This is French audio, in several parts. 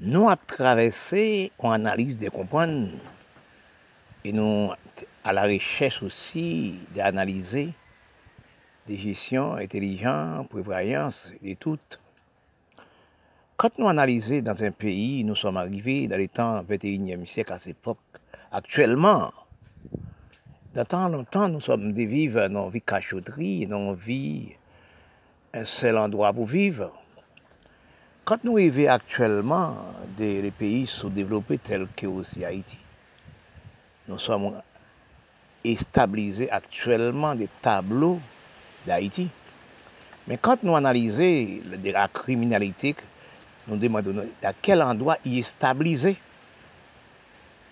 nous avons traversé en analyse de comprendre et nous à la recherche aussi d'analyser des gestions intelligentes, prévoyance et toutes. Quand nous analysons dans un pays, nous sommes arrivés dans les temps 21e siècle à cette époque. Actuellement, dans tant longtemps, nous sommes des vivres dans vie cachotterie, dans vie un seul endroit pour vivre. Quand nous vivons actuellement des pays sous-développés tels que aussi Haïti, nous sommes stabilisés actuellement des tableaux d'Haïti. Mais quand nous analysons la criminalité, nous demandons à quel endroit il est stabilisé.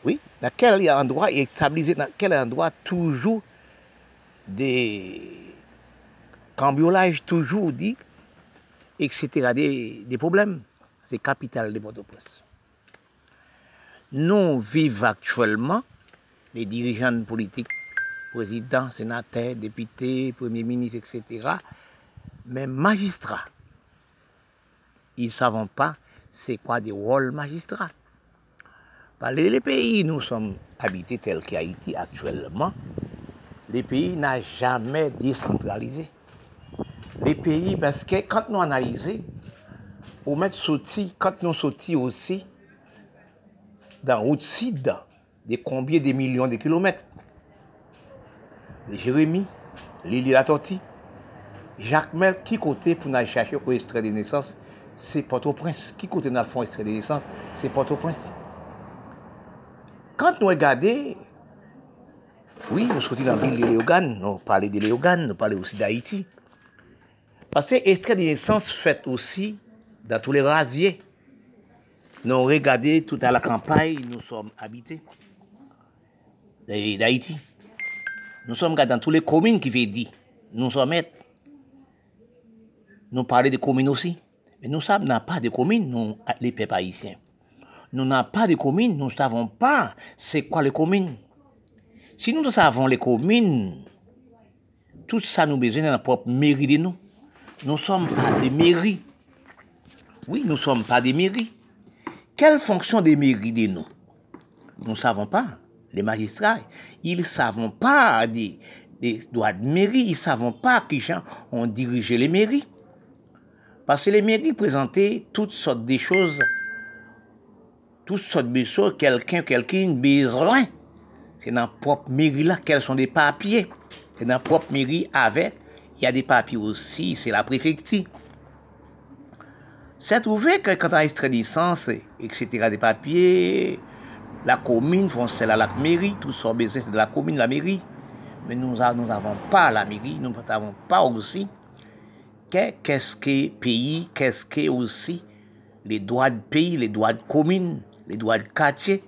Oui, dans quel endroit il est stabilisé, dans quel endroit toujours des cambriolages toujours dit, etc. Des, problèmes. C'est capital de Port-au-Prince. Nous vivons actuellement, les dirigeants politiques président, sénateur, député, premier ministre, etc. Mais magistrats, ils ne savent pas c'est quoi des rôles magistrats. les pays nous sommes habités tels qu'Haïti actuellement, les pays n'ont jamais décentralisé. Les pays, parce que quand nous analysons, sorti, quand nous sortis aussi dans route sud, de combien de millions de kilomètres? Jérémy, Lili la Torti, Jacques Mel, qui côté pour nous chercher pour extrait de naissance, c'est Port-au-Prince. Qui côté nous font extrait de naissance, c'est Port-au-Prince. Quand nous regardons, oui, nous sommes dans la ville de Léogane, nous parlons de Léogane, nous parlons aussi d'Haïti. Parce que extrait de naissance fait aussi dans tous les rasiers. Nous regardons tout à la campagne, nous sommes habités d'Haïti. Nous sommes dans toutes les communes qui veut dire. Nous sommes Nous parlons de communes aussi. Mais nous savons pas de communes, nous, les peuples haïtiens. Nous n'avons pas de communes, nous ne savons pas c'est quoi les communes. Si nous savons les communes, tout ça nous besoin de notre propre mairie de nous. Nous ne sommes pas des mairies. Oui, nous ne sommes pas des mairies. Quelle fonction des mairies de nous Nous ne savons pas les magistrats, ils ne savent pas des, droits de mairie, ils ne savent pas qui gens ont dirigé les mairies. Parce que les mairies présentaient toutes sortes de choses, toutes sortes de choses, quelqu'un, quelqu'un besoin. C'est dans la propre mairie là quels sont des papiers. C'est dans la propre mairie avec, y a des papiers aussi, c'est la préfecture. C'est trouvé que quand on a extrait licence, etc., des papiers, la commune font la mairie, tout ça c'est de la commune, la mairie. Mais nous n'avons pas la mairie, nous n'avons pas aussi qu'est-ce que pays, qu'est-ce que aussi les droits de pays, les droits de commune, les droits de quartier?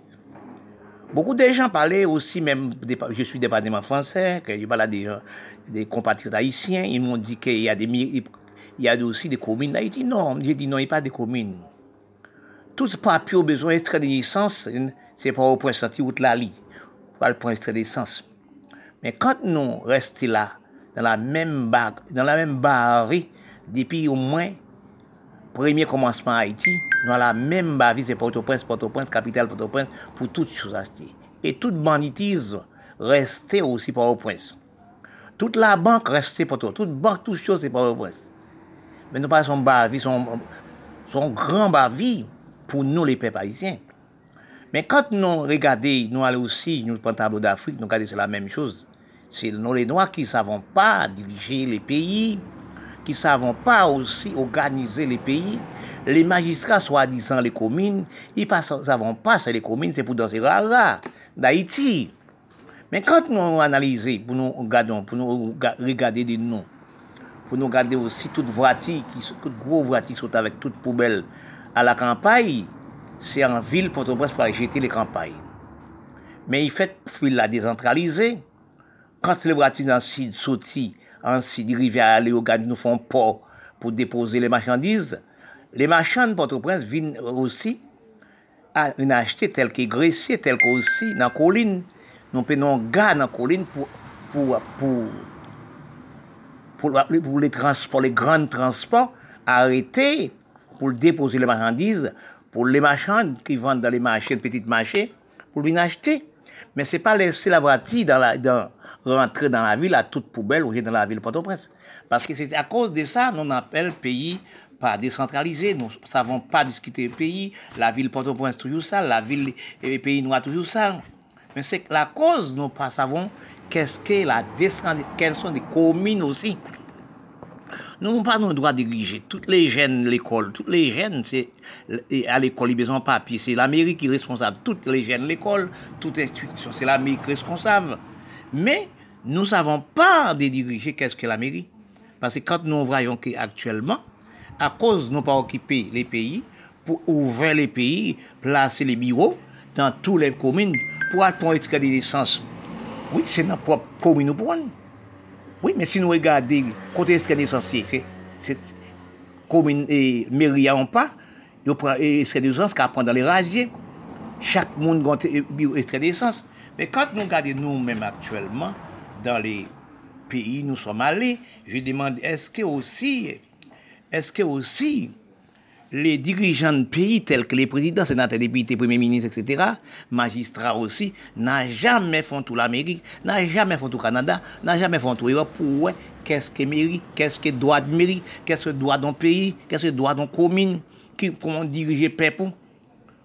Beaucoup de gens parlaient aussi, même, je suis département français, que je parle des, des compatriotes haïtiens, ils m'ont dit qu'il y a des il y a aussi des communes d'Haïti. Non, j'ai dit non, il n'y a pas de communes. Tout ce papier au besoin d'extrait de licence, c'est pas au point sorti ou de la lit. Pas le point extrait de licence. Mais quand nous restons là, dans la même barre, dans la même barre, depuis au moins premier commencement à Haïti, dans la même barre, c'est Port-au-Prince, Port-au-Prince, capitale Port-au-Prince, pour toutes choses à Et toute banditisme restait aussi Port-au-Prince. Tout la bank reste poto. Tout bank, tout chose, se Port-au-Prince. Men nou pa son bavi, son, son gran bavi pou nou le pe parisien. Men kante nou regade, nou ale osi, nou pren tablo d'Afrique, nou gade se la menm chose. Se nou le noa ki savon pa dirije le peyi, ki savon pa osi organize le peyi, le magistra swa disan le komine, i pa savon pa se le komine se pou danse rara d'Haïti. Men kante nou analize pou nou gadon, pou nou regade de nou, pou nou gade osi tout vrati, tout gro vrati sot avèk tout poubel a la kampaye, se an vil Port-au-Prince pou a jete le kampaye. Men y fèt fwi la dezentralize, kante le vrati nan sid soti, an sid rive a ale yo gade nou fon por pou depose le machandise, le machand Port-au-Prince vin osi an achete tel ki gresye, tel ki osi nan kolin, la colline. Nous prenons gars dans la colline pour, transports, les grands transports, arrêter pour déposer les marchandises pour les marchands qui vendent dans les marchés, les petits marchés, pour venir acheter. Mais c'est pas laisser la la, dans, rentrer dans la ville à toute poubelle ou dans la ville Port-au-Prince. Parce que c'est à cause de ça, nous appelle pays pas décentralisé, nous ne savons pas discuter le pays, la ville Port-au-Prince toujours ça, la ville et pays noirs toujours ça. Mais c'est la cause, nous ne savons qu'est-ce que la quelles sont les communes aussi. Nous n'avons pas le droit de diriger. Toutes les jeunes, l'école, toutes les jeunes, c'est à l'école, ils ont papier. C'est l'Amérique qui est responsable. Toutes les jeunes, l'école, toute institution, c'est l'Amérique responsable. Mais nous ne savons pas de diriger qu'est-ce que la mairie. Parce que quand nous voyons qu'actuellement, à cause de nous pas occuper les pays, pour ouvrir les pays, dan tou lèm komine pou al pon etika de lisans. Oui, se nan prop komine ou pou an. Oui, men si nou regade kote etika de lisans ye, se komine e meri an pa, yo pran etika de lisans ka pran dan le rajye. Chak moun gante etika de lisans. Men kante nou gade nou menm aktuelman, dan le peyi nou som ale, je demande eske osi, eske osi, les dirigeants de pays tels que les présidents, sénateurs, députés, premiers ministres, etc., magistrats aussi, n'a jamais fait tout l'Amérique, n'a jamais fait tout Canada, n'a jamais fait tout l'Europe pour qu'est-ce que mairie, qu'est-ce que droit de mairie, qu'est-ce que droit d'un pays, qu'est-ce que droit d'une commune, comment diriger peuple.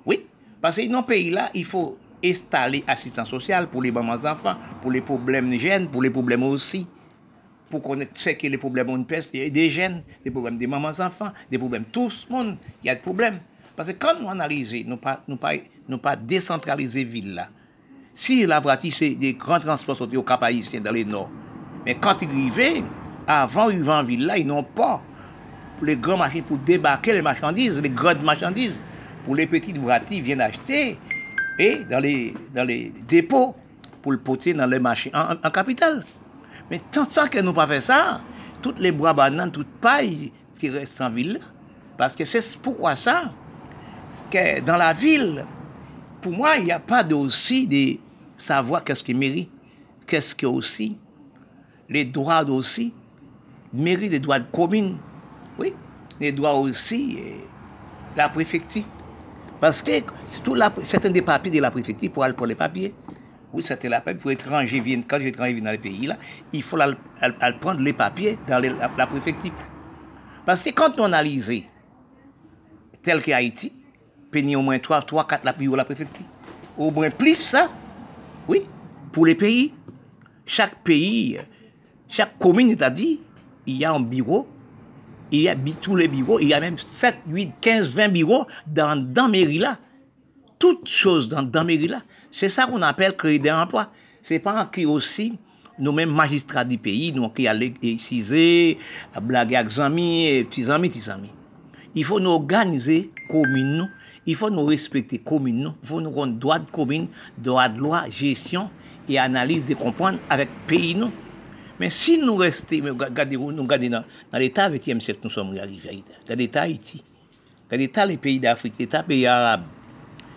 Oui, parce que dans un pays là, il faut installer assistance sociale pour les mamans enfants, pour les problèmes de gêne, pour les problèmes aussi. Pour connaître ce que les problèmes ont des jeunes, des problèmes des mamans enfants, des problèmes tout le monde, il y a des problèmes. Parce que quand nous analysons, nous pas, nous pas, nous pas décentraliser ville. Si la voiture, c'est des grands transports sont au Cap Haïtien dans les nord. Mais quand ils arrivent, avant ils en ville ils n'ont pas les grands machines pour débarquer les marchandises, les grandes marchandises. Pour les petites voitures, viennent acheter et dans les, dans les dépôts pour le porter dans les marchés en, capitale. Mais tant que nous pas fait ça, toutes les bois bananes, toutes pailles qui restent en ville, parce que c'est pourquoi ça, que dans la ville, pour moi, il n'y a pas aussi de savoir qu'est-ce qui mérite, qu'est-ce qui aussi, les droits aussi, mérite des droits de commune, oui, les droits aussi, la préfecture. Parce que tout la, certains des papiers de la préfecture pour aller pour les papiers. Oui, c'était la papier pour étrangers viennent, quand les étrangers viennent dans les pays là, il faut prendre les papiers dans la, préfecture. Parce que quand on analyse tel qu'Haïti, payer au moins 3, 3 4 la la préfecture. Au moins plus ça, oui, pour les pays. Chaque pays, chaque commune, c'est-à-dire, il y a un bureau il y a tous les bureaux, il y a même 7, 8, 15, 20 bureaux dans, dans mairie là. toutes choses dans, dans mairie-là. C'est ça qu'on appelle créer des emplois. C'est pas qui aussi, nous-mêmes magistrats du pays, nous qui allons exciser, blaguer avec amis, petits amis, petits amis. Il faut nous organiser commune, nous. Il faut nous respecter commune, nous. Il faut nous rendre droit de commune, droit de loi, gestion et analyse de comprendre avec pays, nous. Mais si nous restons, regardez, nous regardons dans, dans l'État 20e siècle, nous sommes arrivés à l'État. Dans l'État Haïti. Dans l'État, les pays d'Afrique, l'État, pays arabes.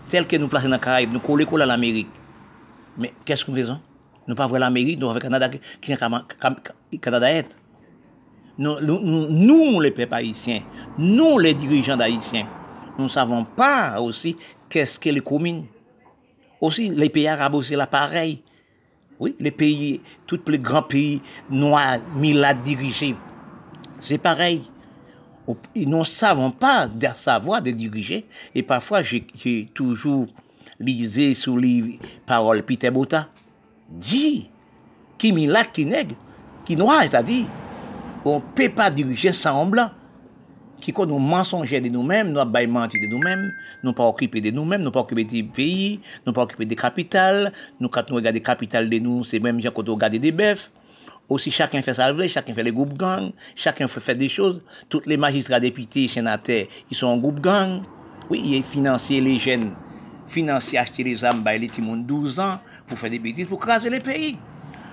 Tel que nous plaçons dans les Caraïbes, nous collons à l'Amérique. Mais qu'est-ce que nous faisons? Nous pas voir l'Amérique, nous avons le Canada qui est Canada Nous, nous, nous, les peuples haïtiens, nous, les dirigeants haïtiens, nous ne savons pas aussi qu'est-ce que les communes. Aussi, les pays arabes, aussi, là, pareil. Oui, les pays, tous les grands pays noirs mis là diriger. C'est pareil. Ils ne savons pas de savoir de diriger. Et parfois, j'ai toujours lisé sous les paroles Peter Bota. Dit, qui milac, qui nègre, qui noir, c'est-à-dire, on ne peut pas diriger sans blanc. Qui quand nous mensonger de nous-mêmes, nous avons menti de nous-mêmes, nous pas occupé de nous-mêmes, nous pas occupé des pays, nous pas occupé des capitales, nous quand nous regardons des capitales de nous, c'est même quand nous regardons des bœufs, Aussi, chacun fait sa vie, chacun fait les groupes gang, chacun fait des choses. Tous les magistrats, députés, sénateurs, ils sont en groupe gang. Oui, ils financent les jeunes, financent acheter les âmes, les petits 12 ans, pour faire des bêtises, pour craser les pays.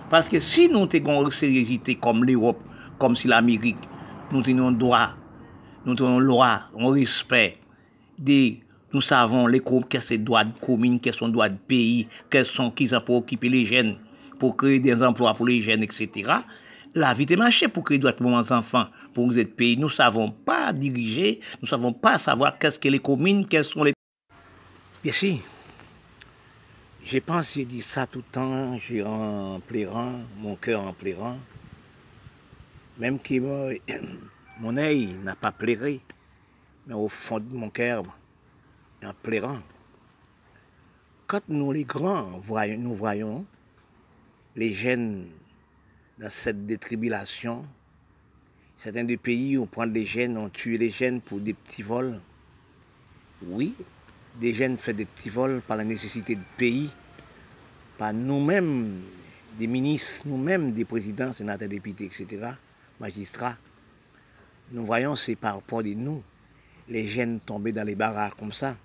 Parce que si nous avons une sérieuxité comme l'Europe, comme si l'Amérique, nous tenons droit nous avons loi, on respect nous savons les quels sont les droits de commune, quels sont les droits de pays, quels sont qui sont pour occuper les jeunes, pour créer des emplois pour les jeunes, etc. La vie est marché pour que doit pour enfants, pour êtes pays. Nous ne savons pas diriger, nous ne savons pas savoir qu'est-ce que les communes, quelles sont les... Bien sûr, je pense, j'ai dit ça tout le temps, j'ai en pleurant, mon cœur en pleurant. Même que mon œil n'a pas pleuré, mais au fond de mon cœur, en pleurant. Quand nous, les grands, voyons, nous voyons les jeunes dans cette détribulation, certains des pays où on prend des jeunes, on tue les jeunes pour des petits vols. Oui, des jeunes font des petits vols par la nécessité du pays, par nous-mêmes, des ministres, nous-mêmes, des présidents, sénateurs, députés, etc., magistrats. Nous voyons, c'est par rapport de nous, les jeunes tombés dans les barrages comme ça.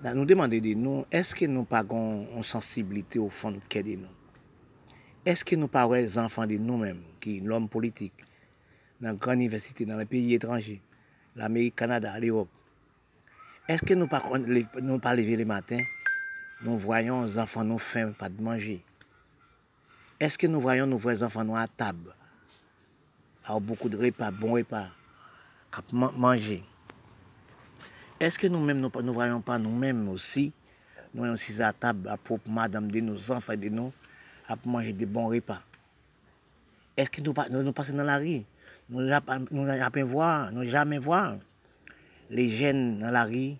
Nous demander de nous, est-ce que nous pas une sensibilité au fond de de nous? Est-ce que nous pas les enfants de nous-mêmes, qui l'homme politique, dans les grandes universités, dans les pays étrangers, l'Amérique, le Canada, l'Europe, est-ce que nous pas nous pas le matin, nous voyons les enfants nous faim, pas de manger? Est-ce que nous voyons nos enfants nous à table, avoir beaucoup de repas, bons repas, à manger? Est-ce que nous-mêmes, nous ne voyons pas nous-mêmes aussi, nous aussi à table, à propre madame de nos enfants de nous, à manger des bons repas Est-ce que nous, passons dans la rue? Nous jamais voir, nous jamais voir les jeunes dans la rue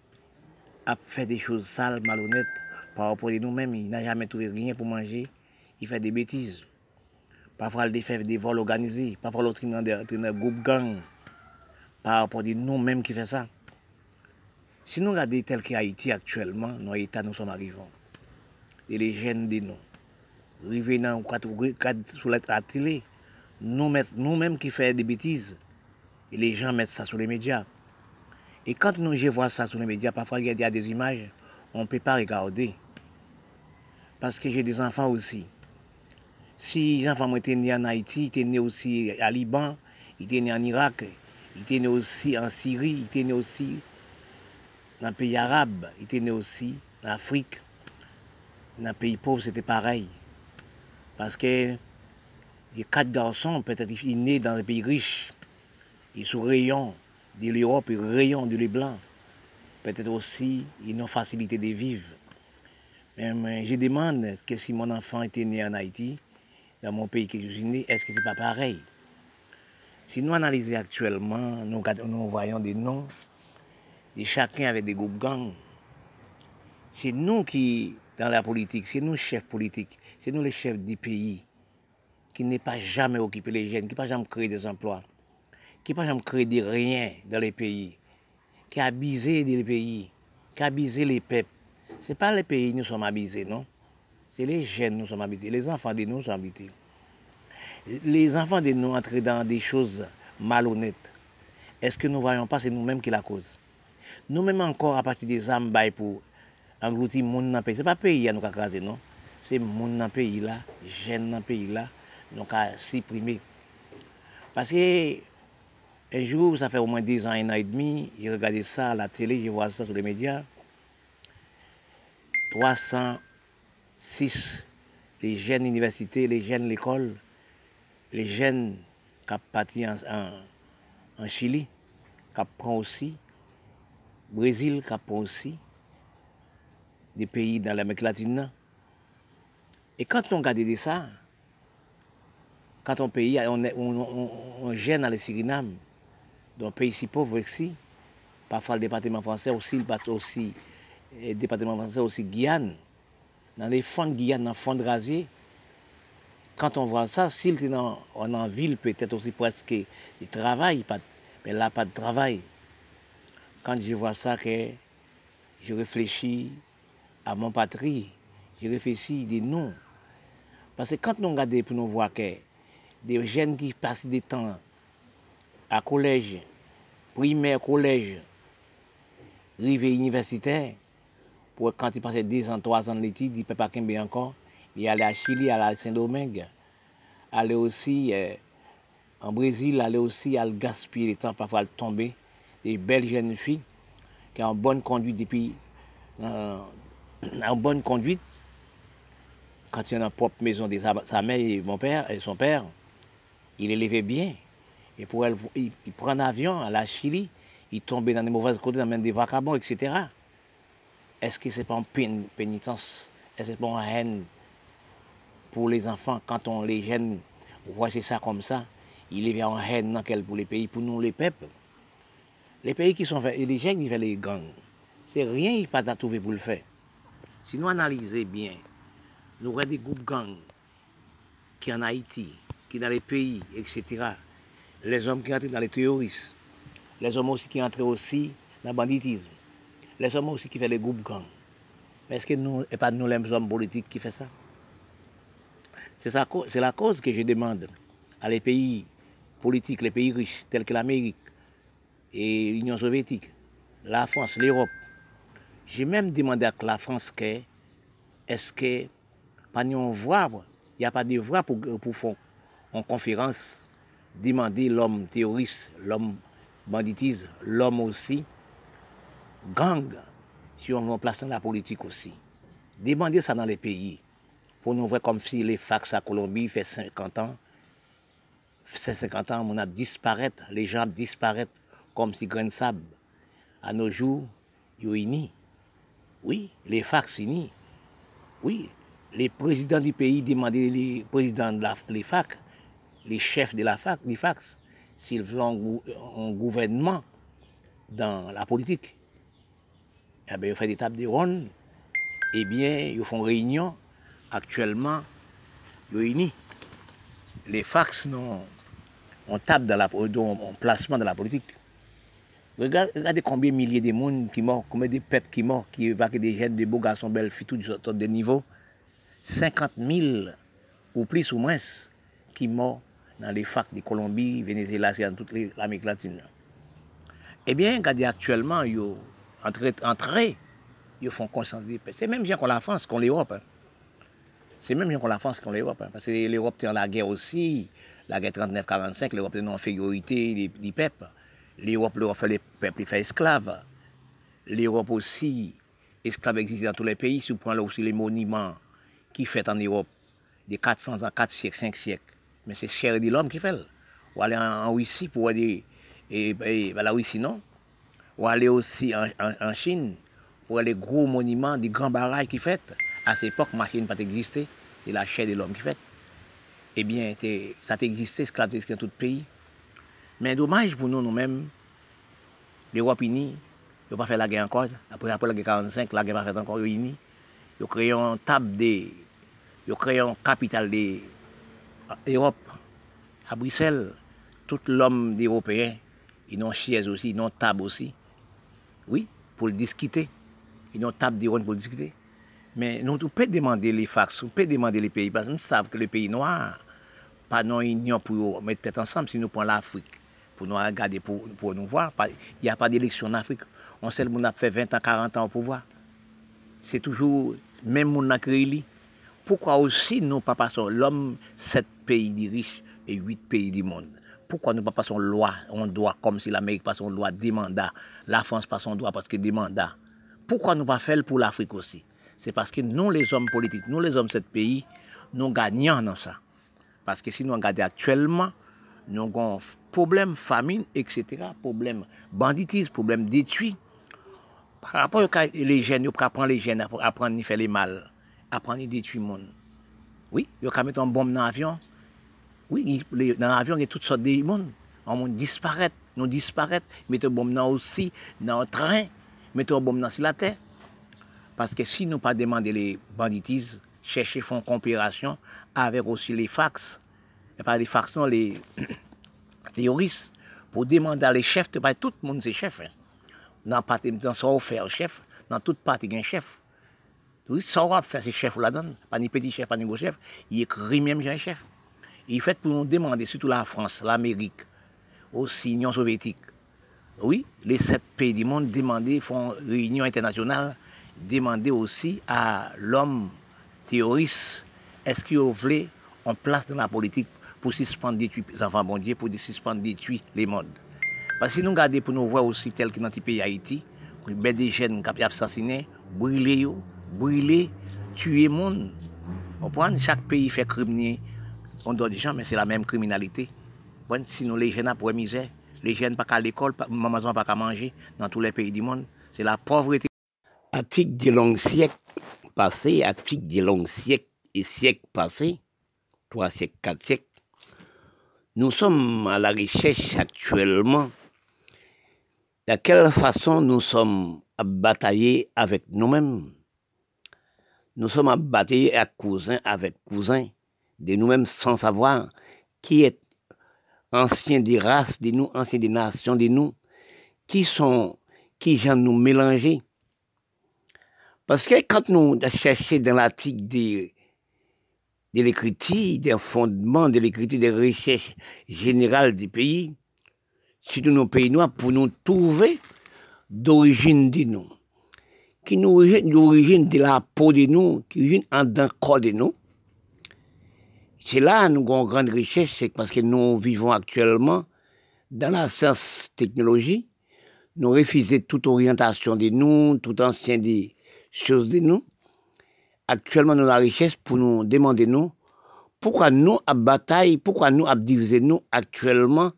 à faire des choses sales, malhonnêtes par rapport à nous-mêmes. Ils n'ont jamais trouvé rien pour manger. Ils font des bêtises. Parfois, ils font des vols organisés. Parfois, l'autre dans un groupe gang. Par rapport à nous-mêmes qui fait ça. Si nous regardons tel qu'Haïti actuellement, nos États nous sommes arrivés. Et les jeunes de nous, arrivés dans sur la télé, nous-mêmes qui faisons des bêtises, et les gens mettent ça sur les médias. Et quand nous je vois ça sur les médias, parfois il y a des images, on ne peut pas regarder. Parce que j'ai des enfants aussi. Si les enfants étaient nés en Haïti, ils étaient nés aussi à Liban, ils étaient nés en Irak, ils étaient nés aussi en Syrie, ils étaient nés aussi dans les pays arabes, il était né aussi, en Afrique, dans les pays pauvres, c'était pareil. Parce que les quatre garçons, peut-être ils nés dans les pays riches, ils sont rayons de l'Europe rayons de les blancs. Peut-être aussi, ils ont facilité de vivre. Mais je demande, que si mon enfant était né en Haïti, dans mon pays que je suis né, est-ce que ce n'est pas pareil? Si nous analysons actuellement, nous voyons des noms et chacun avec des groupes gangs. C'est nous qui, dans la politique, c'est nous chefs politiques, c'est nous les chefs du pays, qui n'est pas jamais occupé les jeunes, qui pas jamais créé des emplois, qui pas jamais créé des rien dans les pays, qui a abusé des pays, qui a abusé les peuples. Ce n'est pas les pays nous sommes abusés, non? C'est les jeunes nous sommes habités, les enfants de nous sont habités. Les enfants de nous entrent dans des choses malhonnêtes. Est-ce que nous ne voyons pas, c'est nous-mêmes qui la cause? Nous-mêmes encore, à partir des âmes pour engloutir le monde dans le pays, ce n'est pas pays qui nous a non? C'est le monde dans le pays là, les jeunes dans le pays là, nous avons supprimé. Parce que un jour, ça fait au moins 10 ans, un an et demi, j'ai regardé ça à la télé, je vois ça sur les médias. 306, les jeunes universités, les jeunes l'école, les jeunes qui ont parti en, en Chili, qui prennent aussi Brésil qui aussi des pays dans l'Amérique latine. Et quand on regarde ça, quand on pays, on, on, gêne dans le Suriname, dans un pays si pauvre aussi, parfois le département français aussi, le aussi, département français aussi Guyane, dans les fonds de Guyane, dans les fonds de rasier, quand on voit ça, s'il est en ville, peut-être aussi presque, il travaille, mais là, pas de travail quand je vois ça, que je réfléchis à mon patrie, je réfléchis des noms. Parce que quand nous regardons pour nous voir que des jeunes qui passent des temps à collège, primaire, collège, rivé universitaire, pour quand ils passent 2 ans, 3 ans de l'étude, ils ne peuvent pas quitter encore. Ils allaient à Chili, à Saint-Domingue, aller aussi euh, en Brésil, aller aussi à gaspiller le temps, parfois à tomber des belles jeunes filles qui ont bonne conduite depuis euh, en bonne conduite quand il est dans la propre maison de sa, mère et mon père et son père, il élevait bien. Et pour elle, il, prend un avion à la Chili, il tombait dans des mauvaises côtés, dans des vagabonds, etc. Est-ce que c'est pas une pénitence? Est-ce que c'est pas une haine pour les enfants quand on les gêne voit ça comme ça? Il y a une haine dans quel pour les pays, pour nous les peuples. Les pays qui sont gens qui font les gangs, c'est rien, a pas trouver pour le faire. Si nous analysons bien, nous avons des groupes gangs qui en Haïti, qui dans les pays, etc. Les hommes qui entrent dans les terroristes, les hommes aussi qui entrent aussi dans le banditisme, les hommes aussi qui font les groupes gangs. Mais est-ce que nous, et pas nous les hommes politiques qui font ça C'est la cause que je demande à les pays politiques, les pays riches, tels que l'Amérique et l'Union soviétique, la France, l'Europe. J'ai même demandé à la France que, est-ce que pas une voix, il n'y a pas de voix pour, pour faire en conférence, demander l'homme terroriste, l'homme banditiste, l'homme aussi, gang, si on dans la politique aussi. Demander ça dans les pays. Pour nous voir comme si les fax à Colombie fait 50 ans. Fait 50 ans, on a disparu, les gens disparaissent comme si grain de sable. À nos jours, ils Oui, les fax unis. Oui, les présidents du pays demandaient les présidents de la, les fac, les chefs de la fac, des fax, s'ils veulent un, gouvernement dans la politique. Eh bien, ils font des tables de ronde, eh bien, ils font réunion. Actuellement, ils unis. Les fax, non, on tape dans la, on placement dans la politique. Regardez combien de milliers de monde qui morts, combien de peuples qui morts, qui évacuent des jeunes, des beaux garçons, belles filles, tout de niveau. 50 000 ou plus ou moins qui morts dans les facs de Colombie, Venezuela, dans toute l'Amérique latine. Eh bien, regardez actuellement, ils entrés, ils font conscience des C'est même bien qu'on la France, qu'on l'Europe. Hein. C'est même bien qu'on la France, qu'on l'Europe. Hein. Parce que l'Europe était en la guerre aussi, la guerre 39-45, l'Europe était en infériorité des, peuples. L'Europe leur fait les peuples fait esclaves. L'Europe aussi, esclaves existent dans tous les pays. Si vous prenez aussi les monuments qui fait en Europe, de 400 ans, 4 siècles, 5 siècles. Mais c'est cher de l'homme qui fait. Ou aller en, Russie pour aller, et, et, ben, la Russie non. Ou aller aussi en, Chine pour aller gros monuments, des grands barrages qui fait. À cette époque, machine pas existé, c'est la chair de l'homme qui fait. Eh bien, ça a existé, esclavage dans tout le pays. Men domaj pou nou nou men, l'Europe ini, yo pa fè la gen ankon, apre apre la gen 45, la gen pa fè ankon, yo ini, yo kreyon tab de, yo kreyon kapital de euh, Europe, a Bruxelles, tout l'homme d'Européen, yon non chiez osi, yon non tab osi, oui, pou l'diskite, yon tab d'Europe pou l'diskite, men nou tou pe demande li faks, ou pe demande li peyi, pas nou sav ke le peyi noir, pa nou yon pou yo mette tèt ansam, si nou pon l'Afrique, pour nous regarder, pour, pour nous voir. Il n'y a pas d'élection en Afrique. On sait le monde a fait 20 ans, 40 ans au pouvoir. C'est toujours même monde a créé pourquoi aussi nous pas passons l'homme, sept pays riches et huit pays du monde? Pourquoi nous pas passons loi, on doit, comme si l'Amérique passe une loi, demanda, la France passe son droit parce que demanda. Pourquoi nous pas faire pour l'Afrique aussi? C'est parce que nous, les hommes politiques, nous, les hommes de ce pays, nous gagnons dans ça. Parce que si nous regardons actuellement, nous avons problème famine, etc., problème banditisme, problème détruit. Par rapport aux les jeunes, ils apprendre les jeunes, apprendre à faire les mal apprendre à détruire le monde. Oui, il y a mettre un bombe dans l'avion. Oui, dans l'avion, il y a toutes sortes de monde. On monde disparaît, nous disparaît. Mettez un bombe dans aussi, dans le train, mettez un bombe dans la terre. Parce que si nous pas demander les banditismes, chercher font coopération avec aussi les fax, et pas les fax, non, les pour demander à les chefs, tout le monde c'est chef. Hein. Dans, dans faire chef, dans toute partie, il y a un chef. Oui, ça va faire ces chefs pas ni petit chef, pas ni gros chef, il écrit même un chef. Il fait pour nous demander, surtout la France, l'Amérique, aussi l'Union soviétique. Oui, les sept pays du monde demander, font réunion internationale, demander aussi à l'homme terroriste, est-ce qu'il voulait en place dans la politique pour suspendre détruire les enfants bon Dieu, pour suspendre les mondes. Parce que nous regardons pour nous voir aussi, tel que dans le pays Haïti, des jeunes qui ont assassiné, brûlés, brûler, tuer monde. chaque pays fait criminel, on doit des gens, mais c'est la même criminalité. Sinon, les jeunes ont misère. Les jeunes pas à l'école, maman pas qu'à manger dans tous les pays du monde. C'est la pauvreté. Article des longs siècles passés, article des longs siècles et siècles passés, trois siècles, quatre siècles, nous sommes à la recherche actuellement de quelle façon nous sommes à batailler avec nous-mêmes? Nous sommes à batailler à cousin avec cousin, de nous-mêmes sans savoir qui est ancien des races de nous, ancien des nations de nous, qui sont, qui nous mélanger. Parce que quand nous cherchons dans l'article de, de l'écriture, des fondements de l'écriture des recherches générales du pays, surtout nos pays noirs, pour nous trouver d'origine de nous, qui nous d'origine de la peau de nous, qui vient en d'un corps de nous, c'est là nous avons une grande richesse, c'est parce que nous vivons actuellement dans la science technologie. Nous refusons toute orientation de nous, toute ancienne des choses de nous. Actuellement, avons la richesse pour nous demander nous pourquoi nous à bataille, pourquoi nous à nous actuellement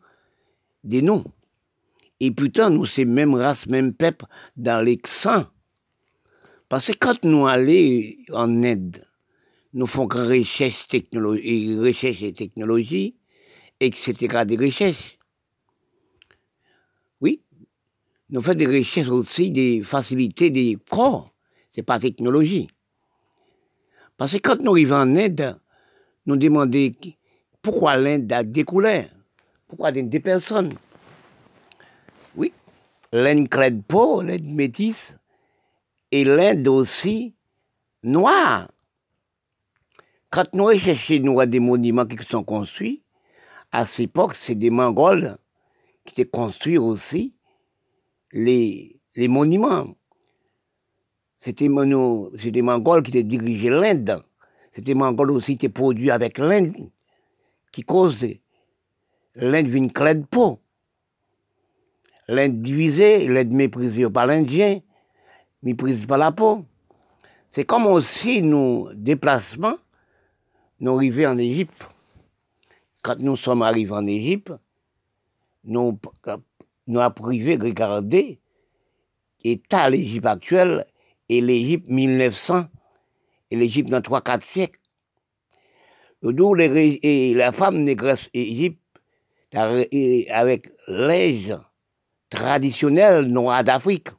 de nous? Et pourtant, nous, c'est même race, même peuple dans les sangs. Parce que quand nous allons en aide, nous faisons recherche, technologie, recherche et technologie, etc. des recherches. Oui, nous faisons des recherches aussi des facilités des corps, c'est pas technologie. Parce que quand nous arrivons en aide, nous demandons pourquoi l'Inde a des couleurs, pourquoi des personnes? Oui, l'Inde crête pas, l'Inde métisse, et l'Inde aussi noire. Quand nous recherchons des monuments qui sont construits, à cette époque, c'est des Mongols qui étaient construits aussi les monuments. C'était des Mongols qui dirigés l'Inde. C'était Mongols aussi qui produits avec l'Inde, qui cause l'Inde vient de peau. L'Inde divisée, l'Inde méprisée par l'Indien, méprisée par la peau. C'est comme aussi nos déplacements nous arrivons en Égypte. Quand nous sommes arrivés en Égypte, nous, avons privé regarder l'état l'Égypte actuelle et l'Égypte 1900 et l'Égypte dans 3-4 siècles. D'où la femme négresse Égypte avec l'âge traditionnel noir d'Afrique.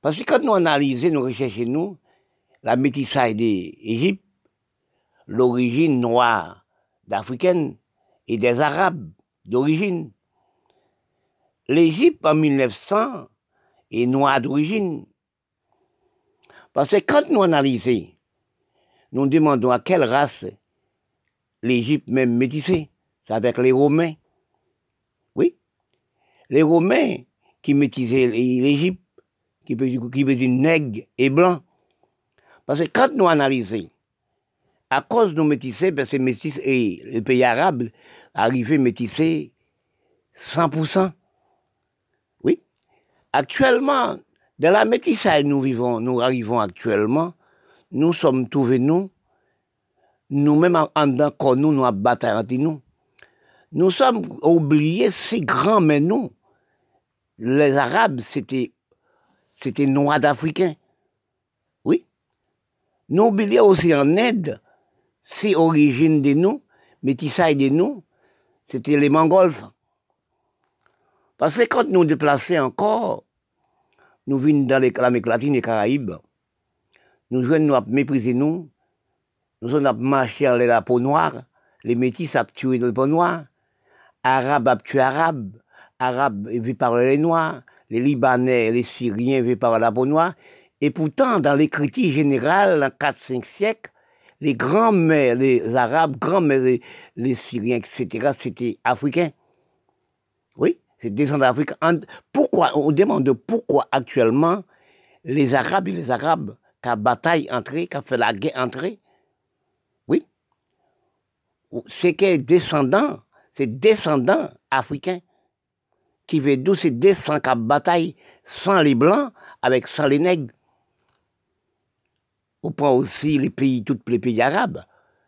Parce que quand nous analysons, nous recherchons nous, la métissage d'Égypte, l'origine noire d'Africaine et des Arabes d'origine. L'Égypte en 1900 est noire d'origine. Parce que quand nous analysons, nous demandons à quelle race l'Égypte même métissée. C'est avec les Romains. Oui. Les Romains qui métissaient l'Égypte, qui veut dire nègre et blanc. Parce que quand nous analysons à cause de nos métissés, métis et les pays arabes arrivaient métissés 100%. Oui. Actuellement, dans la métissage nous vivons, nous arrivons actuellement, nous sommes trouvés nous, nous-mêmes en dedans, nous, nous abattons nous. Nous sommes oubliés si grands, mais nous, les Arabes, c'était, c'était noirs d'Africains. Oui. Nous oublions aussi en aide si origine de nous, métissage de nous, c'était les Mongols. Parce que quand nous déplaçons encore, nous venons dans l'Amérique latine et Caraïbes, nous venons nous mépriser nous, nous avons marché dans la peau noire, les métis ont tué la peau noire, Arabes ont tué Arabes, Arabes vivent par les Noirs, les Libanais, les Syriens vivent par la peau noire, et pourtant, dans l'écriture générale, en 4-5 siècles, les grands-mères, les Arabes, grands-mères, les, Syriens, etc., c'était africain. C'est descendant d'Afrique. Pourquoi, on demande pourquoi actuellement les Arabes et les Arabes qui bataille entrée, qui fait la guerre entrée, oui, c'est que descendants, c'est descendants africains qui veut d'où c'est descendants qui bataille sans les blancs avec sans les nègres. on prend aussi les pays, tous les pays arabes,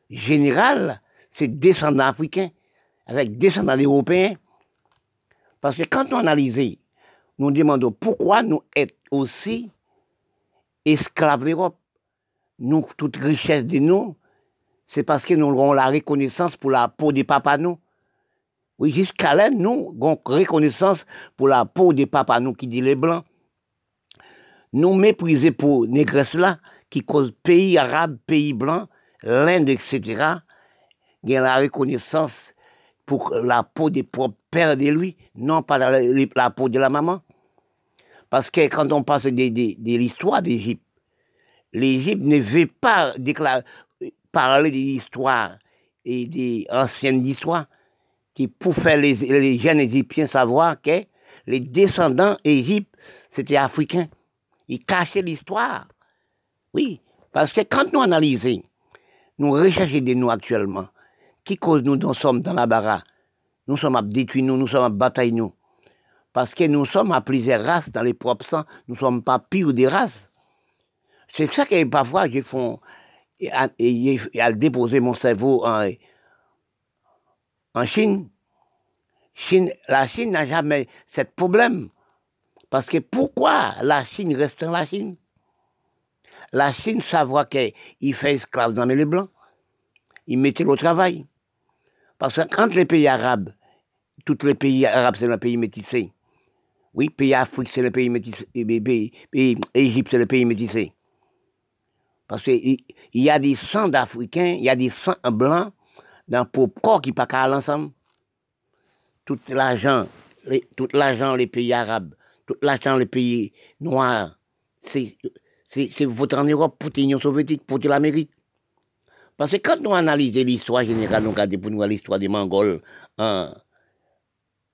général, c'est descendants africains, avec descendants européens. Parce que quand on analyse, nous demandons pourquoi nous sommes aussi esclaves d'Europe. Nous, toute richesse de nous, c'est parce que nous avons la reconnaissance pour la peau des papas nous. Oui, jusqu'à là, nous avons reconnaissance pour la peau des papas nous qui dit les blancs. Nous mépriser pour négresse là, qui cause pays arabes, pays blancs, l'Inde, etc., il y a la reconnaissance pour la peau des propres pères de lui, non pas la, peau de la maman. Parce que quand on passe de, l'histoire d'Égypte, l'Égypte ne veut pas parler de l'histoire et des anciennes histoires, qui pour faire les, jeunes Égyptiens savoir que les descendants Égypte, c'était africains. Ils cachaient l'histoire. Oui, parce que quand nous analysons, nous recherchons de nous actuellement, qui cause nous, nous sommes dans la barra, nous sommes à détruire nous, nous sommes à batailler nous. Parce que nous sommes à plusieurs races dans les propres sangs, nous ne sommes pas pires des races. C'est ça que parfois j'ai fait, et à, déposer mon cerveau en, en Chine. Chine. La Chine n'a jamais ce problème. Parce que pourquoi la Chine reste en la Chine? La Chine savoir qu'il fait esclave dans les blancs. Il mettait au travail. Parce que quand les pays arabes, tous les pays arabes, c'est un pays métissé. Oui, pays Afrique, c'est le pays métissé. Pays, Égypte, c'est le pays métissé. Parce qu'il y a des sangs d'Africains, il y a des sangs blancs dans le corps qui pas qu'à ensemble. Tout l'argent, tout l'argent, les pays arabes, tout l'argent, les pays noirs, c'est c'est en Europe pour l'Union soviétique, pour l'Amérique. Parce que quand on analyse l'histoire générale, nous regardons pour nous l'histoire des Mongols en,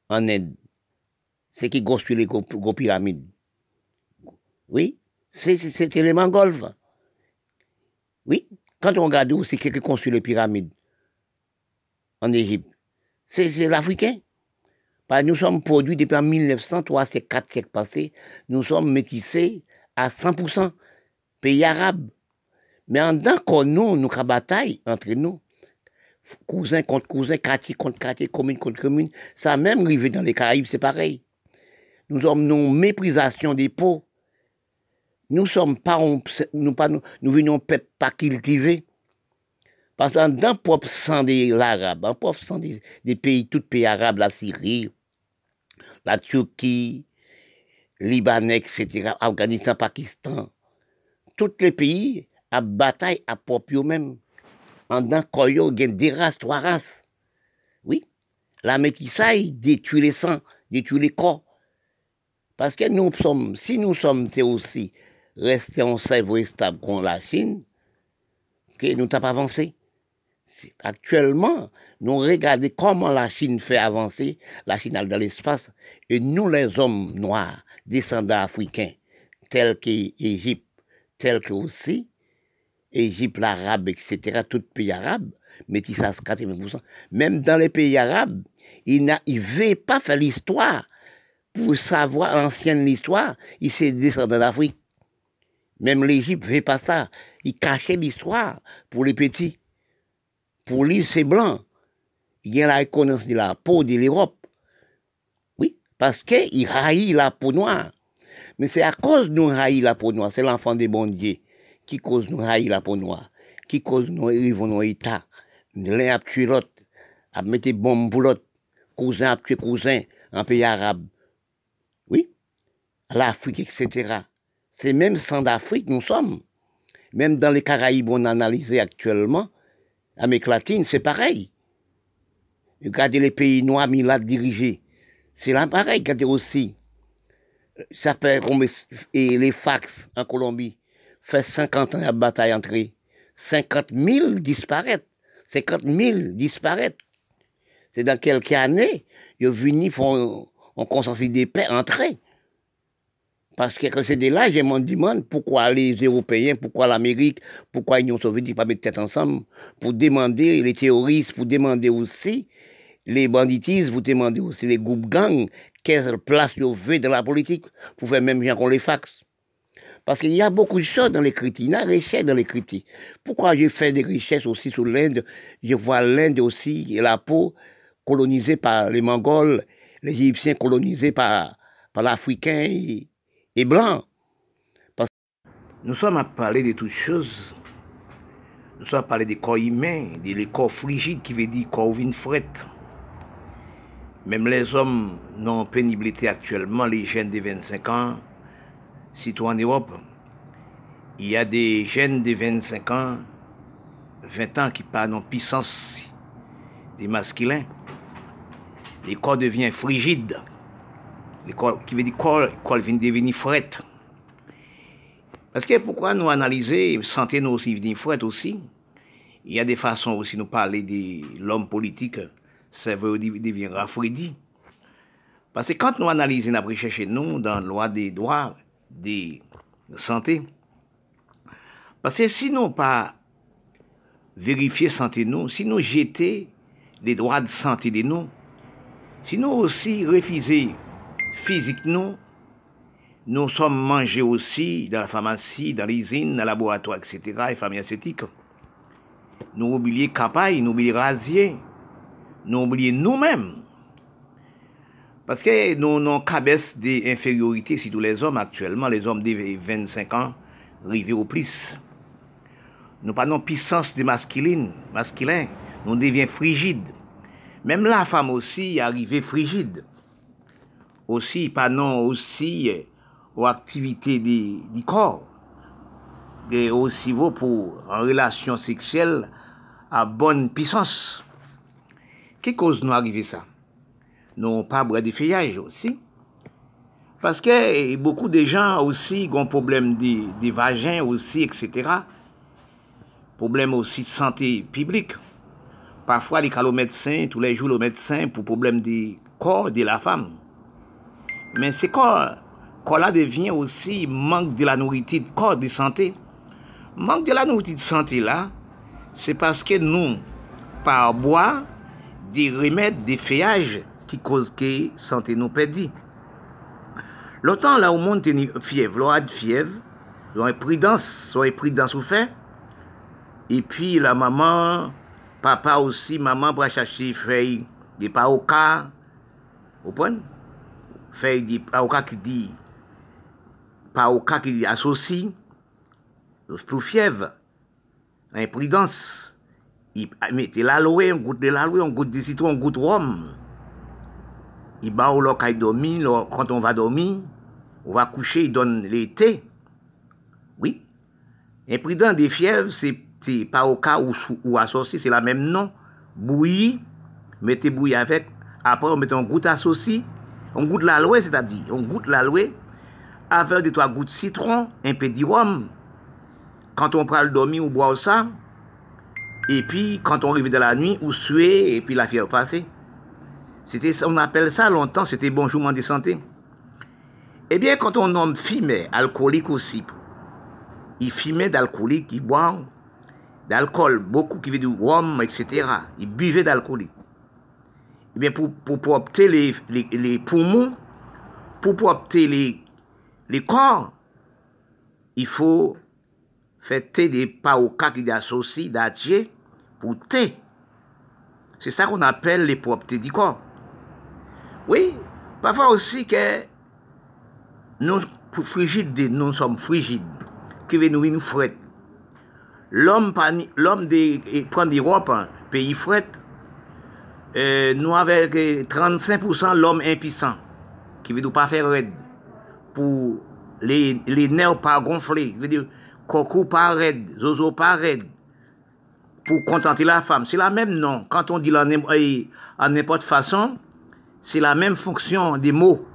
en Inde, c'est qui construit les gros, pyramides. Oui, c'était les Mongols. Oui, quand on regarde où c'est qui construit les pyramides en Égypte, c'est l'Africain. Nous sommes produits depuis 1903, c'est quatre siècles passés, nous sommes métissés à 100% pays arabes. Mais en tant que nous, nous bataille entre nous, cousins contre cousins, quartier contre quartier, commune contre commune, ça a même arrivé dans les Caraïbes, c'est pareil. Nous sommes nos méprisations des peaux. Nous sommes pas, nous, pas, venons pas cultiver. Parce que dans propre sang des Arabes, dans le propre sang des, des pays, tous pays arabes, la Syrie, la Turquie, Libanais, etc., Afghanistan, Pakistan, tous les pays à bataille à propre même. En d'un il y a des races, trois races. Oui, la métissage détruit les sangs, détruit les corps. Parce que nous sommes, si nous sommes aussi restés en cerveau stable contre la Chine, que nous n'avons pas avancé. Actuellement, nous regardons comment la Chine fait avancer, la Chine dans l'espace, et nous, les hommes noirs, descendants africains, tels qu'Égypte, tels que aussi Égypte, l'arabe, etc., tout pays arabe, métissage 80%. Même dans les pays arabes, il ne veut pas faire l'histoire pour savoir l'ancienne histoire. Il s'est descendu d'Afrique. Même l'Égypte ne veut pas ça. Il cachait l'histoire pour les petits. Pour lui, c'est blanc. Il y a la reconnaissance de la peau de l'Europe. Oui, parce qu'il haït la peau noire. Mais c'est à cause de nous haïr la peau noire, c'est l'enfant des bons dieux qui cause nous haïr la peau noire, qui cause nous arriver nos états. L'un a tué l'autre, a mis des bombes pour l'autre, cousin a tué cousin en pays arabe. Oui, l'Afrique, etc. C'est même sans d'Afrique nous sommes. Même dans les Caraïbes, on analyse actuellement, Amérique latine, c'est pareil. Regardez les pays noirs, là dirigés. C'est là pareil, regardez aussi ça fait et les fax en Colombie fait 50 ans la bataille entrée. 50 000 disparaissent. 50 000 disparaissent. C'est dans quelques années, ils venu font un consensus des paix entrée. Parce que c'est de là, je me demande pourquoi les Européens, pourquoi l'Amérique, pourquoi l'Union soviétique pas mettre tête ensemble? Pour demander les terroristes, pour demander aussi les banditismes, pour demander aussi les groupes gangs quelle place vous veut dans la politique pour faire même bien qu'on les fax. Parce qu'il y a beaucoup de choses dans l'écriture. Il y a des richesses dans l'écriture. Pourquoi j'ai fait des richesses aussi sur l'Inde? Je vois l'Inde aussi, et la peau colonisée par les Mongols, les Égyptiens colonisés par, par l'Africain et, et blanc. Nous sommes à parler de toutes choses. Nous sommes à parler des corps humains, des corps frigides qui veut dire corps vin fret. Même les hommes non pénibilité actuellement, les jeunes de 25 ans, surtout en Europe, il y a des jeunes de 25 ans, 20 ans qui parlent en puissance des masculins. Les corps deviennent frigides. Les corps, qui veut dire devenir. Parce que pourquoi nous analyser, santé nous aussi venir fret aussi? Il y a des façons aussi de nous parler de l'homme politique, ça veut dire rafraîchi. Parce que quand nous analysons, nous cherché nous dans la loi des droits de santé, parce que si nous pas vérifier santé nous, si nous jeter les droits de santé de nous, si nous aussi refuser physique nous, nous sommes mangés aussi dans la pharmacie, dans l'usine, dans le laboratoire, etc., et famille esthétique. Nous oublions capaille, nous oublions rasier, nous oublions nous-mêmes. Parce que nous avons cabesse d'infériorité, si tous les hommes actuellement, les hommes de 25 ans, arrivés au plus. Nous pas puissance de masculine, masculin, nous devenons frigides. Même la femme aussi est arrivée frigide. Aussi, pas non aussi aux activités du, corps. Aussi vaut pour en relation sexuelle à bonne puissance. Qu'est-ce cause nous arrive ça? Nous pas boire de feuillage aussi. Parce que beaucoup de gens aussi ont problème de, de vagin aussi, etc. Problème aussi de santé publique. Parfois, les cas médecin, tous les jours au médecin pour problème du corps de la femme. Mais c'est quand, quand là devient aussi manque de la nourriture, corps de santé. Manque de la nourriture de santé là, c'est parce que nous, par bois, des remèdes, des feuillages qui causent que santé nous perdit. Longtemps là, au monde, une fièvre, l'on a de fièvre, l'on est prudence, l'on est prudence ou fait. Et puis la maman, Papa aussi, maman pour chercher feuilles de paoka. Vous comprenez? Feuilles de paoka qui dit paoka qui dit associé. Pour fièvre. Imprudence. Il mettait l'aloe, on goûte de l'aloe, on goûte de citron, on goûte rhum. Il bat il dormit, quand on va dormir, on va coucher, il donne l'été. Oui. Imprudent des fièvres, c'est pas au cas où, ou associé, c'est la même nom. Bouilli, mettez bouilli avec, après on met un goutte associé, on goûte l'aloe, c'est-à-dire, on goûte l'aloe avec des trois gouttes de citron, un peu de rhum. Quand on prend le dormir, on boit ça. Et puis, quand on arrive dans la nuit, on suer, et puis la fièvre passée. C'était, on appelle ça longtemps, c'était bonjour de santé. Eh bien, quand on homme fumait, alcoolique aussi, il fumait d'alcoolique, il boit, d'alcool, beaucoup qui veut du rhum, etc. Ils buvaient d'alcool. Eh bien, pour, pour, les, les, poumons, pour, opter les, les corps, il faut faire thé des paoka qui associent d'atier pour thé. C'est ça qu'on appelle les propretés du corps. Oui, parfois aussi que nous, nous sommes frigides, qui veut nous frette l'homme prend l'Europe, hein, pays fret, euh, nous avec 35% l'homme impuissant, qui veut pas faire raide, pour les, les nerfs pas gonflés, veut dire, coco pas raide, zozo pas raide, pour contenter la femme. C'est la même non. Quand on dit la à n'importe façon, c'est la même fonction des mots.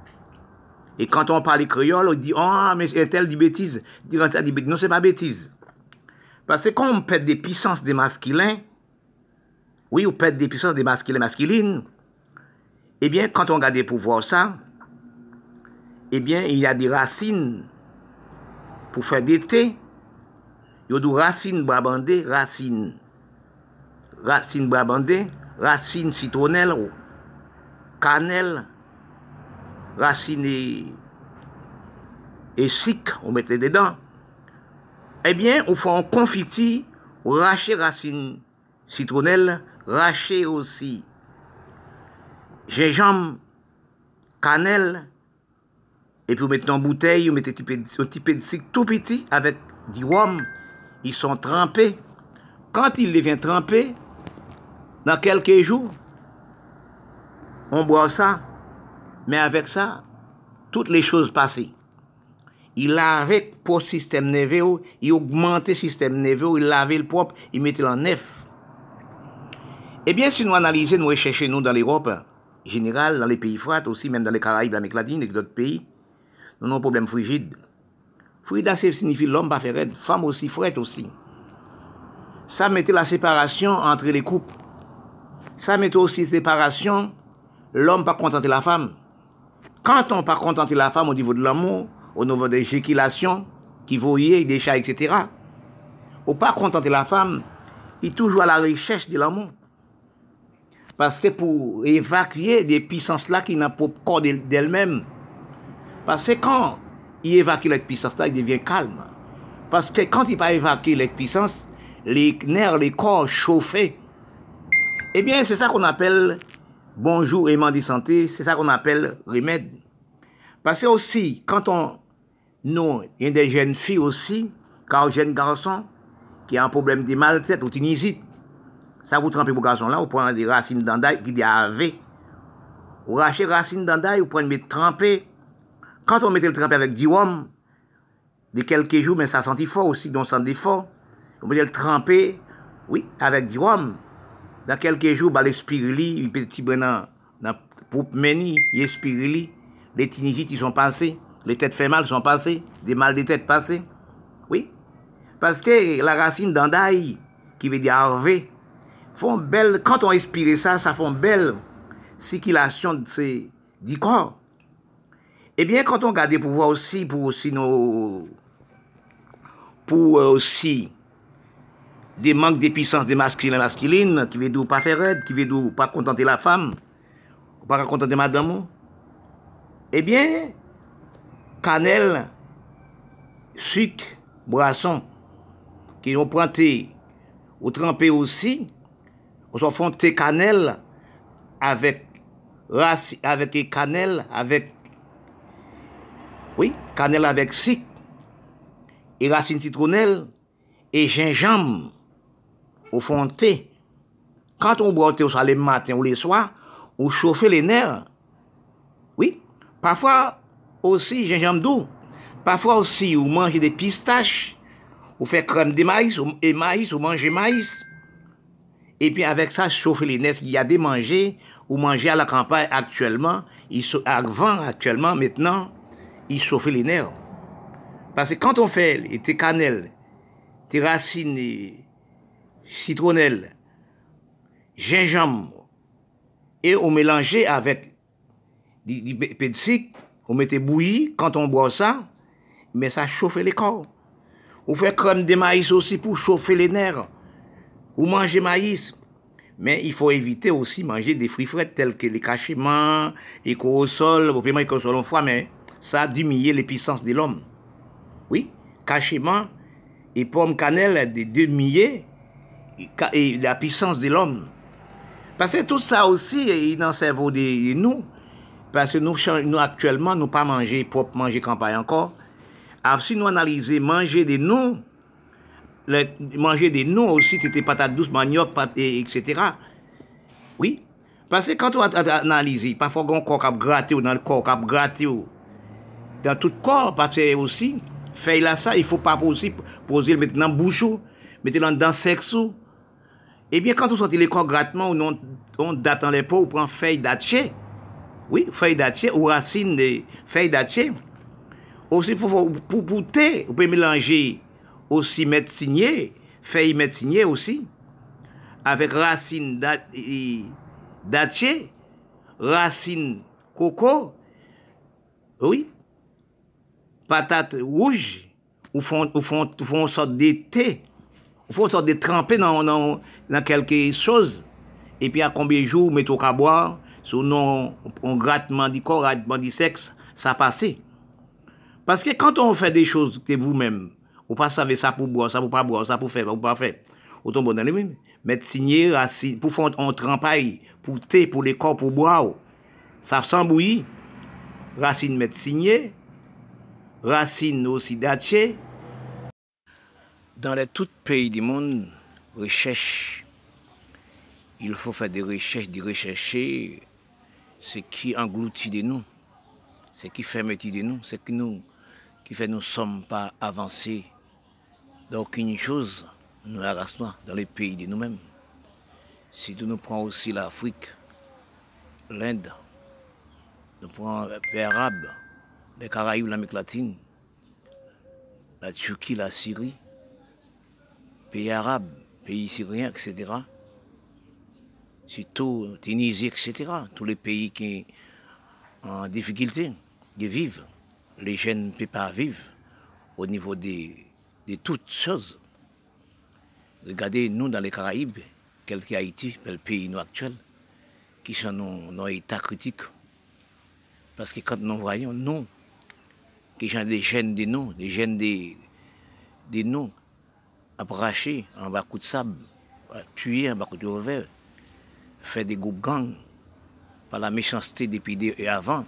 Et quand on parle créole, on dit, oh, mais tel dit bêtise. Non, c'est pas bêtise. Parce que quand on perd des puissances des masculins, oui, on perd des puissances des masculins masculines, eh bien, quand on regarde pour voir ça, eh bien, il y a des racines pour faire des thés. Il y a des racines brabandées, racines, racines brabandées, racines citronnelles, cannelle, racines et sic, on mettait dedans. Eh bien, on fait un confiti, on racher racine citronnelle, racher aussi gingembre, cannelle, et puis on met en bouteille, on met un petit peu de sucre tout petit avec du rhum. Ils sont trempés. Quand il devient trempé, dans quelques jours, on boit ça. Mais avec ça, toutes les choses passées. Il lavait pour système nerveux, il augmentait le système nerveux, il lavait le propre, il mettait en neuf. Eh bien, si nous analysons, nous recherchons nous dans l'Europe, général, dans les pays froids, aussi même dans les Caraïbes, l'Amérique latine et d'autres pays, nous avons un problème frigide. Frigide, ça signifie l'homme pas faire femme aussi, frette aussi. Ça mettait la séparation entre les couples. Ça mettait aussi la séparation, l'homme pas contenter la femme. Quand on pas contenter la femme au niveau de l'amour, au niveau des éjaculations, qui voyaient des chats, etc., ou pas contenter la femme, il est toujours à la recherche de l'amour. Parce que pour évacuer des puissances-là qui n'ont pas corps d'elles-mêmes, parce que quand il évacue la puissance-là, il devient calme. Parce que quand il pas évacué la puissance, les nerfs, les corps chauffés, eh bien, c'est ça qu'on appelle bonjour aimant de santé, c'est ça qu'on appelle remède. Parce que aussi, quand on, nous, il y a des jeunes filles aussi, car jeunes garçons, qui ont un problème de mal-tête ou tinnisite, ça vous trempez pour garçon là, vous prenez des racines d'andaille qui dit AV. Vous rachez racines d'andaille, vous prenez des trempées. Quand on mettait le trempé avec diom, de quelques jours, mais ça sentit fort aussi, donc ça sent fort. On mettait le trempé, oui, avec Dans quelques jours, bah, les spirili, les petits dans pour meni, les tinisites, sont passés. Les têtes fait mal sont passées. Des mal de tête passés. Oui. Parce que la racine d'andaille, qui veut dire harvé, font belle, quand on inspire ça, ça une belle circulation de ces, du corps. Eh bien, quand on regarde pour voir aussi, pour aussi nos, pour euh, aussi des manques de puissance des masculins et masculines, qui veut pas faire aide, qui veut pas contenter la femme, pas contenter madame, eh bien, cannelle, sucre, boisson, qui ont planté ou trempé aussi, on font thé cannelle avec avec cannelle avec oui, cannelle avec sucre et racine citronnelle et gingembre au fond thé. Quand on boit thé au le matin ou le soir, on chauffe les nerfs. Oui, parfois aussi gingembre doux. Parfois aussi, on mange des pistaches, on fait crème de maïs, et maïs, on mange maïs. Et puis avec ça, chauffer les nerfs. Il y a des manger ou manger à la campagne actuellement. Il, avant, actuellement, maintenant, il chauffe les nerfs. Parce que quand on fait tes cannelles, tes racines, citronnelles, gingembre, et on mélangeait avec du, du on mettait bouilli, quand on boit ça, mais ça chauffe les corps. On fait crème de maïs aussi pour chauffer les nerfs ou manger maïs. Mais il faut éviter aussi manger des fruits frais tels que les cachements, les paiement les en foie, mais ça diminue les puissances de l'homme. Oui, cachements et pommes cannelle de diminuer et la puissance de l'homme. Parce que tout ça aussi est dans le cerveau de nous. Parce que nous, nous actuellement, nous pas manger propre, manger campagne encore. Alors, si nous analysons manger des noms, manger des noms aussi, c'était patate douce, manioc, pat, etc. Oui. Parce que quand on analyse, parfois on corps cap gratté ou dans le corps cap gratté ou dans tout le corps, parce que aussi, fait là ça, il faut pas aussi poser le mettre dans le bouche mettre dans le sexe ou, bien, quand on sort les corps grattement, on, on date dans les peaux, on prend feuille datché. Oui, feuille datché ou racine de feuille datché. Aussi, pour, pour, on peut mélanger aussi mettre signé, feuille mettre aussi, avec racine datché, racine coco, oui, patate rouge, ou font, ou ou font sorte de thé, Fon sot de trempe nan, nan, nan kelke soz, epi a konbye jou meto ka boar, sou non on gratte mandi kor, mandi seks, sa pase. Paske kante on fè de chouz te vou mèm, ou pa save sa pou boar, sa pou pa boar, sa pou fè, sa pou pa fè, ou ton bon nan le mèm, met sinye, rasin, pou fon on trempay, pou te, pou le kor, pou boar, sa san bouyi, rasin met sinye, rasin osi datche, Dans les tout pays du monde, recherche, il faut faire des recherches, des rechercher ce qui engloutit de nous, ce qui métier de nous, ce qui nous qui fait nous ne sommes pas avancés dans aucune chose, nous la dans les pays de nous-mêmes. Si nous prenons aussi l'Afrique, l'Inde, nous prenons les pays arabes, les Caraïbes, l'Amérique latine, la Turquie, la Syrie, pays arabes, pays syriens, etc. Surtout Tunisie, etc. Tous les pays qui sont en difficulté de vivre les jeunes ne peuvent pas vivre au niveau de, toutes choses. Regardez, nous, dans les Caraïbes, quel Haïti, le pays nous actuel, qui sont dans un état critique. Parce que quand nous voyons, nous, qui sont des jeunes de nous, des jeunes de, de nous, apprachés en bas de sable, tués en bas de revers, faire des groupes gangs par la méchanceté depuis et avant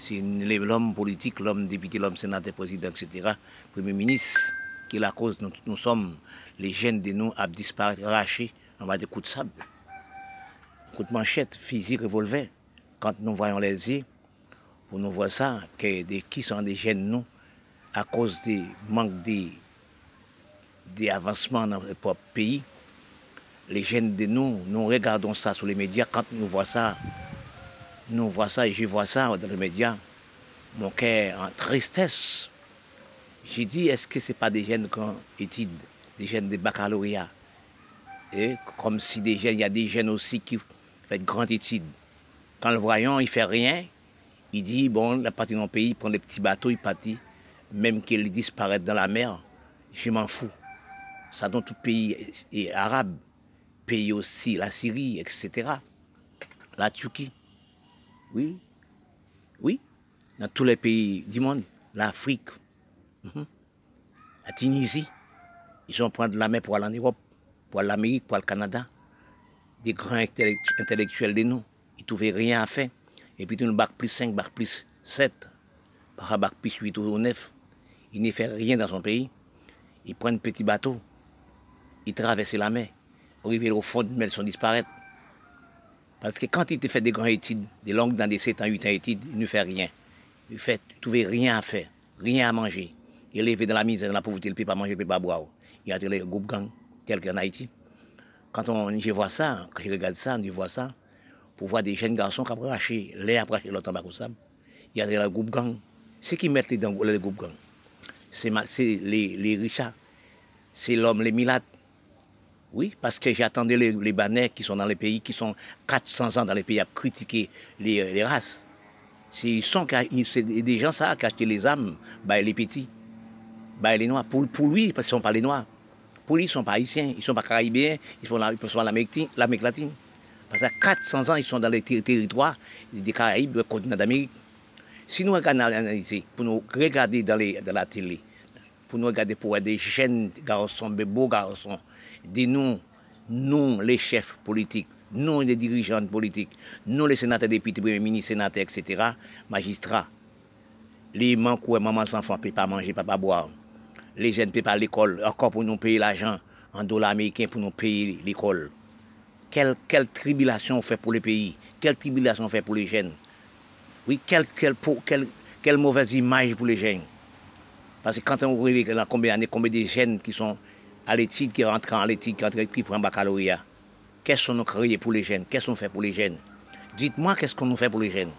c'est l'homme politique, l'homme député, l'homme sénateur, président, etc., premier ministre, qui est la cause, nous, sommes, les jeunes de nous, à disparaître, arrachés en bas de coups de sable. Coups de manchette, fusil, revolver. Quand nous voyons les yeux, pour nous voir ça, que des, qui sont des jeunes, nous, à cause du manque des, des avancements dans notre propre pays, les jeunes de nous, nous regardons ça sur les médias, quand nous voyons ça, nous voyons ça et je vois ça dans les médias, mon cœur en tristesse. J'ai dit, est-ce que ce n'est pas des jeunes qui ont des jeunes de baccalauréat? Et Comme si des jeunes, il y a des jeunes aussi qui font de grandes études. Quand le voyant, il ne fait rien, il dit, bon, la partie de mon pays, il prend des petits bateaux, il partit, même qu'il disparaisse dans la mer, je m'en fous. Ça dans tout pays est arabe, pays aussi, la Syrie, etc. La Turquie. Oui, oui, dans tous les pays du monde, l'Afrique, mhm. la Tunisie, ils ont prendre la mer pour aller en Europe, pour aller en Amérique, pour au Canada. Des grands intellectuels de nous, ils ne trouvaient rien à faire. Et puis, le bac plus 5, bac plus 7, par plus 8 ou 9, ils ne font rien dans son pays. Ils prennent petit bateau, ils traversent la mer, arrivent au fond de mer, ils sont disparaître. Parce que quand il te fait des grandes études, des longues dans des 7 ans, 8 ans d'études, il ne fait rien. Il fait trouver rien à faire, rien à manger. Il est élevé dans la misère, dans la pauvreté, il ne peut pas manger, il ne peut pas boire. Il y a des groupes gangs, tels qu'en Haïti. Quand on, je vois ça, quand je regarde ça, je vois ça, pour voir des jeunes garçons qui ont arraché l'air, l'autre en sable. Il y a des groupes gangs. Ce qui mettent les, les groupes gangs, c'est les, les richards, c'est l'homme, les milates, oui, parce que j'attendais les, les qui sont dans les pays, qui sont 400 ans dans les pays à critiquer les, euh, races. C'est des gens ça qui achètent les âmes, bah, les petits, bah, les noirs. Pour, pour lui, parce qu'ils ne sont pas les noirs. Pour lui, ils ne sont pas haïtiens, ils ne sont pas caribéens, ils sont, ils sont l'Amérique latine. Parce qu'à 400 ans, ils sont dans les territoires des Caraïbes, du continent d'Amérique. Si nous regardons pour nous regarder dans, les, dans la télé, pour nous regarder pour des jeunes garçons, des beaux garçons, de nous, nous les chefs politiques, nous les dirigeants politiques, nous les sénateurs, députés, premiers ministres, sénateurs, etc., magistrats, les manques maman enfants ne peuvent pas manger, ne pas boire. Les jeunes ne peuvent pas à l'école, encore pour nous payer l'argent en dollars américains pour nous payer l'école. Quelle, quelle tribulation on fait pour les pays Quelle tribulation on fait pour les jeunes Oui, quelle, quelle, quelle, mauvaise image pour les jeunes Parce que quand on regarde combien combien de jeunes qui sont l'étude qui rentre en l'étude qui, rentre, qui prend baccalauréat. Qu'est-ce qu'on a créé pour les jeunes Qu'est-ce qu'on fait pour les jeunes Dites-moi qu'est-ce qu'on nous fait pour les jeunes.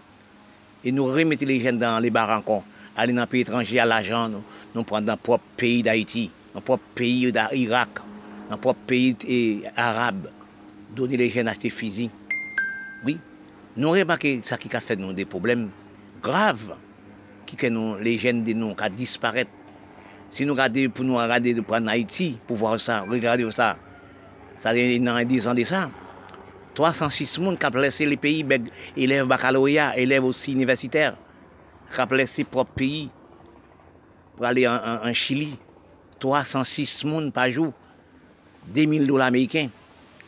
Et nous remettez les jeunes dans les barrancons, aller dans les pays étrangers à l'argent, nous, nous prendre dans le propre pays d'Haïti, dans le propre pays d'Irak, dans le propre pays arabe. Donner les jeunes à acheter physique. Oui, nous remarquons ça qui a fait nous des problèmes graves, qui que nous, les jeunes de nous, qui disparaissent Si nou gade pou nou gade pou an Haiti, pou vwa ou sa, regade ou sa, sa de nan an dizan de sa, 306 moun kap lese le peyi beg eleve bakaloya, eleve osi universiter, kap lese prop peyi pou ale an Chili, 306 moun pa jou, 2000 dola Ameriken.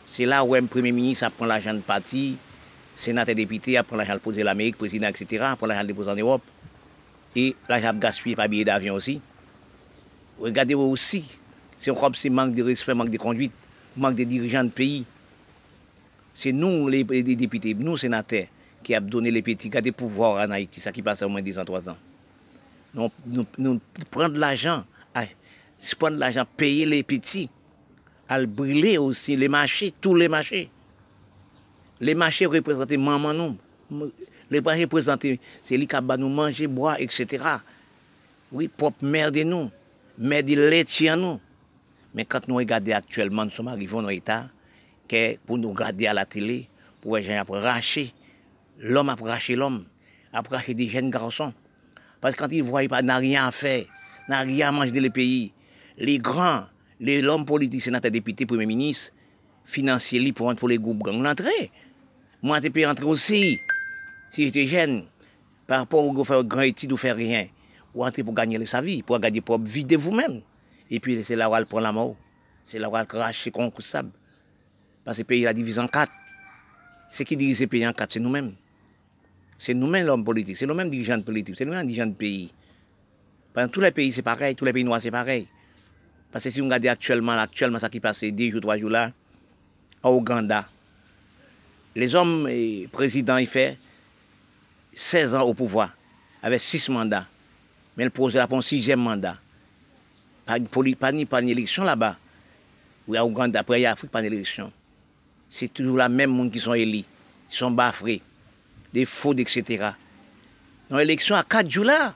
Se la ou m premier ministre apren l'ajan de pati, senat et depite apren l'ajan de pose l'Amerik, prezident, etc., apren l'ajan de pose en Europe, et l'ajan de gaspiller pa billet d'avion osi. Regardez-vous aussi, c'est comme si manque de respect, manque de conduite, manque de dirigeants de pays. C'est nous, les, les, députés, nous, sénateurs, qui avons donné les petits gars des pouvoirs en Haïti, ça qui passe au moins 10 ans, 3 ans. Nous, nous, nous prendre l'argent, prendre l'argent, payer les petits, à le brûler aussi les marchés, tous les marchés. Les marchés représentent maman nous. Les marchés représentent, c'est les qui nous manger, boire, etc. Oui, propre mère de nous. Mère de laitier nous. Mais quand nous regardons actuellement, nous sommes arrivés dans l'état que pour nous regarder à la télé, pour les gens racher, l'homme a raché l'homme, a raché des jeunes garçons. Parce que quand ils voient pas, n'a rien à faire, n'a rien à manger dans le pays. Les grands, les hommes politiques, sénateurs, députés, premiers ministres, financiers pour pour les groupes gangs, l'entrée. Moi, je peux entrer aussi, si j'étais jeune, par rapport au grand étude ou faire rien. Ou entrer pour gagner sa vie, pour gagner pour vie de vous-même. Et puis, c'est là où elle prend la mort. C'est là où elle crache de sable. Parce que le pays la divise en quatre. Ce qui dirige ce pays en quatre, c'est nous-mêmes. C'est nous-mêmes l'homme politique, c'est nous-mêmes dirigeants politiques, c'est nous-mêmes dirigeants de pays. Dans tous les pays, c'est pareil, tous les pays noirs, c'est pareil. Parce que si vous regardez actuellement, actuellement, ça qui passe 10 jours, 3 jours là, au Ouganda, les hommes et présidents, ils font 16 ans au pouvoir, avec 6 mandats. Mais ils posent là pour un sixième mandat. Pas, pas, ni pas une élection là-bas. Ou à Ouganda, après, il y a Afrique, pas une élection. C'est toujours la même monde qui sont élus. Ils sont baffrés des fraudes, etc. Dans l'élection à 4 jours là,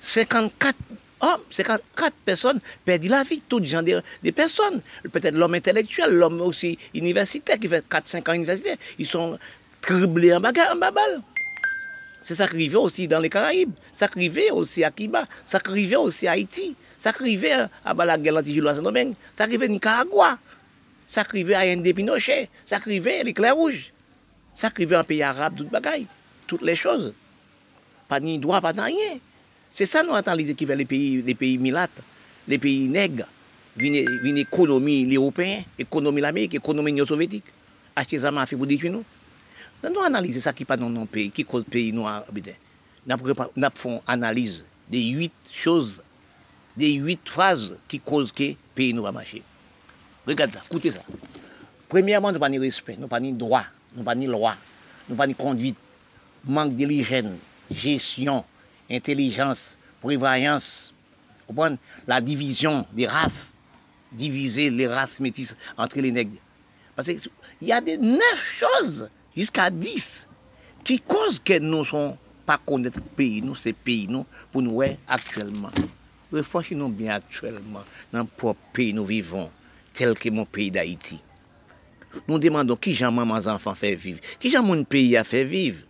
54 hommes, 54 personnes perdent la vie, toutes gens des, personnes. Peut-être l'homme intellectuel, l'homme aussi universitaire qui fait 4-5 ans universitaire, ils sont criblés en bagarre, en. C'est ça qui arrivait aussi dans les Caraïbes, ça qui arrivait aussi à Cuba, ça qui arrivait aussi à Haïti, ça qui arrivait euh, à Balaguer, l'Antijoulo, Saint-Domingue, ça qui arrivait à Nicaragua, ça qui arrivait à Yende Pinochet, ça qui arrivait à l'éclair rouge, ça qui arrivait en pays arabe, tout bagaille, toutes les choses. Pas ni droit, pas ni rien. C'est ça nous attend les équivalents les pays, les pays milates, les pays nègres, une, économie européenne, économie l'Amérique, économie soviétique. Achetez ça, ma pour détruire nous. Nan nou analize sa ki pa nan nan peyi, ki koz peyi nou abide. Nap fon analize de 8 chouz, de 8 faz ki koz ke peyi nou va mache. Regade sa, koute sa. Premièrement, nou pa ni respect, nou pa ni droit, nou pa ni loi, nou pa ni conduite, manque diligène, gestion, intelligence, prévoyance, la division des races, diviser les races métisses entre les nègres. Parce qu'il y a des neuf choses jiska 10. Ki koz ke nou son pa konet peyi nou, se peyi nou, pou nou wè aktuelman. Refwansi nou bien aktuelman nan pou peyi nou vivon, tel ke moun peyi da iti. Nou demandon ki jan maman zanfan fè viv, ki jan moun peyi a fè viv.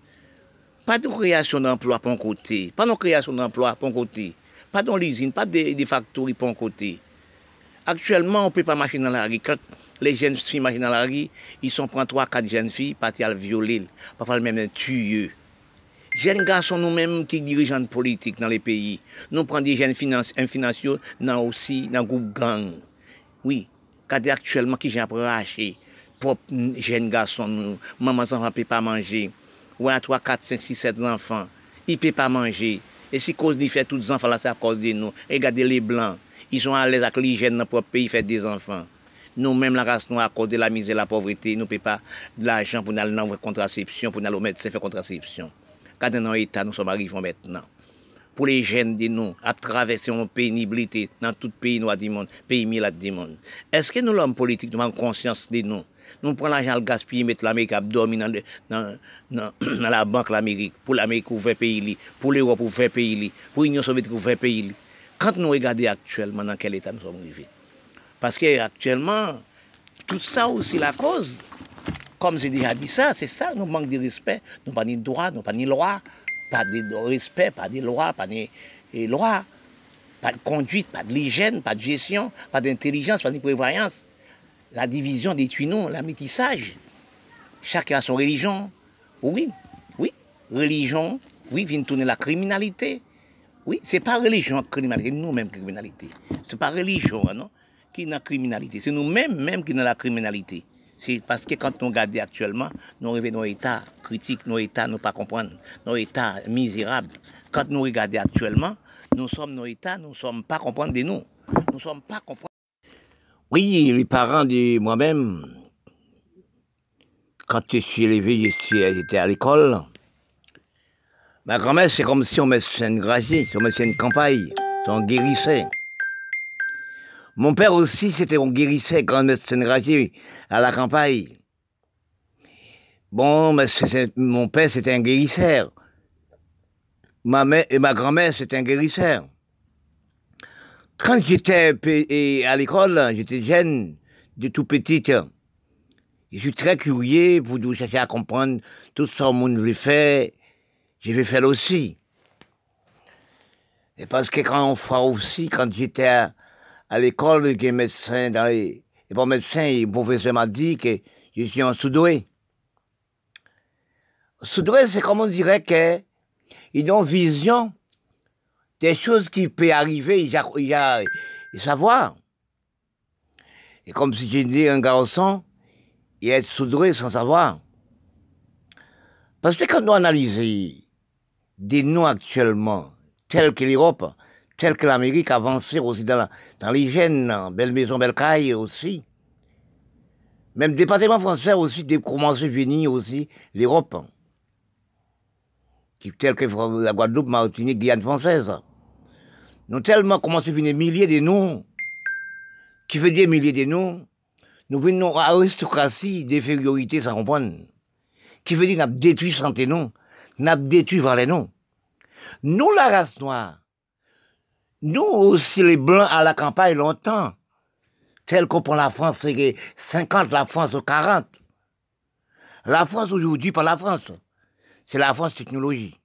Pa de kreasyon d'emploi pon kote, pa non kreasyon d'emploi pon kote, pa don l'izine, pa de, de faktori pon kote. Aktuellement, on ne peut pas marcher dans la rue. Quand les jeunes filles marchent dans la rue, ils sont prend trois, quatre jeunes filles, partis à le violer, parfois même un tueux. Jeunes garçons nous-mêmes qui dirigeants politiques dans les pays, nous prenons des jeunes financiers dans aussi, dans groupe gang. Oui, quand actuellement qui j'ai appris propre jeunes garçons maman enfants peut pas manger. Ou à 3, 4, 5, 6, 7 enfants, ils ne peuvent pas manger. Et si cause d'y fait tous les enfants là, c'est à cause de nous. Regardez les blancs. Ils sont à l'aise avec l'hygiène dans propre pays, faire des enfants. Nous-mêmes, la race, nous accordons la misère, la pauvreté, nous ne payons pas de l'argent pour aller dans la contraception, pour aller au médecin faire contraception. Quand dans l'État, nous sommes arrivés maintenant. Pour les jeunes de nous, à traverser une pénibilité dans tout pays noir du monde, pays milat du monde. Est-ce que nous, l'homme politique, nous avons conscience de nous? Nous prenons l'argent, le gaspiller, mettre l'Amérique à dormir dans, dans, dans, dans, la banque l'Amérique, pour l'Amérique ouvrir pays, pour l'Europe ouvrir pays, pour l'Union soviétique ouvrir pays. Quand nous regardons actuellement dans quel état nous sommes arrivés. Parce que actuellement, tout ça aussi la cause. Comme j'ai déjà dit ça, c'est ça, nous manque de respect. Nous pas ni droit, nous pas ni loi, pas de respect, pas de loi, pas de loi, pas de conduite, pas de l'hygiène, pas de gestion, pas d'intelligence, pas de prévoyance la division des tuinons, la métissage. Chacun a son religion. Oui, oui, religion, oui, vient tourner la criminalité. Oui, c'est pas religion criminalité, nous-mêmes criminalité. C'est pas religion, hein, non, qui n'a criminalité. C'est nous-mêmes même qui dans la criminalité. C'est parce que quand nous regardons actuellement, nous revenons nos états critiques, nos états ne pas comprendre, nos états misérables. Quand nous regardons actuellement, nous sommes nos états, nous sommes pas comprendre de nous. Nous sommes pas comprendre. Oui, les parents de moi-même, quand je suis élevé, j'étais à l'école, Ma grand-mère, c'est comme si on mettait une gragie, si on mettait une campagne, si on guérissait. Mon père aussi, c'était on guérissait quand on mettait une à la campagne. Bon, mais mon père, c'était un guérisseur. Ma mère et ma grand-mère, c'était un guérisseur. Quand j'étais à l'école, j'étais jeune, de tout petit, je suis très curieux pour chercher à comprendre tout ce que le monde faire je vais faire aussi. Et parce que quand on fera aussi, quand j'étais à, l'école, les médecin dans les, et bon médecin, le professeur m'a dit que je suis un soudoué. Soudoué, c'est comme on dirait qu'ils ont vision des choses qui peuvent arriver, il y a, savoir. Et comme si j'ai dit un garçon, il être soudoué sans savoir. Parce que quand nous analysons des noms actuellement, tels que l'Europe, tels que l'Amérique, avancée aussi dans, dans l'hygiène, Belle Maison, Belle Caille aussi. Même le département français aussi, commencé à venir aussi, l'Europe. Qui, tel que la Guadeloupe, Martinique, Guyane française. Nous tellement commencé à venir milliers de noms. Qui veut dire milliers de noms Nous venons à aristocratie, d'infériorité sans comprendre. Qui veut dire qu'on a détruit santé non n'a détruit les noms. Nous, la race noire, nous aussi les blancs à la campagne longtemps, tel qu'on prend la France, c'est 50, la France 40. La France aujourd'hui, pas la France, c'est la France technologie.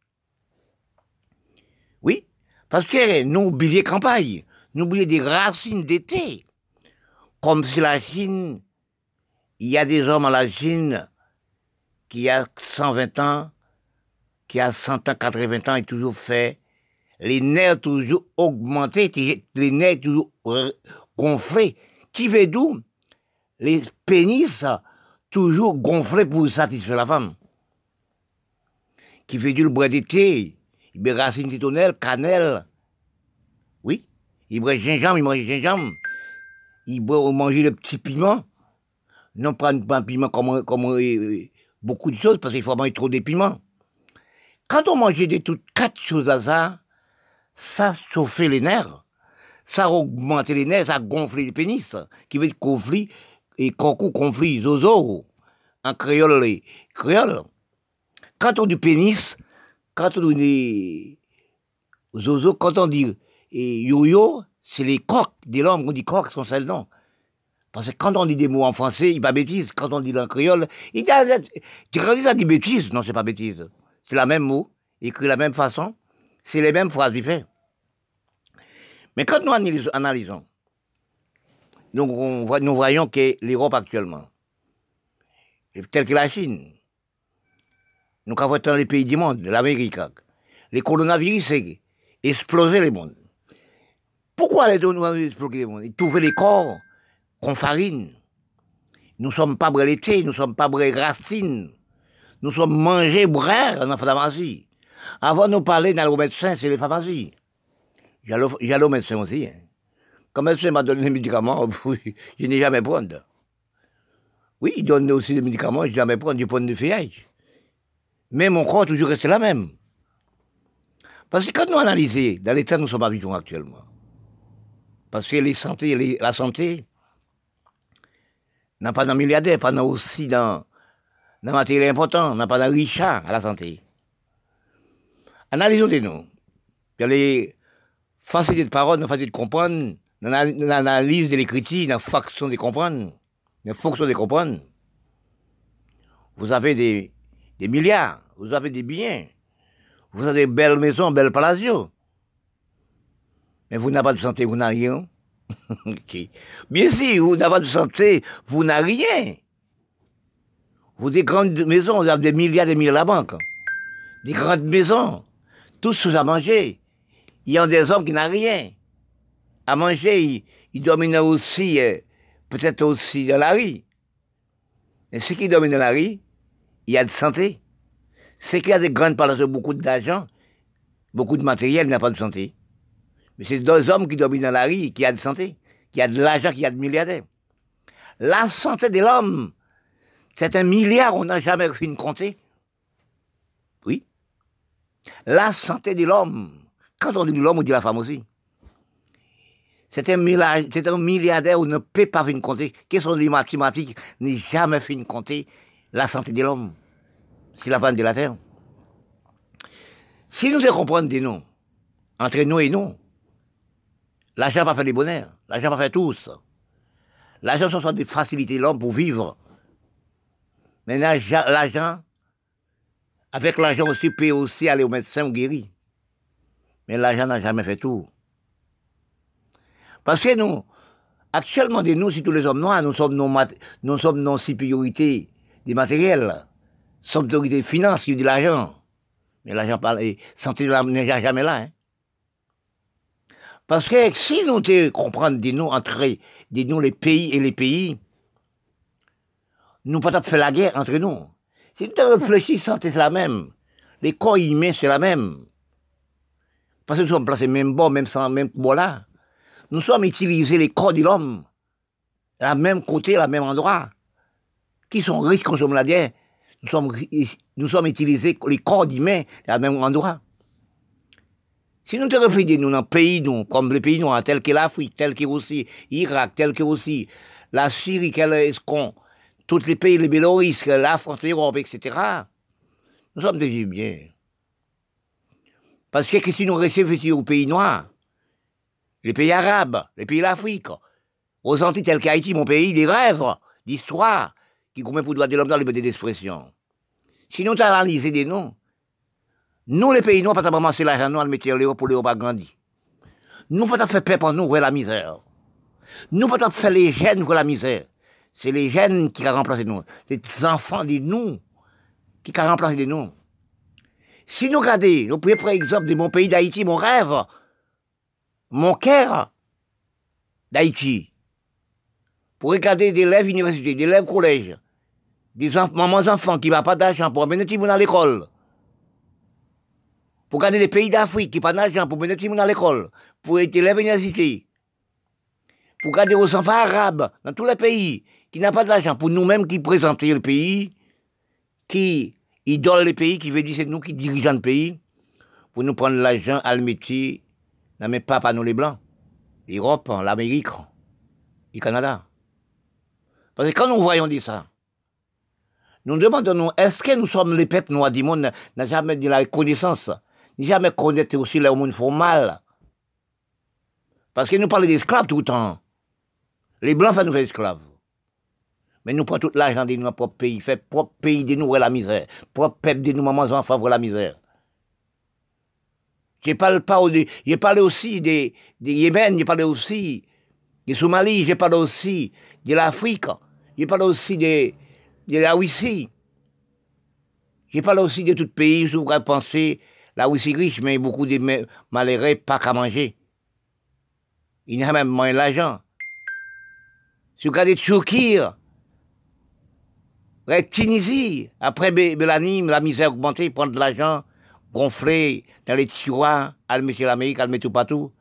Oui, parce que nous oublions campagne, nous oublions des racines d'été. Comme si la Chine, il y a des hommes à la Chine qui a 120 ans, qui a 100 ans, 80 ans, est toujours fait, les nerfs toujours augmentés, les nerfs toujours gonflés, qui veut d'où? Les pénis toujours gonflés pour satisfaire la femme. Qui veut du le bois d'été, il met racine titonnelle, cannelle. Oui, il boit gingembre, il mange gingembre. Il boit manger le petit piment. Non pas un piment comme, comme euh, beaucoup de choses, parce qu'il faut manger trop de piments. Quand on mangeait des toutes quatre choses à ça, ça chauffait les nerfs, ça augmentait les nerfs, ça gonflait les pénis, qui veut dire conflit, et coco conflit, zozo, en créole, les créole. Quand on dit pénis, quand on dit zozo, quand on dit yo-yo, c'est les coques des langues, on dit coques, sont celles non. Parce que quand on dit des mots en français, il pas bêtise. Quand on dit en créole, il dit, tu ça dit bêtise. Non, c'est pas bêtise c'est la même mot, écrit de la même façon, c'est les mêmes phrases différentes. Mais quand nous analysons, nous, voyons que l'Europe actuellement, telle que la Chine, nous avons dans les pays du monde, l'Amérique, les coronavirus, c'est exploser le monde. Pourquoi les ont explosé le monde? Ils trouvaient les corps qu'on farine. Nous ne sommes pas l'été, nous ne sommes pas racines. Nous sommes mangés brère dans la pharmacie. Avant de nous parler dans le médecin, c'est les pharmacies. J'allais au médecin aussi. Hein. Quand le médecin m'a donné des médicaments, je n'ai jamais prendre. Oui, il donne aussi des médicaments, je n'ai jamais prendre du point de feuillage. Mais mon corps toujours resté la même. Parce que quand nous analysons, dans l'état nous sommes habitués actuellement, parce que la santé n'a pas d'un milliardaire, pas aussi dans dans matériel important, on n'a pas de richard à la santé. Analysons nous. Il les facilités de parole, les facilités de comprendre, l'analyse de l'écriture, la faction de comprendre, la fonction de comprendre. Vous avez des, des milliards, vous avez des biens, vous avez des belles maisons, belles palacios. Mais vous n'avez pas de santé, vous n'avez rien. Bien sûr, vous n'avez pas de santé, vous n'avez rien. Vous des grandes maisons, vous avez des milliards et des milliards à la banque. Des grandes maisons, tous sous à manger. il y a des hommes qui n'ont rien à manger. Ils, dominent aussi, euh, peut-être aussi dans la rue. Et ceux qui dominent dans la rue, il y a de santé. C'est qu'il y a des grandes de beaucoup d'argent, beaucoup de matériel, a pas de santé. Mais c'est deux hommes qui dominent dans la rue qui ont de santé, qui a de l'argent, qui a de milliardaires. La santé de l'homme, c'est un milliard, on n'a jamais fini de compter. Oui. La santé de l'homme. Quand on dit l'homme, on dit la femme aussi. C'est un, milliardaire, on ne peut pas finir de compter. Quelles sont les mathématiques N'est jamais fini de compter la santé de l'homme. C'est la femme de la terre. Si nous comprenons des noms, entre nous et nous, l'argent pas fait les bonheurs, l'argent pas fait tous. L'argent, ce sont des facilités l'homme pour vivre. Mais l'argent, avec l'argent aussi, peut aussi aller au médecin ou guérir. Mais l'argent n'a jamais fait tout. Parce que nous, actuellement, nous, si tous les hommes noirs, nous sommes nos, nous sommes nos supériorités des matériels, des finances de l'argent. Mais l'argent santé n'est jamais là. Hein. Parce que si nous comprenons de nous, entre nous les pays et les pays, nous pas faire la guerre entre nous. Si tu réfléchis, santé c'est la même. Les corps humains, c'est la même. Parce que nous sommes placés même bon, même sans, même là. Nous sommes utilisés les corps de l'homme, la même côté, la même endroit. Qui sont riches, comme l'a dit. Nous sommes, nous sommes utilisés les corps humains, la même endroit. Si nous te réfléchissons nous, dans le pays, nous, comme les pays tels que l'Afrique, tel que aussi l'Irak, tel que aussi la Syrie, quel est-ce qu'on, tous les pays, Bélorusse, la France, l'Europe, etc., nous sommes des bien. Parce que si nous réfléchissons aux pays noirs, les pays arabes, les pays d'Afrique, aux Antilles tels qu'Haïti, mon pays, les rêves d'histoire qui commet pour droit de l'homme dans les liberté d'expression. Si nous analysons des noms, nous, les pays noirs, pas ramasser l'argent noir, le mettre pour l'Europe à grandir. Nous, pas faire peur pour nous, voir la misère. Nous, pas faire les gènes voir la misère. C'est les gènes qui ont remplacé nous. C'est les enfants de nous qui ont remplacé de nous. Si nous regardons, nous pouvons prendre exemple de mon pays d'Haïti, mon rêve, mon cœur d'Haïti, pour regarder des élèves universités, des élèves collèges, des mamans enfants qui n'ont pas d'argent pour amener les à l'école, pour regarder les pays d'Afrique qui n'ont pas d'argent pour amener les à l'école, pour être élèves universités, pour regarder aux enfants arabes dans tous les pays qui n'ont pas d'argent, pour nous-mêmes qui présentons le pays, qui idole le pays, qui veut dire c'est nous qui dirigeons le pays, pour nous prendre l'argent à le métier, non mais pas par nous les Blancs, l'Europe, l'Amérique, le Canada. Parce que quand nous voyons ça, nous nous demandons, est-ce que nous sommes les peuples noirs du monde, n'a jamais de la connaissance, n'a jamais connaître aussi le monde font mal? Parce que nous parlons d'esclaves tout le temps. Les Blancs font nous faire esclaves. Mais nous prenons tout l'argent de notre propre pays, fait propre pays de nous la misère, propre peuple de nous, mamans, enfants, voir la misère. J'ai parlé, j'ai parlé aussi des, Yémen, j'ai parlé aussi des Somalie, j'ai parlé aussi de l'Afrique, j'ai parlé aussi de, de la Russie. J'ai parlé aussi de tout pays, je voudrais penser, la Russie riche, mais beaucoup de malheureux, pas qu'à manger. Il n'y a même moins l'argent. Si vous regardez Tunisie, après Bélanie, la misère augmentée, prendre de l'argent, gonfler dans les tiroirs, allumer sur l'Amérique, allumer tout partout.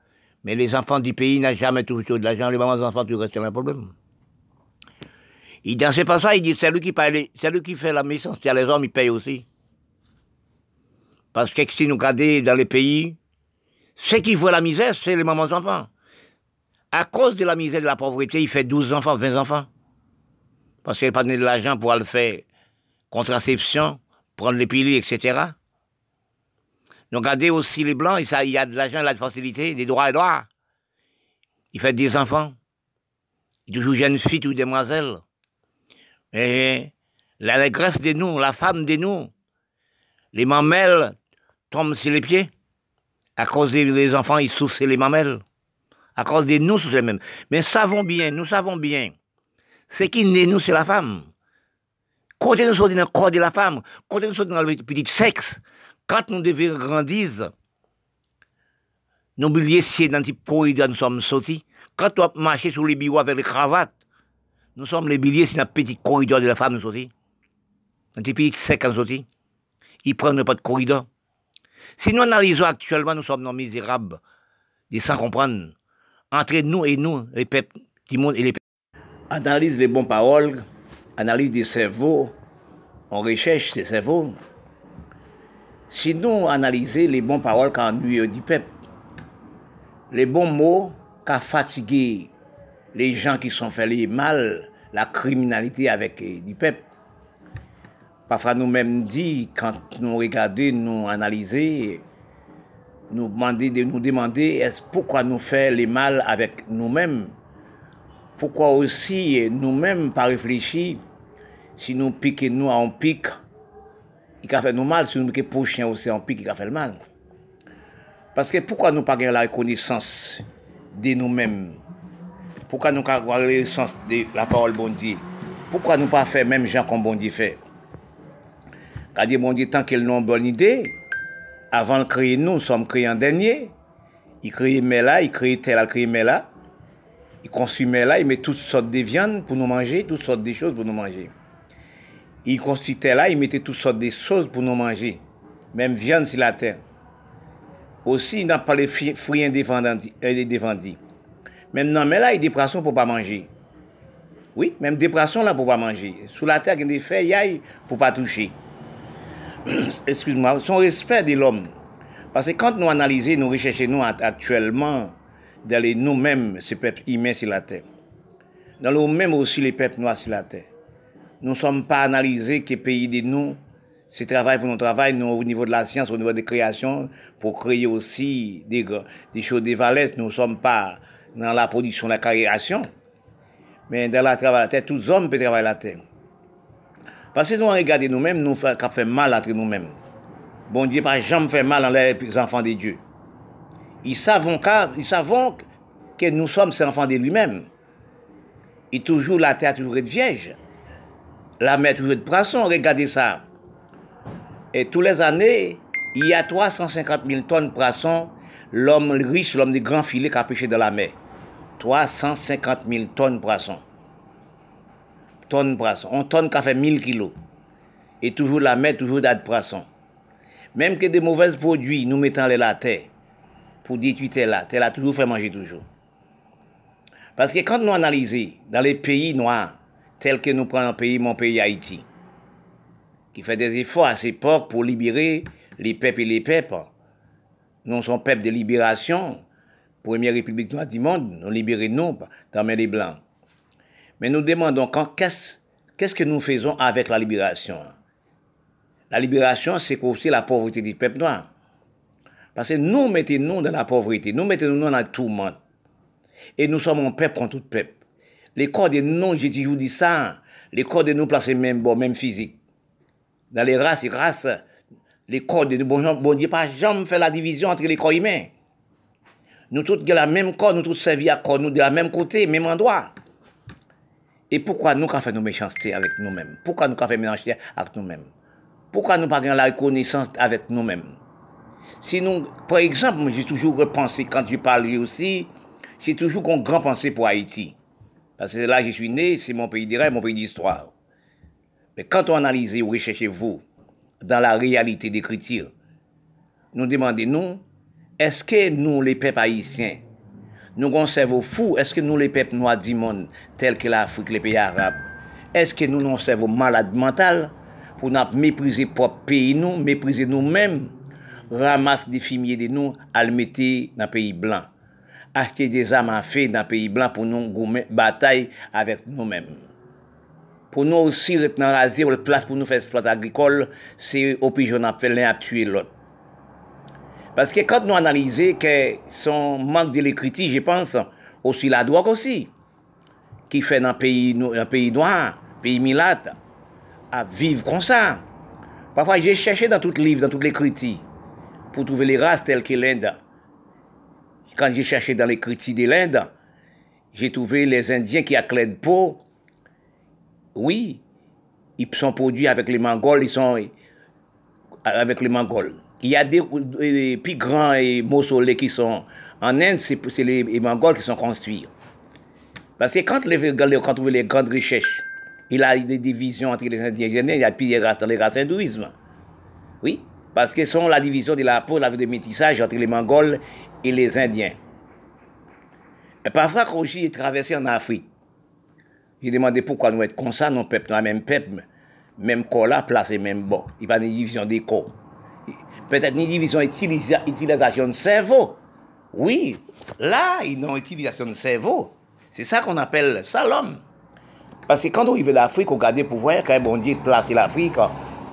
Mais les enfants du pays n'ont jamais toujours de l'argent, les mamans enfants, tu restes un problème. Il dansait pas ça, il dit, c'est lui qui paye, c'est qui fait la y a les hommes, ils payent aussi. Parce que si nous regardons dans les pays, ceux qui voient la misère, c'est les mamans enfants. À cause de la misère, de la pauvreté, il fait 12 enfants, 20 enfants parce qu'elle n'a pas de l'argent pour aller faire contraception, prendre les pilules, etc. Donc, regardez aussi les Blancs, il y a de l'argent, il y a de facilité, des droits et droits. Il fait des enfants. Il toujours jeune fille ou demoiselle. Et la graisse de nous, la femme de nous, les mamelles tombent sur les pieds. À cause des enfants, ils souffrent les mamelles. À cause de nous, c'est les mêmes. Mais savons bien, nous savons bien ce qui naît nous, c'est la femme. Quand nous sommes dans le corps de la femme, quand nous sommes dans le petit sexe, quand nous devons grandir, Nous oublions si dans le corridor nous sommes sortis. Quand on marché sur les bureaux avec les cravates, nous sommes les billets sur le petit corridor de la femme nous sortis. Dans le pays sec nous sortis. Ils prennent pas de corridor. Si nous analysons actuellement, nous sommes dans misérables, des sans comprendre. Entre nous et nous, les peuples, du monde et les peuples. Analyse les bonnes paroles, analyse des cerveaux, on recherche ces cerveaux. Si nous analysons les bonnes paroles quand nous du peuple, les bons mots qui fatigué les gens qui sont fait les mal, la criminalité avec eh, du peuple. Parfois nous-mêmes dit, quand nous regardons, nous analysons, nous demander de nous demander est-ce pourquoi nous faisons les mal avec nous-mêmes? Pourquoi aussi nous-mêmes pas réfléchir si nous piquons nous en pique, il a fait nous mal, si nous piquons chien aussi en pique, il a fait le mal. Parce que pourquoi nous pas la reconnaissance de nous-mêmes? Pourquoi nous pas la reconnaissance de la parole bon Dieu? Pourquoi nous pas faire même gens comme bon Dieu fait? Quand dit bon Dieu, tant qu'il n'a bonne idée, avant de créer nous, nous sommes créés en dernier. Il crée là, il crée tel, il crée là. Il consomme là, il met toutes sortes de viandes pour nous manger, toutes sortes de choses pour nous manger. Il constituait là, il mettait toutes sortes de choses pour nous manger. Même viande sur la terre. Aussi, il n'a pas les fruits indéfendus. Même non, mais là, il des poissons pour pas manger. Oui, même des poissons là pour pas manger. Sous la terre, il y a des feuilles pour pas toucher. Excuse-moi, son respect de l'homme. Parce que quand nous analysons, nous recherchons actuellement dans nous-mêmes, ces peuples humains sur la terre. Dans nous-mêmes aussi les peuples noirs sur la terre. Nous ne sommes pas analysés que pays de nous, c'est travail pour nous travail, nous, au niveau de la science, au niveau des créations, pour créer aussi des, des choses des valeurs. Nous ne sommes pas dans la production, la création. Mais dans la travail la terre, tous hommes peuvent travailler la terre. Parce que nous regardons nous-mêmes, nous faisons mal entre nous-mêmes. Bon Dieu, pas jamais fait mal envers les enfants de Dieu. Ils savent, que nous sommes ces enfants de lui-même. Et toujours la terre toujours être vierge la mer toujours de poissons, regardez ça. Et tous les années, il y a 350 000 tonnes de poissons, l'homme riche, l'homme des grands filets qui a pêché dans la mer. 350 000 tonnes de poissons. Tonnes de poissons. On tonne qui a fait 1000 kilos. Et toujours la mer, toujours de poissons. Même que des mauvais produits, nous mettons les la terre pour détruire la terre, a toujours fait manger toujours. Parce que quand nous analysons dans les pays noirs, tel que nous prenons pays, mon pays Haïti, qui fait des efforts à cette époque pour libérer les peuples et les peuples. Nous sommes peuple de libération, première république noire du monde, nous libérons nous dans les blancs. Mais nous demandons qu'est-ce que nous faisons avec la libération? La libération, c'est aussi la pauvreté du peuple noir. Parce que nous mettons-nous dans la pauvreté, nous mettons-nous dans le monde. Et nous sommes un peuple contre tout peuple. Les corps de nous, j'ai toujours dit ça, les corps de nous placent même bon, même physique. Dans les races et races, les corps de nous, bon, bon Dieu, pas jamais fait la division entre les corps humains. Nous tous de la même corps, nous tous servis à corps, nous de la même côté, même endroit. Et pourquoi nous avons fait nos méchancetés avec nous-mêmes? Pourquoi nous avons fait méchanceté avec nous-mêmes? Pourquoi nous n'avons pas la reconnaissance avec nous-mêmes? Si nous, par exemple, j'ai toujours repensé, quand je parle aussi, j'ai toujours une grande pensée pour Haïti. Parce que là, je suis né, c'est mon pays de mon pays d'histoire. Mais quand on analyse ou recherchez vous dans la réalité d'écriture, nous demandons, nous, est-ce que nous, les peuples haïtiens, nous conservons fous, est-ce que nous, les peuples noirs du monde, tels que l'Afrique, les pays arabes, est-ce que nous nous malades mentales pour nous mépriser propre pays, nous, mépriser nous-mêmes, ramas di fimye de nou al mette nan peyi blan. Achte de zaman fe nan peyi blan pou nou goumen batay avèk nou mèm. Pou nou osi ret nan raze ou l plas pou nou fè esploit agrikol, se opi joun ap fè lè ap tue lot. Paske kont nou analize ke son mank de l'ekriti, je pense, osi la doak osi, ki fè nan peyi doan, peyi milat, ap viv kon sa. Pafwa, jè chèche dan tout liv, dan tout l'ekriti, pour trouver les races telles que l'Inde. Quand j'ai cherché dans les critiques de l'Inde, j'ai trouvé les Indiens qui clé de peau. Oui, ils sont produits avec les Mongols, ils sont avec les Mongols. il y a des, des plus grands mausolées qui sont en Inde, c'est les, les Mongols qui sont construits. Parce que quand les, quand on les grandes richesses, il y a des divisions entre les Indiens et les Indiens, il y a plus de races dans les races hindouismes. Oui, parce que sont la division de la peau, la de métissage entre les Mongols et les Indiens. Et parfois, quand j'ai traversé en Afrique, j'ai demandé pourquoi nous être comme ça, nos peuples, la même peuple, même corps là, placé même bon. Il n'y a pas de division des corps. Peut-être une division d'utilisation de cerveau. Oui, là, ils ont utilisation de cerveau. C'est ça qu'on appelle ça l'homme. Parce que quand on arrive l'Afrique, on regarde pour voir quand bon Dieu placer l'Afrique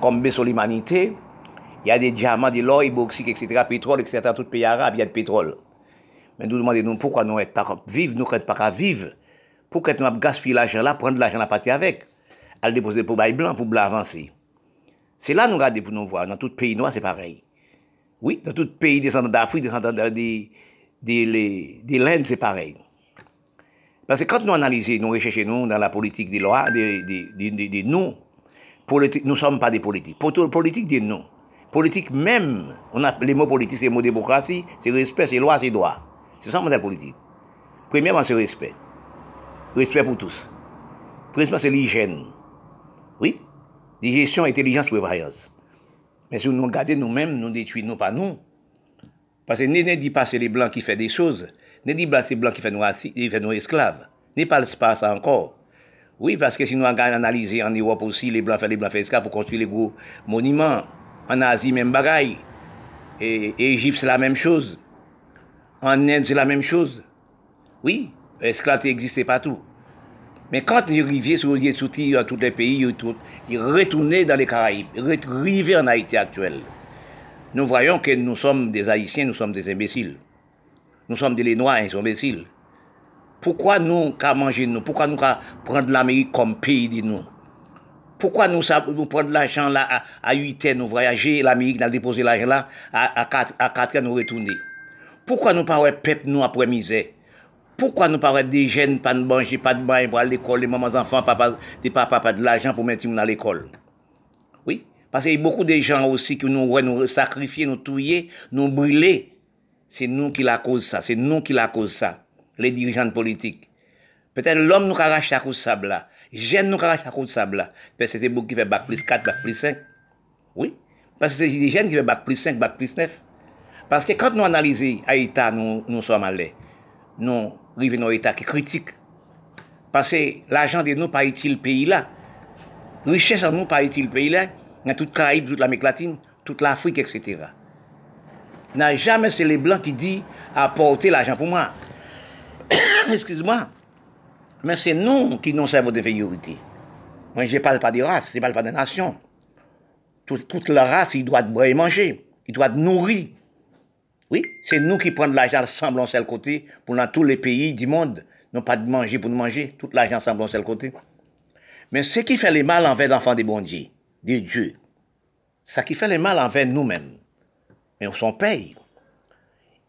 comme baisse l'humanité, il y a des diamants, de l'or, bauxite, etc., pétrole, etc., tout pays arabe, il y a du pétrole. Mais nous demandons pourquoi nous ne pas vivre, nous ne pas qu'à vivre? Pourquoi nous avons gaspillé l'argent là, prendre l'argent à partir avec, à le déposer pour bail blanc, pour blanc avancer. C'est là nous regardons pour nous voir. Dans tout pays noir, c'est pareil. Oui, dans tout pays descendant d'Afrique, descendant de, de, de l'Inde, c'est pareil. Parce que quand nous analysons, nous recherchons dans la politique des lois, des, des, des, des nous, ne sommes pas des politiques. Politique des nous. Politique même, on a les mots politiques, c'est les mots démocratie, c'est respect, c'est loi, c'est droit. C'est ça le modèle politique. Premièrement, c'est respect. Respect pour tous. Premièrement, c'est l'hygiène. Oui? Digestion, intelligence, prévoyance. Mais si nous regardons nous-mêmes, nous détruisons pas nous. Parce que ne dit pas c'est les blancs qui font des choses. Ne dit pas c'est les blancs qui font nous esclaves. Ne parle pas ça encore. Oui, parce que si nous analysons en Europe aussi, les blancs font les blancs esclaves pour construire les gros monuments. En Asie, même bagaille. Et, Égypte, c'est la même chose. En Inde, c'est la même chose. Oui, l'esclavage n'existait pas tout. Mais quand ils arrivaient sur les dans tous les pays, ils retournaient dans les Caraïbes, ils arrivaient en Haïti actuelle. Nous voyons que nous sommes des Haïtiens, nous sommes des imbéciles. Nous sommes des Noirs, des imbéciles. Pourquoi nous, qu'à manger nous Pourquoi nous, qu'à prendre l'Amérique comme pays de nous pourquoi nous, nous prendre l'argent là à, à 8 ans, nous voyager, l'Amérique, nous déposer l'argent là, à, à, 4, à 4 ans, nous retourner? Pourquoi nous pas peuple nous après misère? Pourquoi nous pas des jeunes, pas de manger, pas de bain pour aller à l'école, les mamans enfants, papa, des papas, pas de l'argent pour mettre à l'école? Oui? Parce qu'il y a beaucoup de gens aussi qui nous, nous sacrifier, nous tuer, nous brûler. C'est nous qui la cause ça, c'est nous qui la cause ça, les dirigeants politiques. Peut-être l'homme nous arrache à cause ça. Jeune nous arrache à de là. Parce que c'est beaucoup qui fait bac plus 4, bac plus 5. Oui. Parce que c'est des jeunes qui fait bac plus 5, bac plus 9. Parce que quand nous analysons Haïti, nous, nous sommes allés. Nous arrivons à État qui critique. Parce que l'argent de nous pas utile pays là? Richesse en nous pas utile pays là? Dans toute Caraïbe, toute l'Amérique latine, toute l'Afrique, etc. N'a jamais c'est les blancs qui disent apporter l'argent pour moi. Excuse-moi. Mais c'est nous qui nous servons de vérité. Moi, je ne parle pas de race, je ne parle pas de nation. Toute, la race, il doit boire et manger. Il doit être nourri. Oui, c'est nous qui prenons l'argent ensemble en seul côté pour dans tous les pays du monde. Non pas de manger pour nous manger, tout l'argent ensemble en seul côté. Mais ce qui fait le mal envers l'enfant des bons dieux, des dieux, ce qui fait le mal envers nous-mêmes, mais on s'en paye.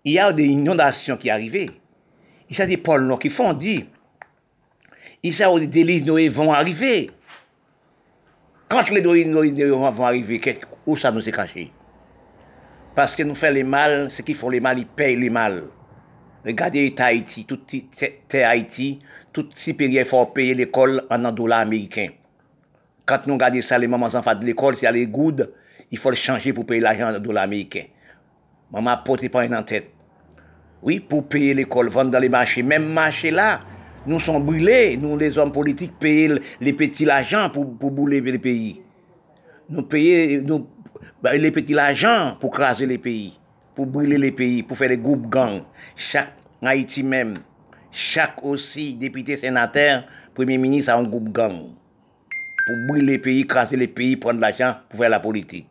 Il y a des inondations qui arrivent. Il y a des pôles qui font où les délices Noé vont arriver. Quand les délices Noé vont arriver, où ça nous est caché? Parce que nous faisons les mal, ceux qui font les mal, ils payent les mal. Regardez Haïti, tout Haïti, tout supérieur faut payer l'école en dollar américain. Quand nous regardons ça, les mamans enfants de l'école, c'est les good, il faut le changer pour payer l'argent en dollar américain. Maman porte pas une en tête. Oui, pour payer l'école, vendre dans les marchés. Même marché là, nous sommes brûlés, nous les hommes politiques payons les petits l'argent pour, pour bouler les pays. Nous payons nous, bah, les petits l'argent pour craser les pays, pour brûler les pays, pour faire des groupes gangs. Chaque Haïti même, chaque aussi député, sénateur, premier ministre a un groupe gang. Pour brûler les pays, craser les pays, prendre l'argent pour faire la politique.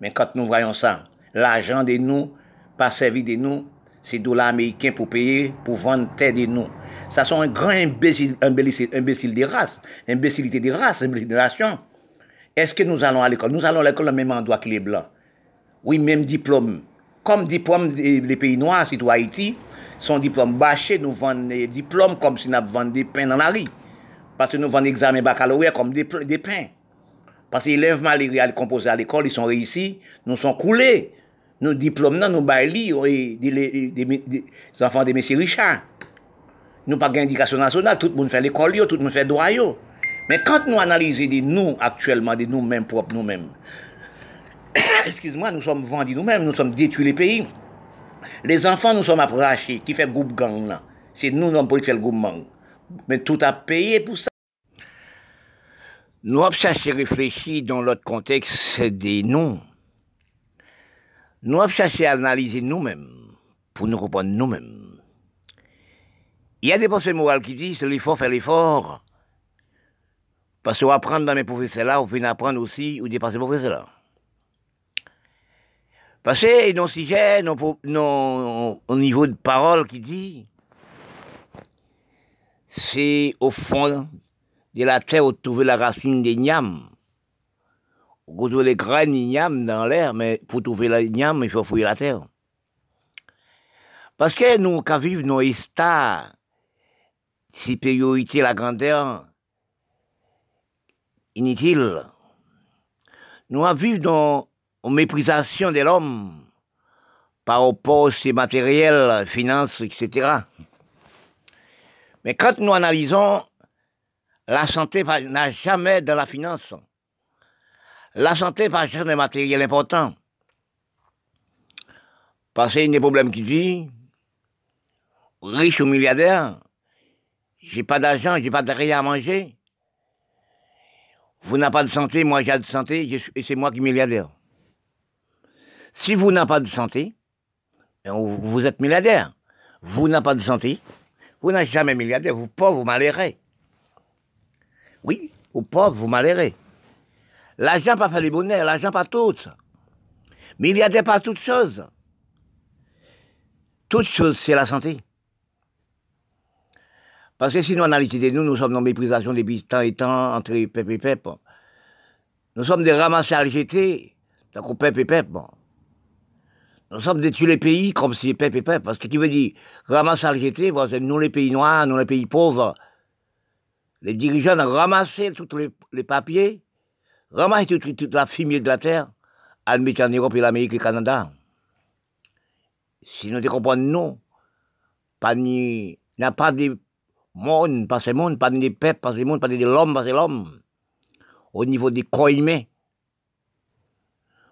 Mais quand nous voyons ça, l'argent de nous, pas servi de nous, c'est dollars américains pour payer, pour vendre terre de nous. Ça sont un grand imbécile, imbécile, des races, imbécilité des races, imbécilité des nations. Est-ce que nous allons à l'école? Nous allons à l'école au même endroit que les Blancs. Oui, même diplôme. Comme diplôme des pays noirs, c'est Haïti, son diplôme bâché, nous vendons des diplômes comme si nous vendions des pains dans la rue. Parce que nous vendons des examens baccalauréat comme des, pains. Parce que élèves malgré à composer à l'école, ils sont réussis, nous sommes coulés. Nos diplômes, nous baillons des, enfants de M. Richard. Nous pas d'indication nationale, tout le monde fait l'école, tout le monde fait droit. Mais quand nous analysons de nous actuellement, de nous-mêmes, propres nous-mêmes, excuse-moi, nous sommes vendus nous-mêmes, nous sommes détruits les pays. Les enfants, nous sommes approchés, qui fait groupe gang là. C'est nous, nous, pour faire le groupe gang. Mais tout a payé pour ça. Nous avons cherché à réfléchir dans l'autre contexte des noms. Nous avons cherché à analyser nous-mêmes, pour nous comprendre nous-mêmes. Il y a des pensées morales qui disent l'effort fait l'effort. Parce qu'on va apprendre dans mes professeurs là, on vient apprendre aussi ou dépasser mes professeurs là. Parce que non sujet, non, non, au niveau de parole qui dit, c'est au fond de la terre où trouver la racine des niams. Vous trouvez les graines des niams dans l'air, mais pour trouver la niam, il faut fouiller la terre. Parce que nous, quand vivons nos états, supériorité, la grandeur, inutile, nous vivons dans une méprisation de l'homme par rapport aux ses matériels, finances, etc. Mais quand nous analysons, la santé n'a jamais de la finance. La santé n'a jamais de matériel important. Parce qu'il y a des problèmes qui disent, riche ou milliardaire, j'ai pas d'argent, j'ai pas de rien à manger. Vous n'avez pas de santé, moi j'ai de santé, et c'est moi qui suis milliardaire. Si vous n'avez pas de santé, vous êtes milliardaire. Vous n'avez pas de santé, vous n'êtes jamais milliardaire, vous pauvre, vous malheurez. Oui, vous pauvre, vous malheurez. L'argent pas fait le bonheur, l'argent pas tout. Milliardaire pas toutes choses. Toutes choses, c'est la santé. Parce que si nous analysons nous, nous sommes dans méprisation des temps et temps entre peuple et peuple. Nous sommes des ramasseurs jetés, donc peuple et peuple. Nous sommes des tuer les pays comme si peuple et peuple. Parce que tu veux dire, ramassage jeté, c'est nous les pays noirs, nous les pays pauvres. Les dirigeants ont ramassé tous les, papiers, ramassé toute, la fumée de la terre, à mettre en Europe et l'Amérique et le Canada. Si nous comprenons, non, pas ni, n'a pas de monde, pas monde, pas des peuples, pas monde, pas de l'homme, pas de l'homme, au niveau des humains.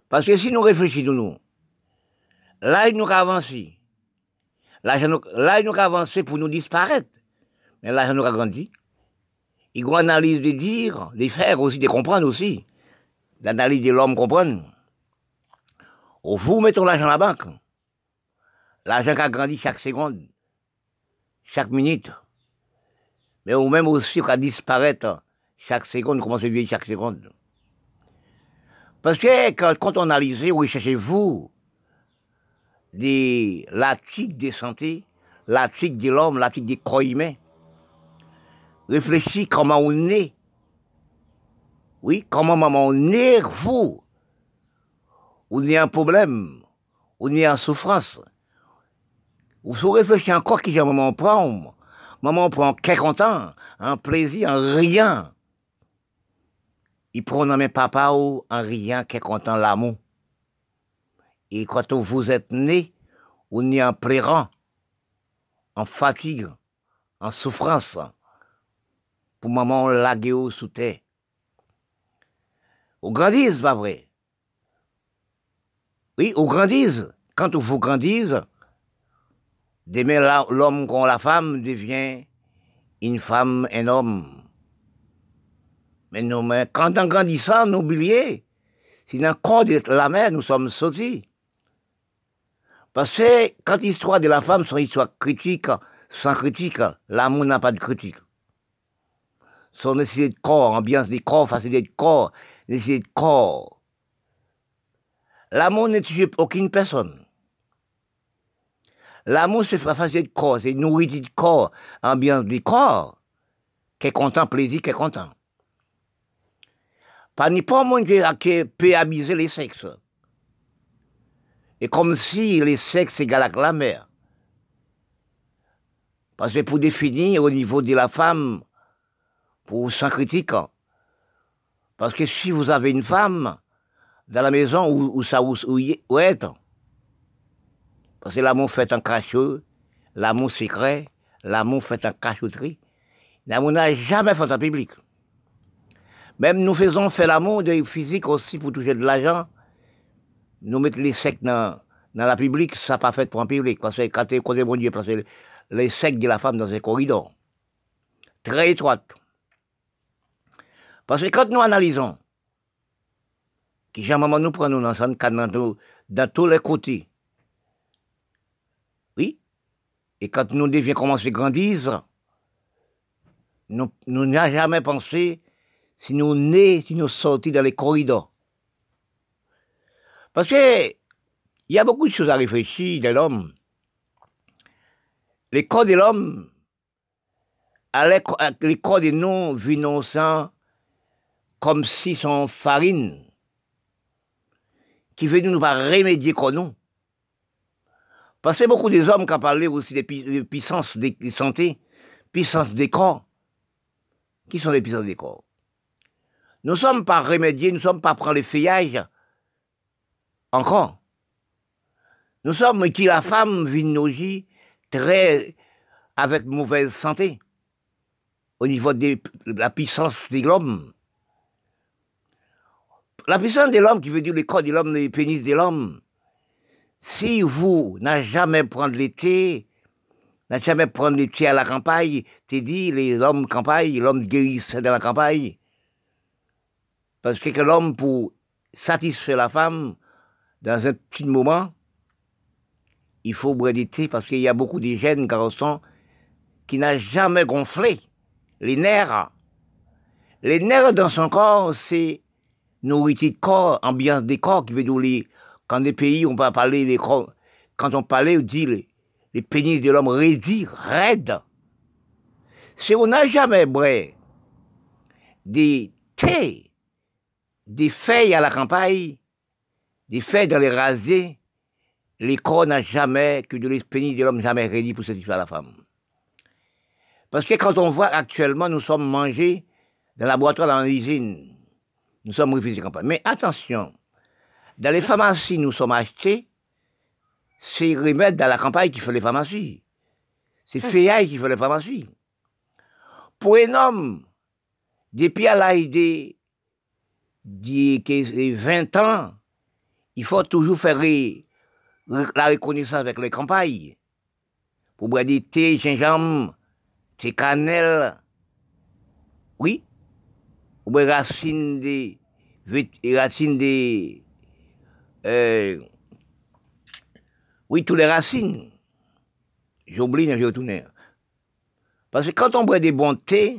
Parce que si nous réfléchissons, nous, là, il nous a avancé. Là, il nous a avancé pour nous disparaître. Mais là, il nous a grandi. Il faut analyse de dire, les faire aussi, de comprendre aussi. L'analyse de l'homme comprendre. Au vous mettons l'argent à la banque. L'argent qui a grandi chaque seconde, chaque minute mais ou même aussi qu'à disparaître chaque seconde, comment se vieillir chaque seconde. Parce que quand, on analyse, oui, cherchez-vous l'article de santé, l'article de l'homme, l'article des corps humains, réfléchis comment on est. Oui, comment maman on est, vous. On est un problème, on est en souffrance. Vous saurez encore qui j'ai moment prendre Maman prend qu'un content, un plaisir, un rien. Il prend même papa ou un rien qu'un content l'amour. Et quand vous êtes né, on est en pleurant, en fatigue, en souffrance, pour maman laguer sous terre. Vous grandissez, pas vrai? Oui, vous grandissez. Quand vous grandissez, Demain, l'homme comme la femme devient une femme, un homme. Mais, mais quand on grandit ça, nous oublions. Si dans le corps de la mère, nous sommes sautés. Parce que quand l'histoire de la femme, une histoire critique, sans critique, l'amour n'a pas de critique. Son nécessité de corps, ambiance des corps, facilité de corps, nécessité de corps. L'amour n'est aucune personne. L'amour, c'est facile de corps, c'est nourriture de corps, ambiance du corps. Qui est content, plaisir, qui est content. Pas ni pas monde qui peut abuser les sexes. Et comme si les sexes égal à la mère. Parce que pour définir au niveau de la femme, pour sans critique, parce que si vous avez une femme dans la maison où, ça où, où est, Parce que l'amour fait en cachot, l'amour secret, l'amour fait en cachotterie. L'amour n'a jamais fait en public. Même nous faisons faire l'amour de physique aussi pour toucher de l'argent. Nous mettons les secs dans, la public, ça pas fait pour un public. Parce que quand tu es bon Dieu, parce que les secs de la femme dans un corridor. Très étroite. Parce que quand nous analysons, qui jamais nous prenons dans, dans tous les côtés, oui, et quand nous devions commencer à grandir, nous n'avons jamais pensé si nous nés, si nous sortis dans les corridors. Parce que il y a beaucoup de choses à réfléchir de l'homme. Les corps de l'homme, les corps de nous, vivent comme si sont farine, qui veut nous remédier comme nous. Parce que beaucoup des hommes qui ont parlé aussi des, puissances de santé, puissances des corps. Qui sont les puissances des corps? Nous ne sommes pas remédiés, nous ne sommes pas prendre les feuillages. Encore. Nous sommes qui la femme vit nos très avec mauvaise santé au niveau de la puissance de l'homme. La puissance de l'homme qui veut dire le corps de l'homme, le pénis de l'homme. Si vous n'avez jamais prendre l'été, n'avez jamais prendre l'été à la campagne, t'es dit les hommes campagne, l'homme guérissent dans la campagne, parce que l'homme, pour satisfaire la femme, dans un petit moment, il faut boire du thé parce qu'il y a beaucoup de jeunes garçons qui n'ont jamais gonflé les nerfs. Les nerfs dans son corps, c'est nourriture de corps, ambiance des corps qui veut dire quand des pays on va parler les quand on parlait on dit les, pénis de l'homme raidis, raides. Si on n'a jamais boire des thés des feuilles à la campagne, des feuilles dans les rasés, les corps n'ont jamais, que de l'esprit de l'homme jamais réduit pour satisfaire la femme. Parce que quand on voit actuellement, nous sommes mangés dans la boîte dans l'usine. Nous sommes refusés campagne. Mais attention, dans les pharmacies, nous sommes achetés, c'est remèdes dans la campagne qui fait les pharmacies. C'est hum. feuillailles qui fait les pharmacies. Pour un homme, depuis à dit que 20 ans, il faut toujours faire la reconnaissance avec les campagnes. Pour boire du thé, gingembre, thé cannelle, oui, ou boire racines des, racines des, euh, oui, toutes les racines. J'oublie, je retourne. Parce que quand on boit des bons thés,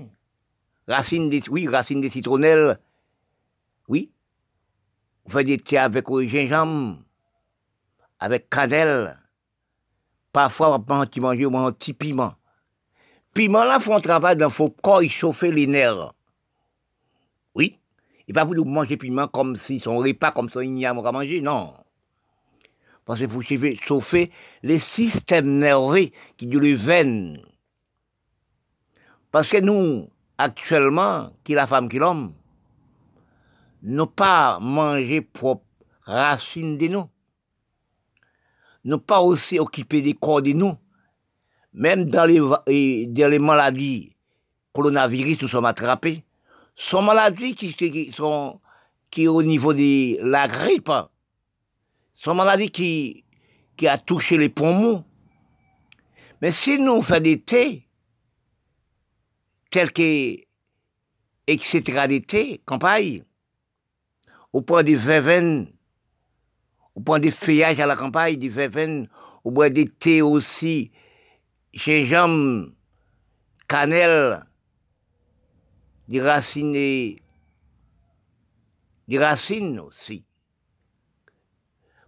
racines des, oui, racines des citronnelles, oui. On fait des thés avec gingembre, avec cannelle. Parfois, on petit manger un petit piment. Piment là, font un travail dans faut corps chauffer les nerfs. Oui. Et pas pour manger piment comme si son repas, comme son igname à manger, non. Parce que pour chauffer les systèmes nerveux qui durent les veines. Parce que nous, actuellement, qui la femme, qui l'homme, ne pas manger propre racines de nous. Ne pas aussi occuper des corps de nous. Même dans les, dans les maladies coronavirus, nous sommes attrapés. Sont maladies qui, sont qui au niveau de la grippe. Ce sont maladies qui, qui a touché les poumons. Mais si nous faisons des thés, tels que, etc., des thés, campagne, au point des verveines, au point des feuillages à la campagne, des verveines, au bois des thés aussi, gingembre, cannelle, des racines, des racines aussi.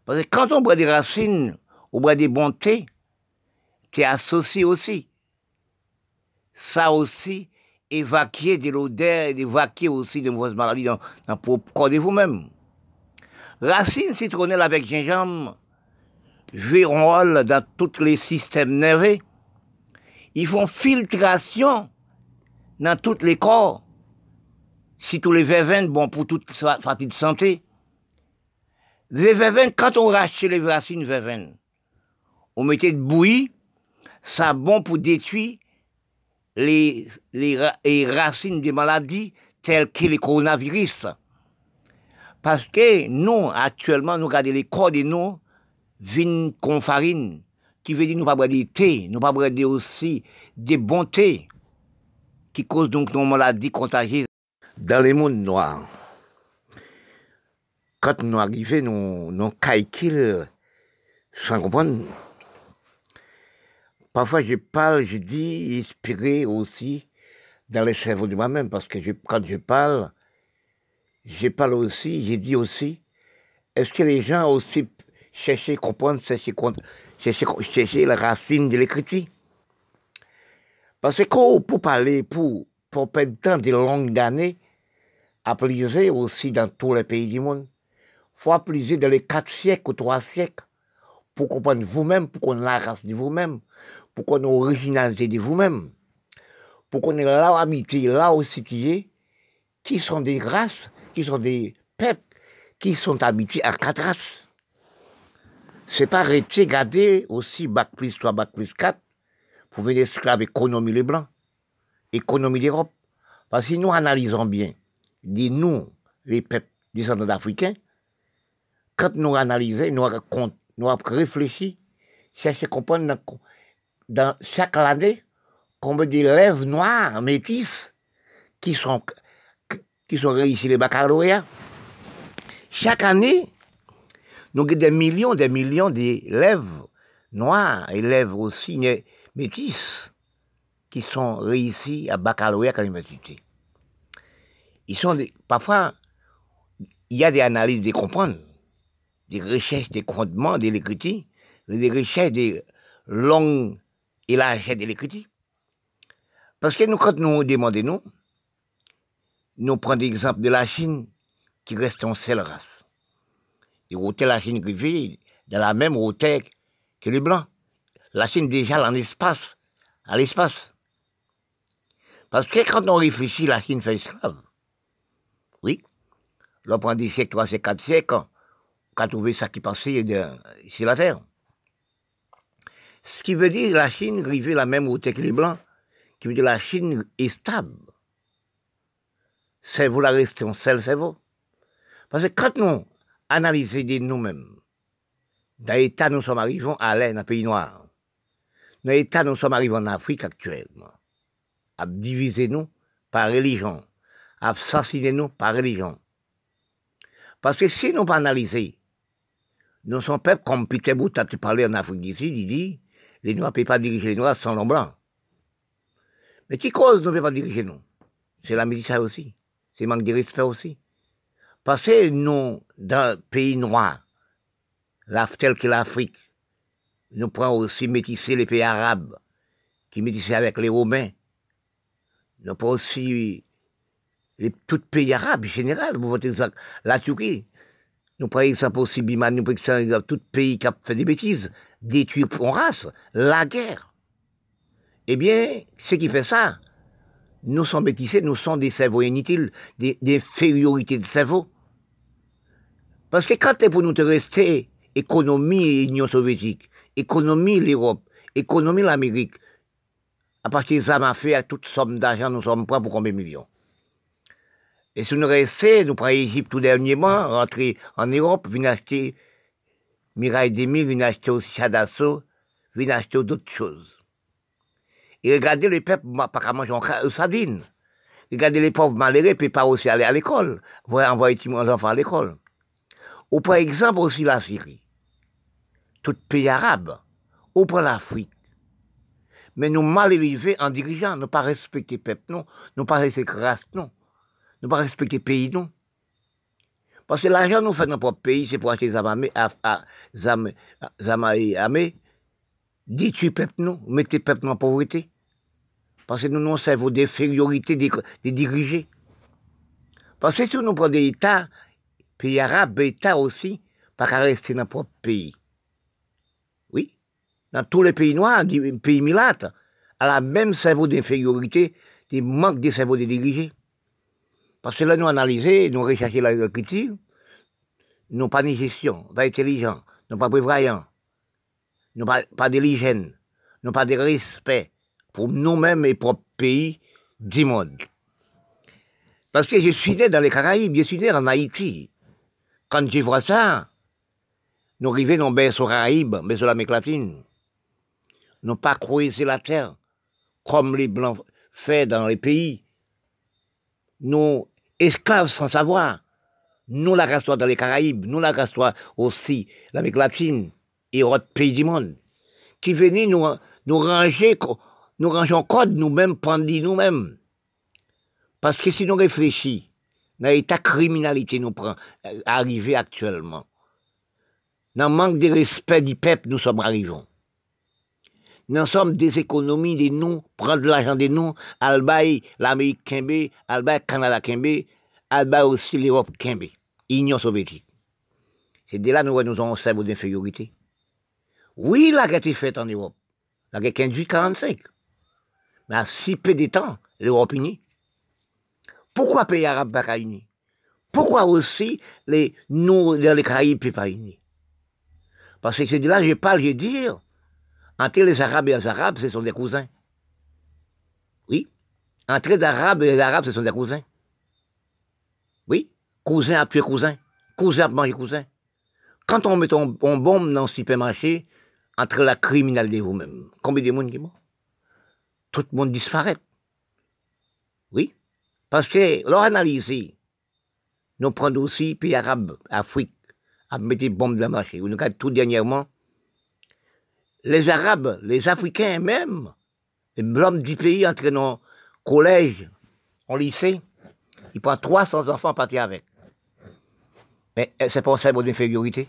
Parce que quand on boit des racines, on boit des bons thés, t'es associé aussi. Ça aussi, évacuer de l'odeur et évacuer aussi de mauvaises maladies dans, dans corps de vous-même. Racine citronnelle avec gingembre jouent un rôle dans tous les systèmes nerveux. Ils font filtration dans tous les corps. Si tous les verveines, bon pour toute fatigue de santé. Les verveines, quand on rachète les racines verveines, on mettait de bouillie, ça bon pour détruire les, racines des maladies telles que les coronavirus. Parce que nous, actuellement, nous regardons les corps de nous, vin con farine, qui veut dire nous pas boire du thé, nous pas boire aussi des bons thés, qui causent donc nos maladies contagieuses dans le monde noir. Quand nous arrivons, nous, nous sans comprendre. Parfois, je parle, je dis, inspiré aussi dans le cerveau de moi-même, parce que quand je parle, je parle aussi, je dis aussi, est-ce que les gens aussi cherchent à comprendre, cherchent, chercher la racine de l'écriture? Parce que pour parler, pour, pour perdre temps de longues années, à aussi dans tous les pays du monde, faut appliquer dans les quatre siècles ou trois siècles pour comprendre vous-même, pour qu'on la race de vous-même, pour qu'on l'originalité de vous-même, pour qu'on ait là habité, là où situé, qui sont des races, qui sont des peuples, qui sont habités à quatre races. C'est pas arrêter, garder aussi bac plus 3, bac plus 4, pour venir esclave économie les blancs, économie d'Europe. Parce que nous analysons bien, dis nous, les peuples descendants d'Africains, quand nous analysons, nous, nous réfléchissons, chercher à comprendre dans, chaque année combien d'élèves noirs, métis, qui sont, qui sont réussis les baccalauréats. Chaque année, nous avons des millions, des millions d'élèves noirs, élèves aussi métis, qui sont réussis à baccalauréat à l'université. Ils sont parfois, il y a des analyses de comprendre des recherches des grondements de l'écriture, des recherches des langues et la de l'écriture. Parce que nous, quand nous demandons, nous, nous prenons l'exemple de la Chine, qui reste en seule race. Et hôtels la Chine vit dans la même hauteur que les Blancs? La Chine déjà en espace, à l'espace. Parce que quand on réfléchit, la Chine fait esclave. Là, pendant des siècles, trois siècles, quatre siècles, qu'a trouvé ça qui passait sur la Terre. Ce qui veut dire la Chine rivait la même hauteur que les Blancs, qui veut dire la Chine est stable. C'est vous la restez en seul cerveau. Parce que quand nous analysons nous-mêmes, dans l'état nous sommes arrivés à l'air dans pays noir, dans l'état nous sommes arrivés en Afrique actuellement, à diviser nous par religion, à assassiner nous par religion. Parce que si nous pas analyser nous sommes peuple, comme Peter Bout a parlé en Afrique d'ici, il dit, les Noirs ne peuvent pas diriger les Noirs sans l'homme blanc. Mais qui cause ne peut pas diriger nous? C'est la médecine aussi. C'est manque de respect aussi. Parce que nous, dans le pays noir, tel que l'Afrique, nous prenons aussi métisser les pays arabes, qui métissaient avec les Romains. Nous prenons aussi les, les pays arabes général, la Turquie, nous prenons exemple aussi Biman, nous prenons exemple tout pays qui a fait des bêtises, détruire en race, la guerre. Eh bien, ce qui fait ça, nous sommes bêtisés, nous sommes des cerveaux inutiles, des, des infériorités de cerveau. Parce que quand c'est pour nous rester économie et Union soviétique, économie l'Europe, économie l'Amérique, à partir de ça, m'a fait à toute somme d'argent, nous sommes prêts pour combien de millions? Et si nous restons, nous prenons l'Égypte tout dernièrement, rentrer en Europe, venir acheter Mirail Demi, venir acheter aussi Chadasso, venir acheter d'autres choses. Et regardez les peuples, pas manger en sardines. Regardez les pauvres malheureux, ne pas aussi aller à l'école, voir envoyer leurs enfants à l'école. Ou par exemple aussi la Syrie, tout pays arabe, ou pour l'Afrique. Mais nous mal élevés en dirigeant, ne pas respecter le peuple, non, ne pas respecter race, non ne pas respecter le pays, non. Parce que l'argent nous fait dans notre pays, c'est pour acheter des armes, armées, détruire le peuple, non, mettre le peuple en pauvreté. Parce que nous, nous servons d'infériorité des, des dirigés. Parce que si nous prenons des États, pays arabes, États aussi, pas rester dans notre pays. Oui. Dans tous les pays noirs, les pays milates, à la même cerveau d'infériorité, des manques de cerveau des dirigés. Parce que là, nous analysons, nous recherchons la critique, nous pas ni gestion, pas intelligent, nous pas prévoyant. nous pas, pas de l'hygiène, nous pas de respect pour nous-mêmes et pour le pays du monde. Parce que je suis né dans les Caraïbes, je suis né en Haïti. Quand je vois ça, nous arrivons dans les Caraïbes, mais sur l'Amérique latine. Nous pas creuser la terre comme les Blancs font dans les pays. Nous, esclaves sans savoir. Nous, la race dans les Caraïbes, nous, la race aussi l'Amérique latine et autres pays du monde, qui venaient nous, nous ranger, nous rangeons code nous-mêmes, prendre nous-mêmes. Parce que si nous réfléchissons, dans l'état criminalité nous prend euh, actuellement, dans le manque de respect du peuple, nous sommes arrivés. Nous sommes des économies des noms, prendre de l'argent des noms, albaï l'Amérique Kembe, albaï Canada Kembe, albaï aussi l'Europe Kembe, Union soviétique. C'est de là nous nous avons un cerveau d'infériorité. Oui, la guerre est faite en Europe. La guerre 15-45. Mais à si peu de temps, l'Europe unie. Pourquoi pays arabes pas unis? Pourquoi aussi les, nous, dans les Caraïbes, pas unis? Parce que c'est de là que je parle, je dis, entre les Arabes et les Arabes, ce sont des cousins. Oui. Entre les Arabes et les Arabes, ce sont des cousins. Oui. Cousin a tué cousin. Cousin a mangé cousin. Quand on met une bombe dans le supermarché, entre la criminalité vous-même, combien de monde qui mort? Tout le monde disparaît. Oui. Parce que, leur analyse, nous prenons aussi pays arabes, Afrique, à mettre des bombes dans le marché. Nous regardons tout dernièrement, les Arabes, les Africains même, l'homme du pays dans le collège, au lycée, il prend 300 enfants à partir avec. Mais eh, c'est pas un symbole d'infériorité.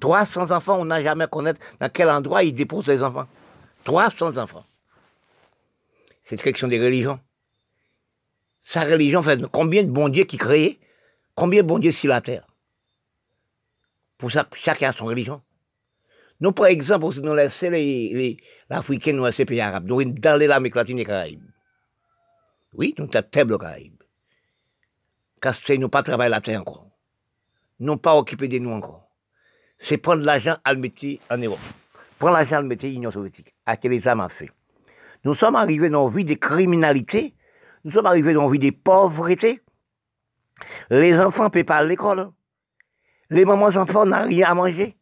300 enfants, on n'a jamais connaître dans quel endroit il dépose les enfants. 300 enfants. C'est une question des religions. Sa religion fait combien de bons dieux qui créent Combien de bons dieux sur la terre Pour ça, chacun a son religion. Nous, par exemple, nous laissons les, les, l'Africain, laissons les pays arabes, nous dans l'Amérique latine et Caraïbes. Oui, nous sommes table Caraïbes. Parce que nous pas travailler la terre encore. Nous pas occuper de nous encore. C'est prendre l'argent à le mettre en Europe. Prendre l'argent à le mettre en Union soviétique. À quel les a fait. Nous sommes arrivés dans une vie de criminalité. Nous sommes arrivés dans une vie de pauvreté. Les enfants ne peuvent pas à l'école. Les mamans enfants n'ont rien à manger.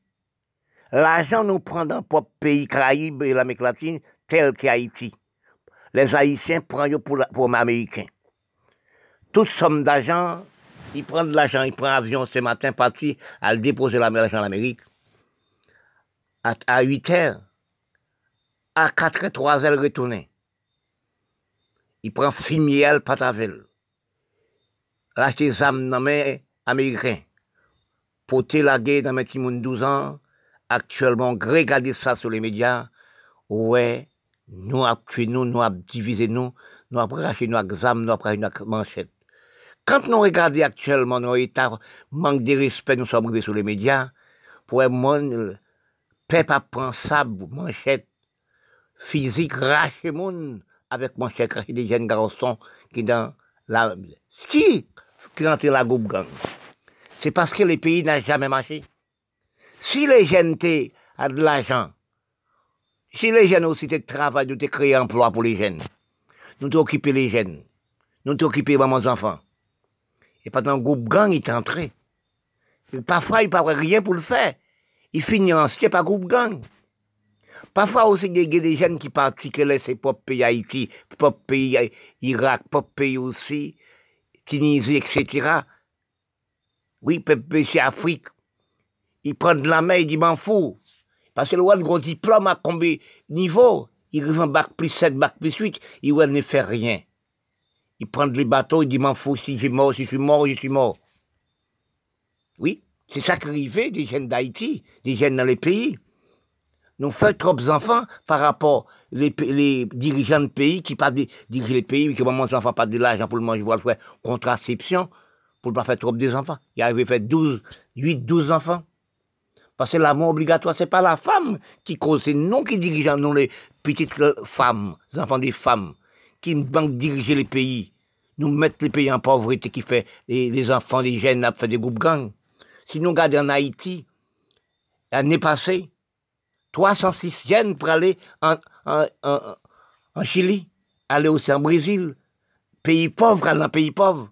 L'argent nous prend dans le pays Caraïbes et l'Amérique latine, tel qu'Haïti. Les Haïtiens prennent pour, pour les Américains. Toute somme d'argent, ils prennent de l'argent, ils prennent l'avion ce matin, parti à déposer l'argent en Amérique. À, 8 heures, à 4 h 3 heures retourner. Il prend Fimiel Patavel. L'acheter des âmes dans les Américains. Porter la guerre dans mes petits 12 ans actuellement, regardez ça sur les médias, ouais, nous avons tué nous, nous avons divisé nous, nous avons racheté examens, nous avons racheté nos manchettes. Quand nous regardons actuellement nos états, manque de respect, nous sommes arrivés sur les médias, pour un monde, peuple prend ça, manchette, physique, racheter monde, avec manchette, racheter des jeunes garçons qui dans la, qui, qui rentrent la groupe gang. C'est parce que les pays n'ont jamais marché. Si les jeunes ont de l'argent, si les jeunes aussi de travail, nous créer emploi pour les jeunes, nous occuper les jeunes, nous occuper les enfants. Et pendant un groupe gang, il est entré. parfois, il ne rien pour le faire. Il finit en pas groupe gang. Parfois aussi, il y a des jeunes qui partent, qui laissent propres pays Haïti, propres pays Irak, propres pays aussi, Tunisie, etc. Oui, pays Afrique il prend de la main, il dit m'en fous. Parce que le roi gros diplôme à combien niveau Il arrive en bac plus 7, bac plus 8, il ne fait rien. Il prend les bateaux, il dit m'en fous, si suis mort, si je suis mort, je suis mort. Oui, c'est ça qui arrive des jeunes d'Haïti, des jeunes dans les pays. Nous faisons trop d'enfants par rapport les, dirigeants de pays qui pas diriger les pays, qui maman enfants pas de l'argent pour le manger, pour le faire contraception, pour ne pas faire trop d'enfants. Il arrive à faire 12, 8, 12 enfants. Parce que l'amour obligatoire, c'est pas la femme qui cause, c'est nous qui dirigeons, nous les petites femmes, les enfants des femmes, qui diriger les pays. Nous mettre les pays en pauvreté, qui fait les, enfants, les jeunes, fait des groupes gangs. Si nous regardons en Haïti, l'année passée, 306 yens pour aller en, en, en, Chili, aller aussi en Brésil. Pays pauvre, aller dans pays pauvre.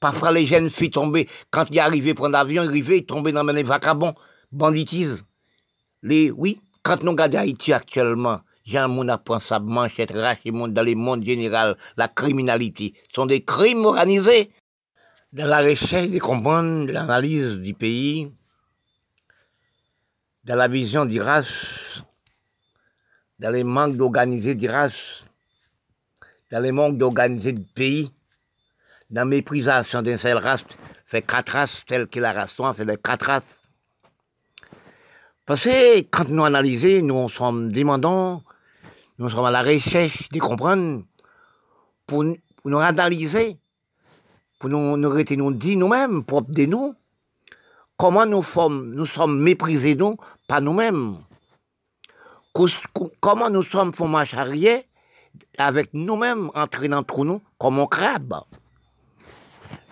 Parfois, les jeunes filles tomber, quand ils arrivaient prendre l'avion, ils arrivaient, ils tombaient dans les vagabonds, banditise. Les, oui, quand nous regardons Haïti actuellement, Moun apprend sa manchette, dans le monde général, la criminalité, sont des crimes organisés. Dans la recherche de comprendre l'analyse du pays, dans la vision du race, dans les manques d'organiser race, dans les manques d'organiser du pays, dans la méprisation d'une seule race, fait quatre races telles que la race fait des quatre races. Parce que quand nous analysons, nous sommes demandons, nous sommes à la recherche de comprendre, pour, nous analyser, pour nous, nous, nous dire nous-mêmes, propres de nous, comment nous sommes, méprisés nous par nous-mêmes. Comment nous sommes font marche arrière avec nous-mêmes entraînant entre nous comme un crabe.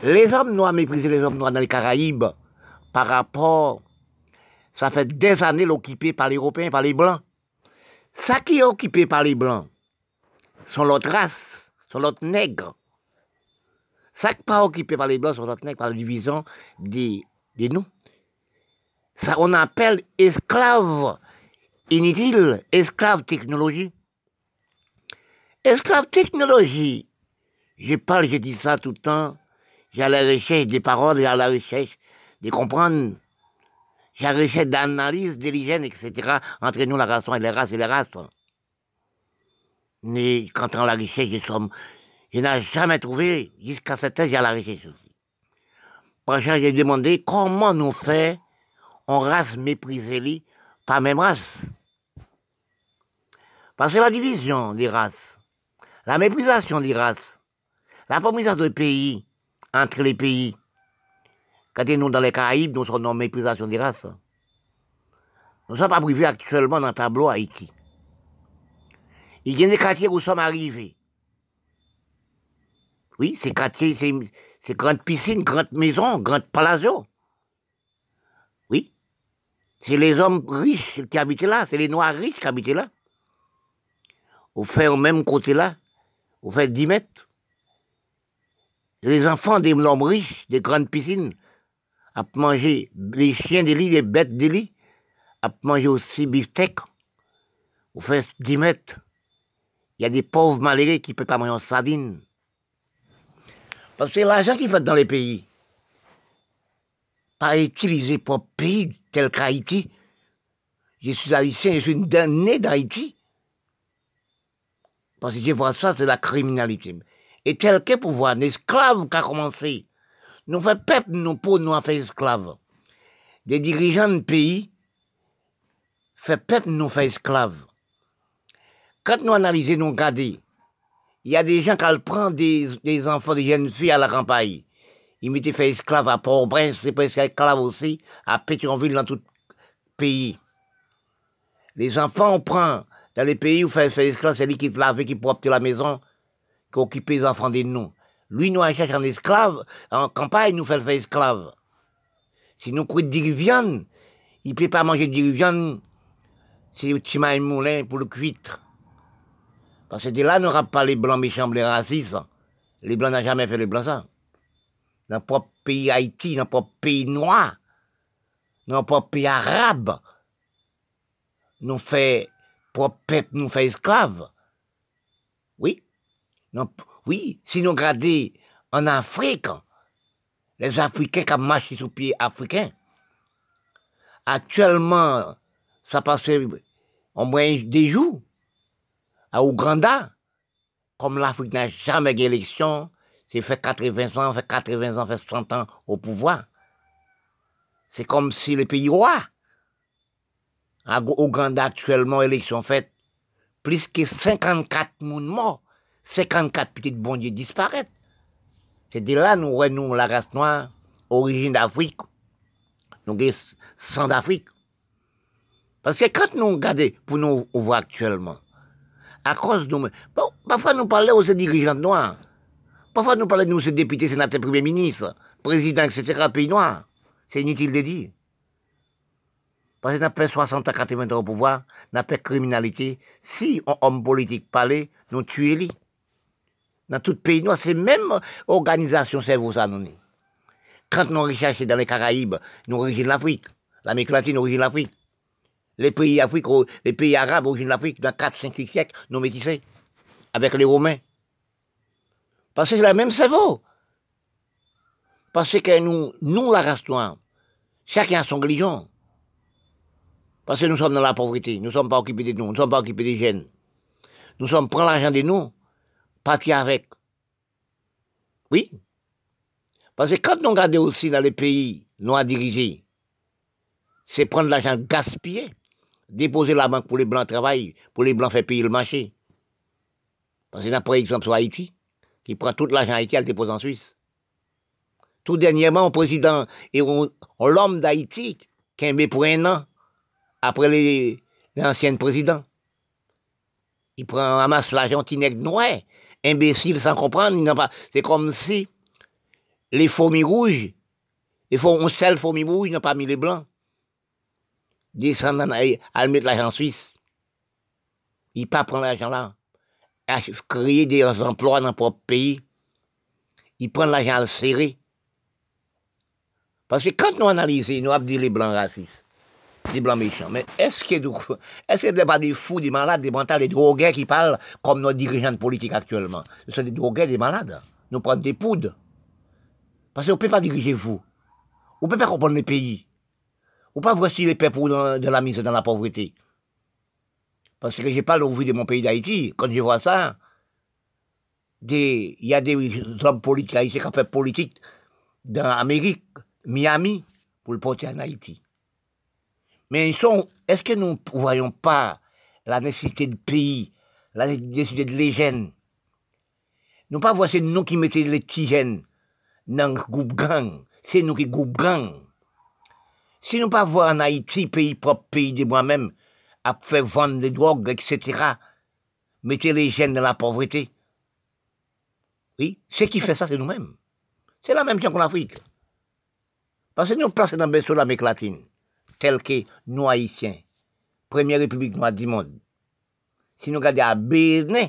Les hommes noirs méprisé les hommes noirs dans les Caraïbes par rapport, ça fait des années l'occupé par les Européens, par les Blancs. Ça qui est occupé par les Blancs sont l'autre race, sont l'autre nègre. Ça qui n'est pas occupé par les Blancs sont l'autre nègre, par la division des, des nous. Ça, on appelle esclave inutile, esclave technologie. Esclave technologie. Je parle, je dis ça tout le temps. J'ai à la recherche des paroles, j'ai à la recherche de comprendre. À recherche d'analyse de l'hygiène, etc. Entre nous, la race et les races et les races. Mais quand on la recherche, je, n'ai jamais trouvé, jusqu'à cette j'ai à la recherche aussi. Prochain, j'ai demandé comment nous faire on race méprisée par même race. Parce que la division des races, la méprisation des races, la méprisation des pays entre les pays, quand nous dans les Caraïbes, nous sommes en méprisation des races. Nous sommes pas privés actuellement dans le tableau Haïti. Il y a des quartiers où nous sommes arrivés. Oui, ces quartiers, c'est grandes piscines, grandes maisons, grandes palazios. C'est les hommes riches qui habitent là, c'est les noirs riches qui habitent là. Au fait au même côté là, au fait 10 mètres. Les enfants des hommes riches, des grandes piscines, à manger les chiens des lits, les bêtes des lits, à manger aussi beefsteak. Au fait 10 mètres. Il y a des pauvres malheureux qui ne peuvent pas manger en sardine. Parce que l'argent qui fait dans les pays pas utilisé pour pays tel qu'Haïti. Je suis haïtien, je suis né d'Haïti. Parce que je vois ça, c'est la criminalité. Et tel que pour voir un esclave qui a commencé, nous fait peuple, nous, pour nous faire esclaves. Des dirigeants de pays fait peuple, nous fait esclaves. Quand nous analysons, nous regardons, il y a des gens qui prennent des, enfants, des jeunes filles à la campagne il m'était fait esclave à Port-au-Prince, c'est presque esclave aussi, à Pétionville, dans tout le pays. Les enfants, on prend dans les pays où fait, fait esclave, c'est lui qui lave, qui propre la maison, qui occupe les enfants des noms. Lui, nous, cherche un esclave, en campagne, nous fait faire esclave. Si nous courons de viande, il ne peut pas manger de viande, c'est petit moulin pour le cuitre. Parce que de là, nous n'aura pas les blancs méchants, les racistes. Les blancs n'ont jamais fait les blancs ça dans le propre pays Haïti, dans le propre pays noir, dans le propre pays arabe, nous fait propre peuple, nous fait esclaves. Oui. Oui, si nous regardons en Afrique, les Africains qui marchent sur pied africain, actuellement, ça passe en moins des jours à Ouganda, comme l'Afrique n'a jamais d'élection, c'est fait 80 ans, fait 80 ans, fait 100 ans au pouvoir. C'est comme si le pays roi. Au Grand actuellement, élection faite, plus que 54 moun morts, 54 petites bon Dieu disparaissent. C'est de là nous nous la race noire, origine d'Afrique. Nous avons sang d'Afrique. Parce que quand nous regardons pour nous voir actuellement, à cause de nous, parfois nous parlons aux dirigeants noirs, Parfois, nous parlons de nous, ces députés, sénateurs, premiers ministres, présidents, etc., pays noirs. C'est inutile de dire. Parce que n'a pas 60 à 80 ans au pouvoir, n'a pas criminalité. Si un homme politique parlait, nous tuons lui. Dans tout pays noir, c'est même organisation, vous ça, nous. Quand nous recherchons dans les Caraïbes, nous origine l'Afrique. L'Amérique latine origine l'Afrique. Les pays les pays arabes origine l'Afrique. Dans 4, 5, 6 siècles, nous métissés. Avec les Romains. Parce que c'est la même cerveau. Parce que nous, nous la race noire, chacun a son religion. Parce que nous sommes dans la pauvreté, nous ne sommes pas occupés de nous, nous ne sommes pas occupés des jeunes. Nous sommes prendre l'argent de nous, partir avec. Oui. Parce que quand nous regardons aussi dans les pays noirs dirigés, c'est prendre l'argent gaspillé, déposer la banque pour les blancs travailler, pour les blancs faire payer le marché. Parce que a par exemple sur Haïti, qui prend tout l'argent Haïti, elle dépose en Suisse. Tout dernièrement, le président et l'homme d'Haïti, qui est pour un an, après l'ancien président. Il prend, ramasse l'argent noir, imbécile sans comprendre. pas, c'est comme si les fourmis rouges, il faut un seul fourmi rouge, il n'a pas mis les blancs. Descendant à mettre l'argent en Suisse. Il pas prendre l'argent là, créer des emplois dans le propre pays. Il prend l'argent à le serrer. Parce que quand nous analysons, nous avons dit les blancs racistes des blancs méchants. Mais est-ce que est-ce que pas des fous, des malades, des mentales, des drogués qui parlent comme nos dirigeants politiques actuellement? Ce sont des drogués, des malades. Nous prenons des poudres. Parce qu'on ne peut pas diriger vous. On ne peut pas comprendre les pays. On ne peut pas voici les peuples de la mise dans la pauvreté. Parce que je parle au vu de mon pays d'Haïti. Quand je vois ça, il y a des hommes politiques haïtiens qui fait politique dans l'Amérique, Miami, pour le porter en Haïti. Mais est-ce que nous ne voyons pas la nécessité de pays, la nécessité de légende Nous pas voir c'est nous qui mettons les jeunes dans le groupe gang. C'est nous qui groupe gang. Si nous pas voir en Haïti, pays propre, pays de moi-même, à faire vendre des drogues, etc., mettez les jeunes dans la pauvreté. Oui, ce qui fait ça, c'est nous-mêmes. C'est la même chose qu'en Afrique. Parce que nous plaçons dans le l'Amérique latine tel que nous haïtiens, première république noire du monde. Si nous regardons à Bénin,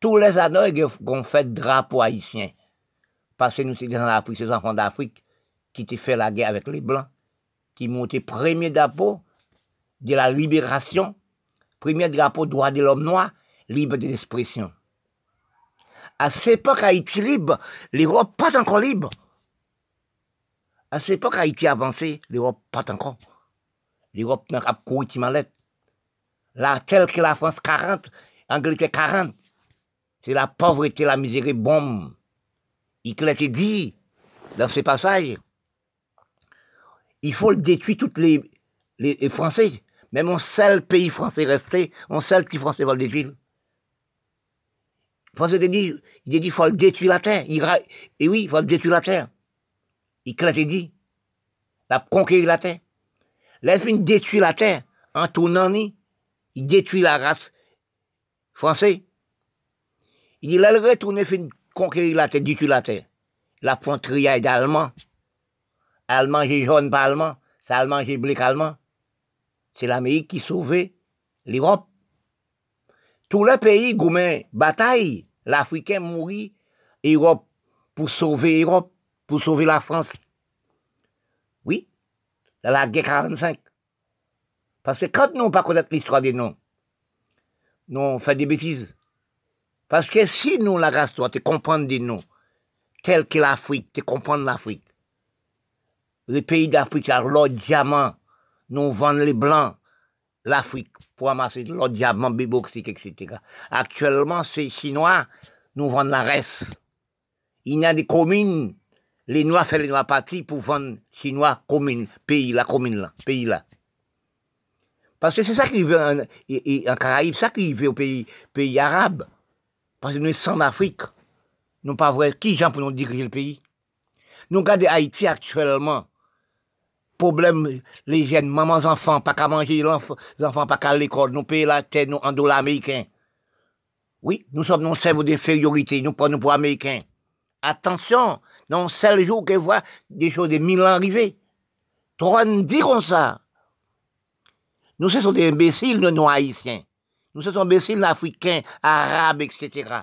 tous les années, ont fait drapeau haïtien. Parce que nous sommes dans l'Afrique, ces enfants d'Afrique, qui ont fait la guerre avec les Blancs, qui monté premier drapeau de la libération, premier drapeau droit de l'homme noir, libre d'expression. À cette époque, Haïti libre, l'Europe pas encore libre. À cette époque, Haïti avancé, l'Europe pas encore l'Europe n'a pas couru malette. Là, tel que la France 40, Angleterre 40, c'est la pauvreté, la misère bombe. Il te dit dans ce passage, il faut le détruire toutes les, Français. Même un seul pays français resté, un seul petit français va le détruire. Français dit, il dit, faut le détruire la terre. et oui, il faut le détruire la terre. Il te dit, la conquérir la terre. Là, il détruire la terre en tournant, il détruit la race française. Il dit, là, il retourne, il conquérir la terre, détruire la terre. La est d'Allemand. Allemand, j'ai jaune pas allemand. C'est allemand, j'ai blé. C'est l'Amérique qui sauvait l'Europe. Tous les pays, gourmet, bataille, l'Africain mourit, Europe, pour sauver l'Europe, pour sauver la France la guerre 45. Parce que quand nous pas connaître l'histoire des noms, nous on fait des bêtises. Parce que si nous, la race, tu comprendre des noms, tels que l'Afrique, tu comprends l'Afrique. Les pays d'Afrique, l'or diamant, nous vendons les blancs, l'Afrique, pour amasser l'or diamant, biboxique, etc. Actuellement, c'est chinois, nous vendons la reste. Il y a des communes les Noirs font les Noirs partis pour vendre Chinois commune, pays là, commune là, pays là. Parce que c'est ça qui veut en, en Caraïbes, ça qui veut au pays, pays arabes. Parce que nous sommes en Afrique. Nous pas voir qui gens pour nous diriger le pays? Nous regardons Haïti actuellement. Problème, les jeunes, mamans, enfants, pas qu'à manger, les enfants, pas qu'à l'école, nous payons la tête, nous, en dollars américains. Oui, nous sommes, nous servons d'infériorité, nous prenons pour américains. Attention, non, c'est le jour que voit des choses de mille ans arriver. Trois diront ça. Nous, ce sont des imbéciles, nous, nous haïtiens. Nous, ce sont des imbéciles africains, arabes, etc.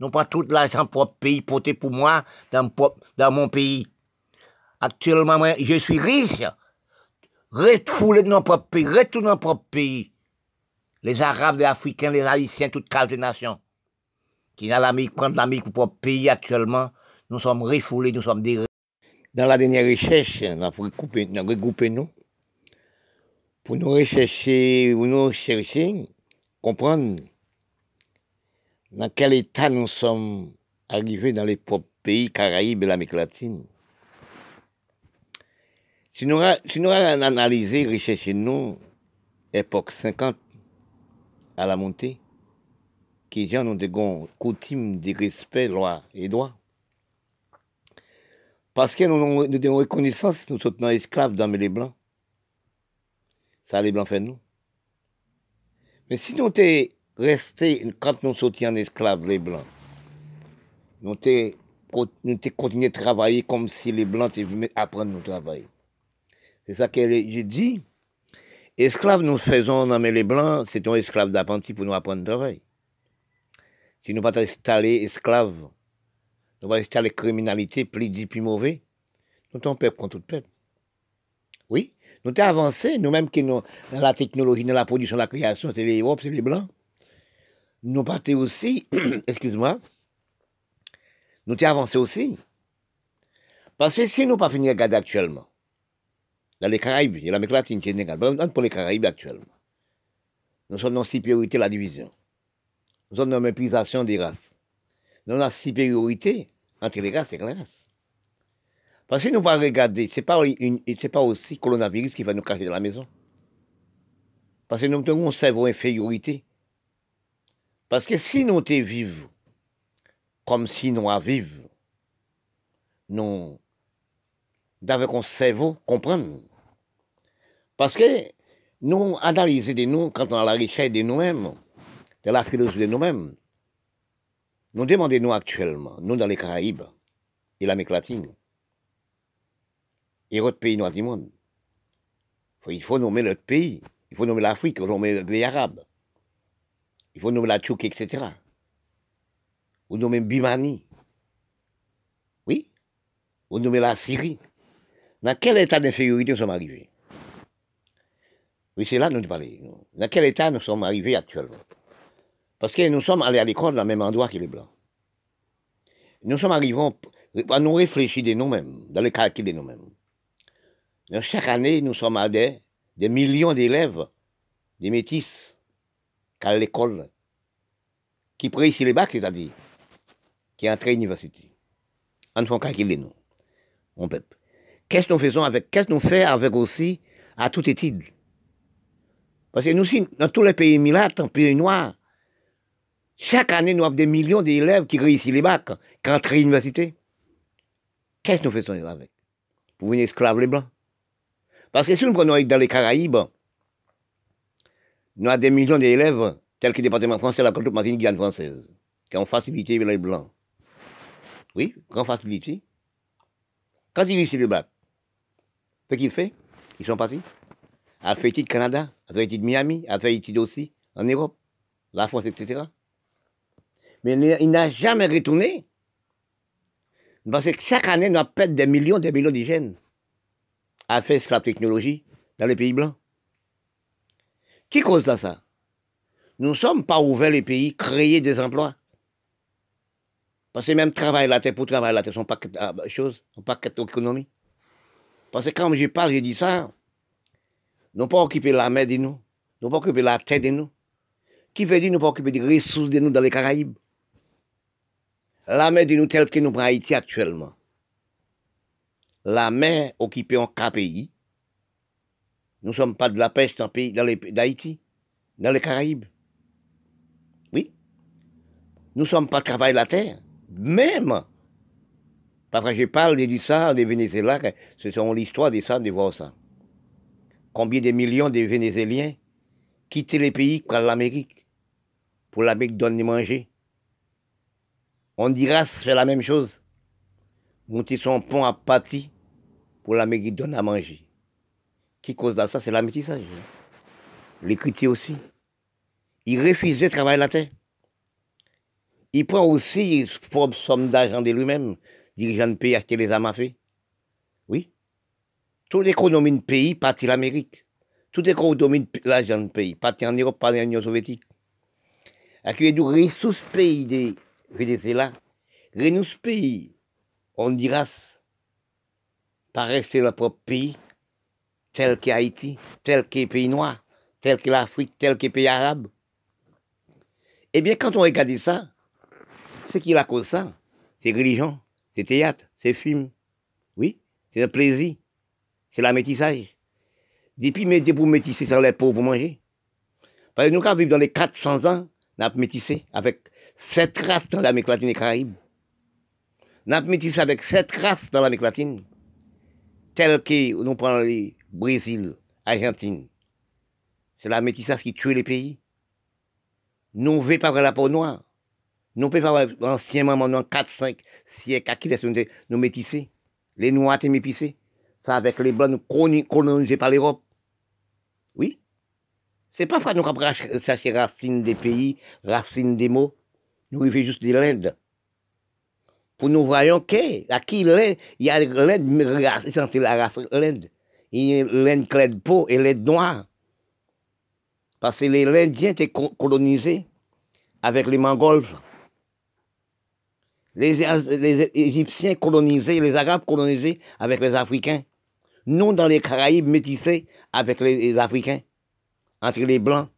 Nous pas tout l'argent propre pays porté pour moi dans, mon pays. Actuellement, je suis riche. Retrouvez dans mon propre pays, retourne dans mon propre pays. Les Arabes, les Africains, les Haïtiens, toutes les nations qui dans l'Amérique, prendre l'Amérique pour propre pays actuellement, nous sommes refoulés, nous sommes des... Dans la dernière recherche, nous avons regroupé nous pour nous rechercher, nous chercher, comprendre dans quel état nous sommes arrivés dans les pays Caraïbes et l'Amérique latine. Si nous, si nous analysé, recherché nous, époque 50 à la montée, qui gens ont des coutumes de respect, loi et droit. Parce que nous avons reconnaissance, nous sommes esclaves dans les blancs. Ça, les blancs fait nous. Mais si nous étions restés, quand nous sortions en esclaves, les blancs, nous avons continué à travailler comme si les blancs venus apprendre nous travailler. C'est ça que j'ai dit. Esclaves, nous faisons dans les blancs, c'est un esclave d'apprenti pour nous apprendre à travailler. Si nous pas installer esclaves, nous pas installer criminalité, plus dit, plus mauvais, nous sommes peuple contre tout peuple. Oui, nous avons avancé, nous-mêmes qui nous, dans la technologie, dans la production, la création, c'est les Europes, c'est les Blancs. Nous partons aussi, excuse-moi, nous avons avancé aussi. Parce que si nous pas fini à regarder actuellement, dans les Caraïbes, il y a l'Amérique latine, Sénégal, pour les Caraïbes actuellement, nous sommes dans supériorité la division. Nous sommes dans méprisation des races. Nous avons la supériorité entre les races et les races. Parce que nous va regarder, ce n'est pas, pas aussi coronavirus qui va nous cacher dans la maison. Parce que nous avons un cerveau infériorité. Parce que si nous vivons comme si nous vivons, nous, avec un cerveau, comprendre. Parce que nous analysons de nous, quand on a la richesse de nous-mêmes, de la philosophie de nous-mêmes, nous demandons actuellement, nous dans les Caraïbes et l'Amérique latine, et autres pays noirs du monde. Il faut nommer notre pays. Il faut nommer l'Afrique, il faut nommer le pays arabe. Il faut nommer la Turquie, etc. Ou nommer Bimani. Oui. Ou nommer la Syrie. Dans quel état d'infériorité nous sommes arrivés? Oui, c'est là que nous parlons. Dans quel état nous sommes arrivés actuellement? Parce que nous sommes allés à l'école dans le même endroit que les Blancs. Nous sommes arrivés à nous réfléchir de nous-mêmes, dans le calcul de nous-mêmes. Chaque année, nous sommes à des, millions d'élèves, des métis, à l'école, qui ici les bacs, c'est-à-dire, qui entrent à l'université. En font calculer nous, mon peuple. Qu'est-ce que nous faisons avec, qu'est-ce que nous faisons avec aussi à toute étude? Parce que nous, dans tous les pays milates, en pays noirs, chaque année, nous avons des millions d'élèves qui réussissent les bacs, qui entrent à l'université. Qu'est-ce que nous faisons avec? Pour venir esclaves les blancs parce que si nous prenons dans les Caraïbes, nous avons des millions d'élèves, tels que le département français, la Guadeloupe, Martinique, Guyane française, qui ont facilité les Blancs. Oui, grande facilité. Quand ils vivent le bac, ce qu'ils font, ils sont partis. À fait Canada, à fait Miami, à fait aussi en Europe, la France, etc. Mais il n'a jamais retourné. Parce que chaque année, nous avons des millions, des millions jeunes a fait la technologie dans les pays blancs. Qui cause ça Nous ne sommes pas ouverts les pays, créer des emplois. Parce que même travail la terre pour travailler la terre, sont pas de ah, bah, choses, sont pas économie. Parce que quand je parle, je dis ça, nous pas occuper la mer de nous, nous pas occuper la terre de nous. Qui veut dire nous pas occuper des ressources de nous dans les Caraïbes? La mer de nous telle que nous prenons Haïti actuellement la mer occupée en quatre pays. Nous ne sommes pas de la peste dans d'Haïti, dans les Caraïbes. Oui. Nous ne sommes pas travailler la terre. Même. Parce que je parle de ça, des Vénézuéliens, ce sont l'histoire de ça, de voir ça. Combien de millions de Vénézuéliens quittent les pays pour l'Amérique, pour l'Amérique donner manger. On dira c'est la même chose. Monter son pont à pâti pour la donne à manger. Qui cause ça, c'est la métissage. les critiques aussi. Il refusait de travailler la terre. Il prend aussi une somme d'argent de lui-même, dirigeant de pays, acheter les armes à. Oui. Toute l'économie de pays partit l'Amérique. Toute l'économie de l'argent de pays partit en Europe, pas en Union soviétique. Avec les ressources pays de Venezuela, ressources pays, on dira, pas rester leur propre pays, tel qu'Haïti, tel que pays noir, tel que l'Afrique, tel que pays arabe. Eh bien, quand on regarde ça, c'est qui la cause ça C'est religion, c'est théâtre, c'est film. Oui, c'est le plaisir, c'est la métissage. Depuis, mais pour métisser, ça les pauvres pour manger. Parce que nous, quand vivons dans les 400 ans, nous avons métissé avec sept races dans l'Amérique latine et Caraïbes. Nous métissé avec sept races dans l'Amérique latine, telles que nous prenons le Brésil, Argentine. C'est la métissage qui tue les pays. Nous ne voulons pas la peau noire. Nous ne pouvons pas l'ancien maman dans 4, 5 siècles à qui nous métisser. Les noirs étaient métissés. Ça avec les blancs colonisés par l'Europe. Oui. C'est pas vrai nous avons cherché racines des pays, racines des mots. Nous vivons juste de l'Inde. Pour nous voyons que, à l'Inde, il y a l'Inde, c'est la race l'Inde. Il y a l'Inde de peau et l'Inde noire. Parce que les Indiens étaient colonisés avec les Mongols. Les, les, Égyptiens colonisés, les Arabes colonisés avec les Africains. Nous, dans les Caraïbes, métissés avec les, Africains, entre les Blancs,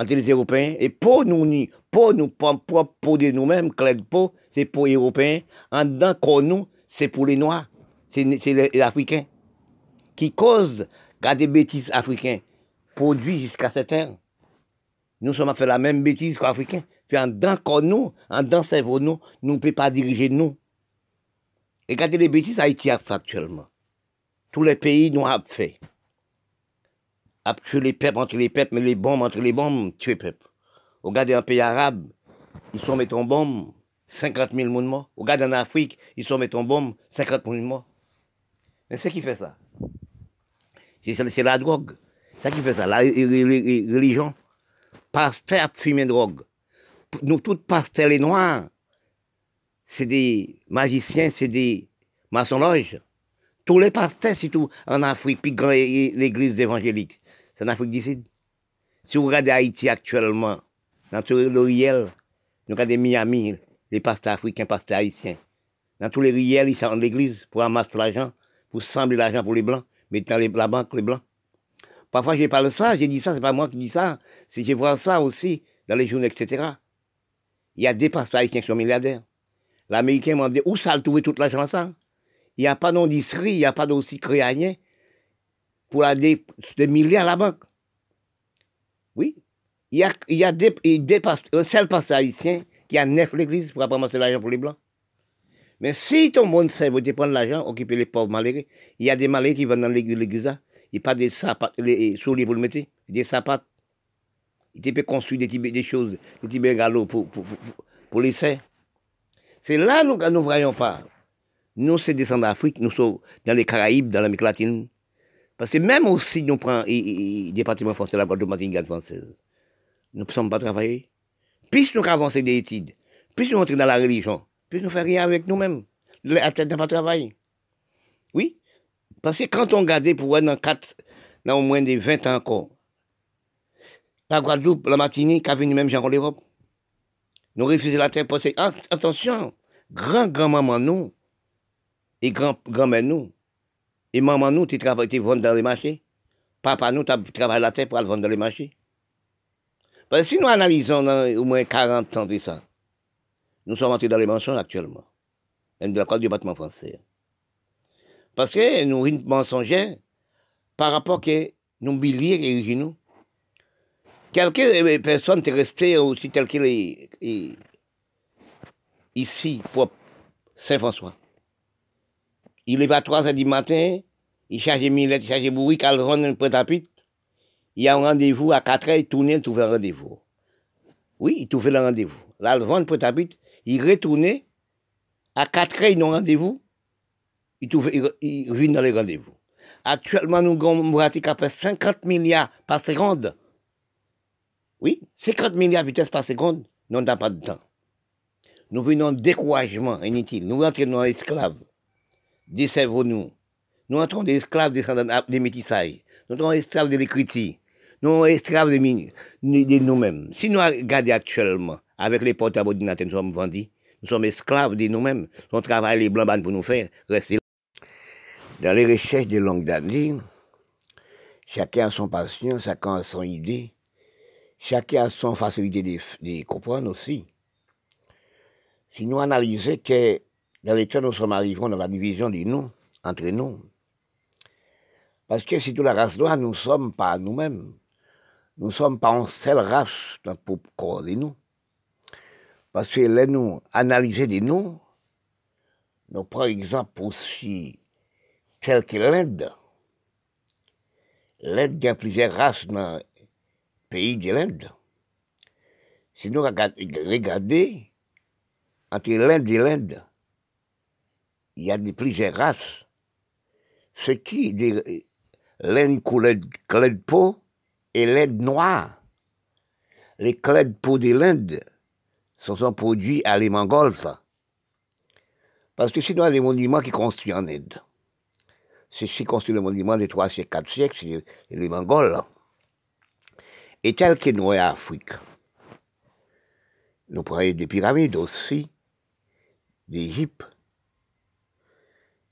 entre les Européens. Et pour nous, pour nous, pour, pour, de nous-mêmes, peau, c'est pour les Européens. En dedans, pour nous, c'est pour les Noirs, c'est les, Africains. Qui causent, des bêtises africains, produits jusqu'à cette heure. Nous sommes fait la même bêtise qu'Africains. Puis en dedans, comme nous, en dedans, cerveau, nous, nous ne pouvons pas diriger nous. Et regardez les bêtises Haïti a fait actuellement. Tous les pays nous ont fait. A les peuples entre les peuples, mais les bombes entre les bombes, tuer les peuples. Regardez un pays arabe, ils sont en bombe, 50 000 personnes morts. Regardez en Afrique, ils sont en bombe, 50 000 morts. Mais c'est qui fait ça? C'est la drogue. C'est qui fait ça, la religion. Pasteur fumer drogue nous tous pasteurs les noirs, c'est des magiciens, c'est des maçons-loges. Tous les pasteurs, surtout en Afrique, puis l'église évangélique, c'est en Afrique du Sud. Si vous regardez Haïti actuellement, dans tous les riels, nous regardons Miami, les pasteurs africains, pasteurs haïtiens. Dans tous les riels, ils sont en l'église pour amasser l'argent, pour sembler l'argent pour les blancs, mais dans la banque, les blancs. Parfois, je parle de ça, j'ai dit ça, c'est pas moi qui dis ça, c'est je vois ça aussi dans les journaux, etc. Il y a des pasteurs haïtiens qui sont milliardaires. L'Américain m'a dit, où ça a trouvé toute l'argent ça? Il n'y a pas d'industrie, il n'y a pas d'aussi créanien pour aller des milliards à la banque. Oui. Il y a, il y a des, des un seul pasteur haïtien qui a neuf l'église pour ramasser l'argent pour les blancs. Mais si ton monde sait, vous prendre l'argent, occuper les pauvres malheureux, il y a des malheureux qui vont dans l'église, il n'y a pas des sapates, les souliers pour le mettre, des sapates. Il peut construire des, des choses, des petits pour, pour, pour, pour les C'est là que nous ne voyons pas. Nous, c'est descendre d'Afrique, nous sommes dans les Caraïbes, dans l'Amérique latine. Parce que même aussi, nous prenons le département français, la Guadeloupe, Martinique, française. Nous ne sommes pas travailler. Plus nous avancer des études, plus nous entrer dans la religion, plus nous faisons rien avec nous-mêmes. La tête n'a pas travaillé. Oui. Parce que quand on regarde pour voir dans, quatre, dans au moins des 20 ans encore, la Guadeloupe, la Martinique, a venu même Jean l'Europe. Nous refusons la terre parce que, attention, grand-grand-maman nous, et grand-grand-mère nous, et maman nous, tu travailles, tu vends dans les marchés? Papa nous, tu travailles la terre pour aller vendre dans les marchés? Parce que si nous analysons au moins 40 ans de ça, nous sommes entrés dans les mensonges actuellement, même de la du bâtiment français. Parce que nous sommes mensongers par rapport que nous biliers et Quelques euh, personnes sont restées aussi telles qu'elles ici, pour Saint-François. Il est à 3 h du matin, il charge Millette, il charge Bourri, Calron, un prêt à Il y a un rendez-vous à 4 h il tourne, il trouve un rendez-vous. Oui, il trouve le rendez-vous. Là, le vend prêt à il retourne, à 4 h il a un rendez-vous, il, trouve, il, vient dans les rendez-vous. Actuellement, nous avons pratique à peu 50 milliards par seconde. Oui, 50 milliards de vitesse par seconde, nous n'avons pas de temps. Nous venons découragement inutile. Nous entrons dans l'esclave. Des cerveaux, nous. Entrons des esclaves des métissages. Nous entrons esclaves de l'écriture. Nous sommes esclaves de, nous-mêmes. Si nous regardons actuellement, avec les portables ordinateurs, nous sommes vendus. Nous sommes esclaves de nous-mêmes. On travaille les blancs pour nous faire rester dans les recherches de longue années, chacun a son passion, chacun a son idée, chacun a son facilité de comprendre aussi. Si nous analysons que dans l'état nous sommes arrivés dans la division des nous, entre nous, parce que si toute la race noire, nous ne sommes pas nous-mêmes. Nous ne sommes pas une seule race dans le corps de nous. Parce que là, nous analyser des nous, nous prenons exemple aussi tel que l'Inde. L'Inde a plusieurs races dans le pays de l'Inde. Si nous regardons entre l'Inde et l'Inde, il y a de plusieurs races. Ce qui l'Inde couleur de peau et l'Inde noire. Les clés de peau de l'Inde sont produits à les. Parce que sinon, il y des monuments qui construits en Inde c'est ce qui construit le monument des 3 siècles, 4 siècles, c'est les Mongols. Et tel que nous, en Afrique, nous prenons des pyramides aussi, d'Égypte.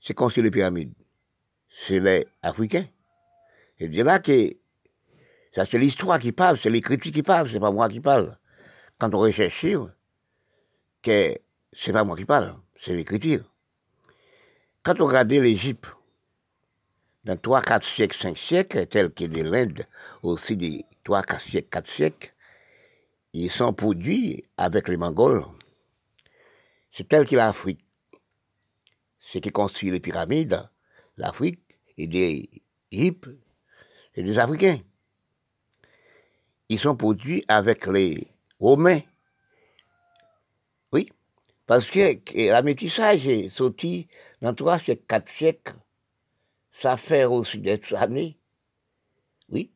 C'est construit les pyramides. C'est les Africains. Et de là que ça, c'est l'histoire qui parle, c'est les critiques qui parlent, c'est pas moi qui parle. Quand on recherche, que c'est pas moi qui parle, c'est l'écriture. Quand on regarde l'Égypte, dans 3, 4 siècles, 5 siècles, tels que de l'Inde, aussi des 3, 4 siècles, 4 siècles, ils sont produits avec les Mongols. C'est tel que l'Afrique. Ce qui construit les pyramides, l'Afrique, et des Hip, et des Africains. Ils sont produits avec les Romains. Oui, parce que la métissage est sorti dans 3 siècles, 4 siècles, ça fait aussi des années. Oui,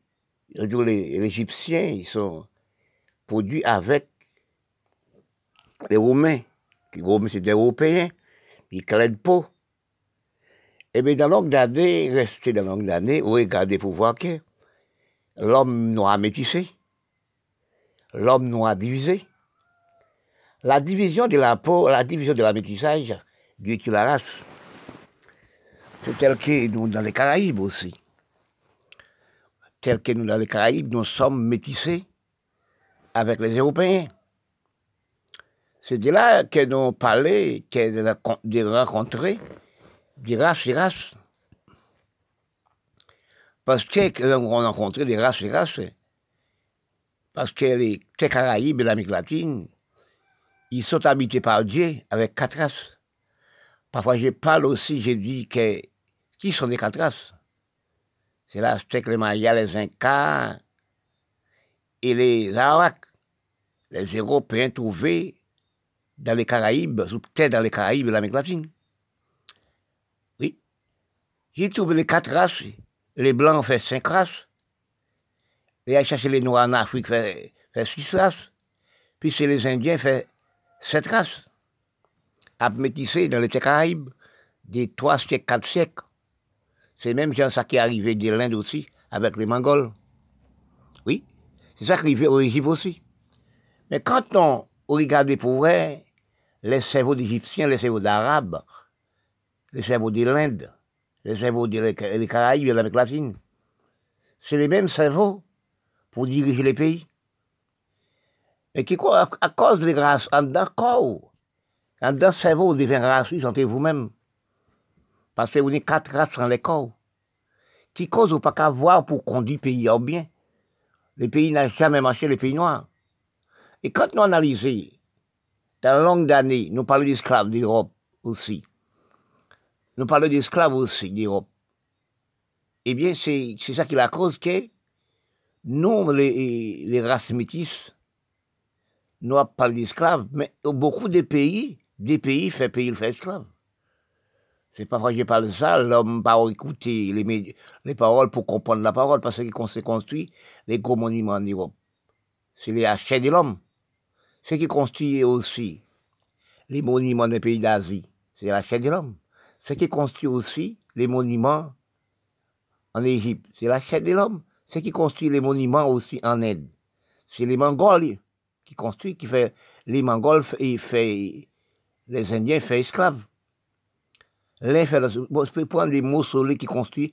les, Égyptiens, ils sont produits avec les Romains. Les Romains, c'est des Européens, créent de peau. Et bien, dans longue d'année, rester dans longue d'année, vous regardez pour voir que l'homme noir métissé, l'homme noir divisé, la division de la peau, la division de la métissage, Dieu qui la race. C'est tel que nous, dans les Caraïbes aussi. Tel que nous, dans les Caraïbes, nous sommes métissés avec les Européens. C'est de là que nous parlons, que de rencontrer des races et races. Parce que nous avons rencontré des races et races. Parce que les Caraïbes et l'Amérique latine, ils sont habités par Dieu avec quatre races. Parfois, je parle aussi, j'ai dit que qui sont des quatre races? C'est l'Aztèque, les Mayas, les Incas et les Arawaks, les Européens trouvés dans les Caraïbes, peut-être dans les Caraïbes et l'Amérique latine. Oui. J'ai trouvé les quatre races. Les Blancs ont fait cinq races. Les cherché les Noirs en Afrique fait, fait six races. Puis c'est les Indiens fait sept races. À dans les Caraïbes des trois siècles, quatre siècles. C'est même ça qui est arrivé de l'Inde aussi, avec les Mongols. Oui, c'est ça qui est arrivé au Égypte aussi. Mais quand on regarde pour vrai, les cerveaux d'Égyptiens, les cerveaux d'Arabes, les cerveaux de l'Inde, les cerveaux des Caraïbes et l'Amérique latine, c'est les mêmes cerveaux pour diriger les pays. Et qui, à, cause des grâces, en d'un corps, en d'un cerveau devient grâce, sentez vous-même. Parce que vous avez quatre races dans les corps. Qui cause ou pas qu'à voir pour conduire le pays au bien. Les pays n'ont jamais marché, les pays noirs. Et quand nous analysons, dans la longue d'années, nous parlons d'esclaves d'Europe aussi. Nous parlons d'esclaves aussi d'Europe. Eh bien, c'est ça qui est la cause que nous, les, les races métisses, nous parlons d'esclaves, mais beaucoup de pays, des pays fait pays fait esclaves. C'est pas vrai je parle de ça, l'homme pas écouter les, les paroles pour comprendre la parole, parce qu'on s'est construit les gros monuments en Europe. C'est les chair de l'homme. Ce qui construit aussi les monuments des pays d'Asie, c'est la chair de l'homme. Ce qui construit aussi les monuments en Égypte, c'est la chair de l'homme. Ce qui construit les monuments aussi en Inde, c'est les Mongols qui construisent, qui fait les Mongols et fait les Indiens fait esclaves. L'un fait, bon, je prendre les mausolées qui construisent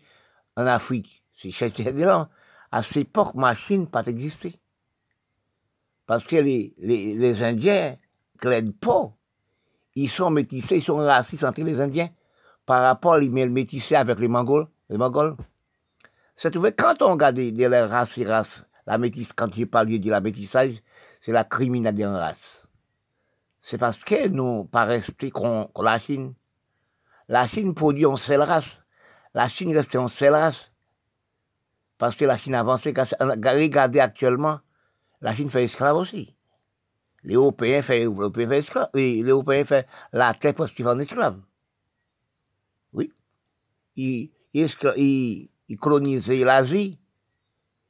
en Afrique. C'est chair de l'homme. À cette époque, machine pas existé. Parce que les, les, Indiens l'aident pas. Ils sont métissés, ils sont racistes entre les Indiens par rapport à les métissés avec les Mongols. Les Mongols. C'est vrai, quand on regarde les races et races, la métisse, quand je parle de la métissage, c'est la criminalité en race. C'est parce que nous, pas restés qu'on la Chine. La Chine produit en seule race. La Chine reste en seule race. Parce que la Chine avance. Regardez actuellement, la Chine fait esclave aussi. Les Européens font, esclave. les Européens la terre parce qu'ils font esclave. Oui. Ils, ils, ils colonisaient l'Asie.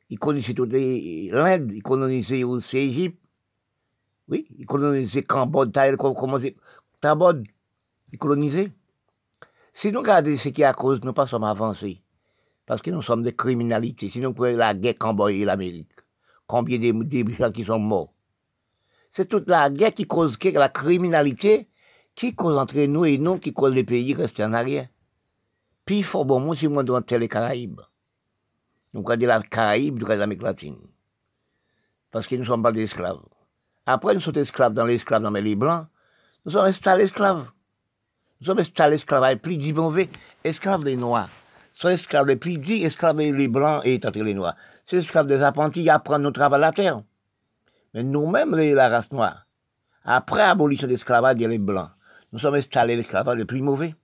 Ils colonisaient toute l'Inde. Ils colonisaient aussi l'Égypte. Oui. Ils colonisaient Cambodge, Cambodge. Ils colonisaient. Si nous regardons ce qui est à cause, nous pas sommes avancés. Parce que nous sommes des criminalités. Si nous prenons la guerre Cambodge et l'Amérique combien de, gens qui sont morts. C'est toute la guerre qui cause la criminalité, qui cause entre nous et nous, qui cause les pays rester en arrière. Puis il faut bon monde si on doit les Caraïbes. Nous regardons la Caraïbe du l'Amérique latine. Parce que nous ne sommes pas des esclaves. Après, nous sommes esclaves dans l'esclave dans les blancs. Nous sommes installés esclaves. Nous sommes installés esclaves, plus dit mauvais, esclaves des noirs. Nous sommes esclaves les plus dit, esclaves les blancs et les noirs c'est l'esclave des apprentis apprendre notre travail à la terre. Mais nous-mêmes, la race noire, après l'abolition de l'esclavage, les blancs. Nous sommes installés l'esclavage le plus mauvais.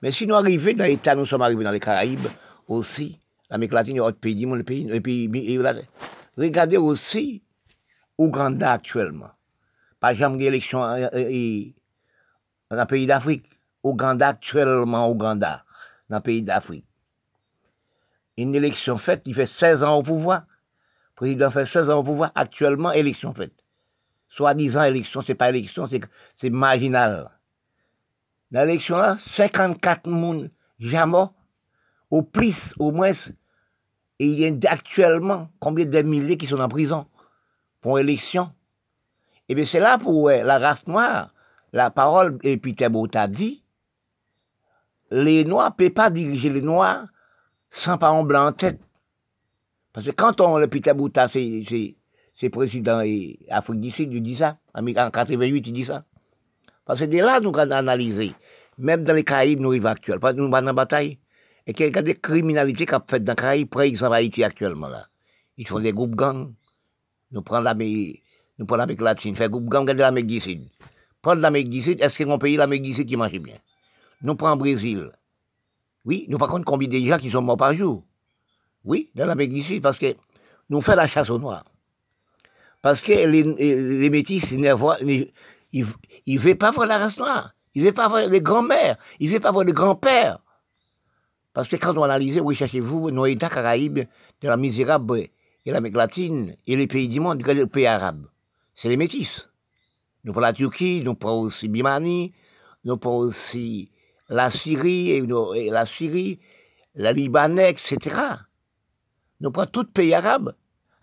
Mais si nous arrivons dans l'État, nous sommes arrivés dans les Caraïbes aussi, l'Amérique latine, autre pays du monde, le pays, le pays, regardez aussi Ouganda actuellement. Pas jamais d'élection dans le pays d'Afrique. Ouganda actuellement, Ouganda, dans le pays d'Afrique une élection faite, il fait 16 ans au pouvoir. Le président fait 16 ans au pouvoir, actuellement, élection faite. Soit-disant élection, c'est pas élection, c'est marginal. Dans l'élection là, 54 moun jamais, au plus, au moins, et il y a actuellement combien de milliers qui sont en prison pour élection? Et eh bien c'est là pour la race noire, la parole, et Peter a dit, les Noirs ne peuvent pas diriger les Noirs sans pas en blanc en tête. Parce que quand on, le Peter Bouta, c'est président Afrique du Sud, il dit ça. En 88, il dit ça. Parce que de là, nous avons analysé. Même dans les Caraïbes, nous arrivons actuellement. Parce que nous sommes en bataille. Et qu'il y a des criminalités qui sont faites dans les Caraïbes, par exemple Haïti actuellement. Là. Ils font des groupes gangs. Nous prenons l'Amérique, nous prenons latine, fait groupe gang de l'Amérique du Sud. Prendre l'Amérique du Sud, est-ce qu'on pays l'Amérique du Sud qui marche bien? Nous prenons le Brésil. Oui, nous par contre combien de gens qui sont morts par jour? Oui, dans du Sud, parce que nous faisons la chasse aux noirs. Parce que les, les métis, ils ne veulent pas voir la race noire. Ils ne veulent pas voir les grands-mères. Ils ne veulent pas voir les grands-pères. Parce que quand on analyse, oui, cherchez-vous nos États caraïbes, de la misérable et l'Amérique latine et les pays du monde, les pays arabes. C'est les métis. Nous prenons la Turquie, nous prenons aussi Bimani, nous prenons aussi la Syrie, et la Syrie, Libanais, etc. Nous prenons tout pays arabe,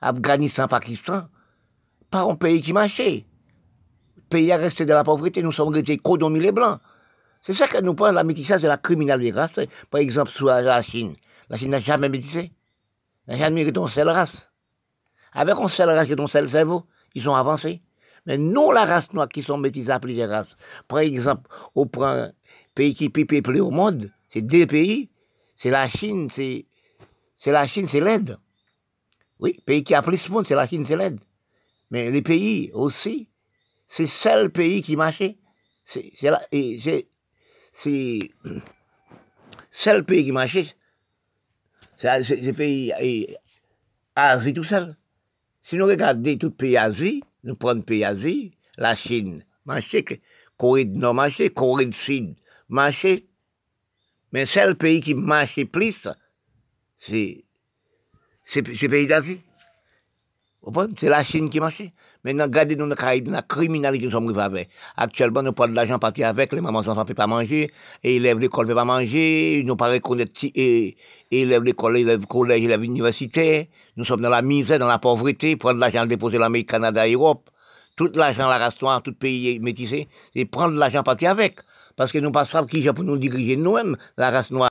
Afghanistan, Pakistan, pas un pays qui marchait. pays à rester dans la pauvreté, nous sommes restés codomis les blancs. C'est ça que nous prenons la métissage de la criminalité race. Par exemple, sur la Chine. La Chine n'a jamais métissé. n'a jamais été une seule race. Avec une seule race est un seul cerveau, ils ont avancé. Mais nous, la race noire, qui sont métissés à plusieurs races. Par exemple, on prend pays qui plus peuplé au monde, c'est deux pays. C'est la Chine, c'est, la Chine, c'est l'Inde. Oui, pays qui a plus de monde, c'est la Chine, c'est l'Inde. Mais les pays aussi, c'est seul pays qui marchait. C'est, seul pays qui marchait. C'est, c'est le pays Asie tout seul. Si nous regardons tout pays Asie, nous prenons pays Asie, la Chine, marché, Corée du Nord marché, Corée du Sud, marché. Mais seul pays qui marche plus, c'est le pays d'Asie. C'est la Chine qui marche. Maintenant, regardez dans la criminalité nous sommes avec. Actuellement, nous prenons de l'argent parti avec, les mamans enfants ne peuvent pas manger, et élèves l'école ne peuvent pas manger, nous ne pas reconnaître et, élèves l'école, élèves collège, élèves université. Nous sommes dans la misère, dans la pauvreté, prendre de l'argent déposer l'Amérique, Canada, Europe. Tout l'argent, la race noire, tout pays métissé, c'est prendre de l'argent parti avec. Parce que nous pas qui pour nous diriger nous-mêmes, la race noire.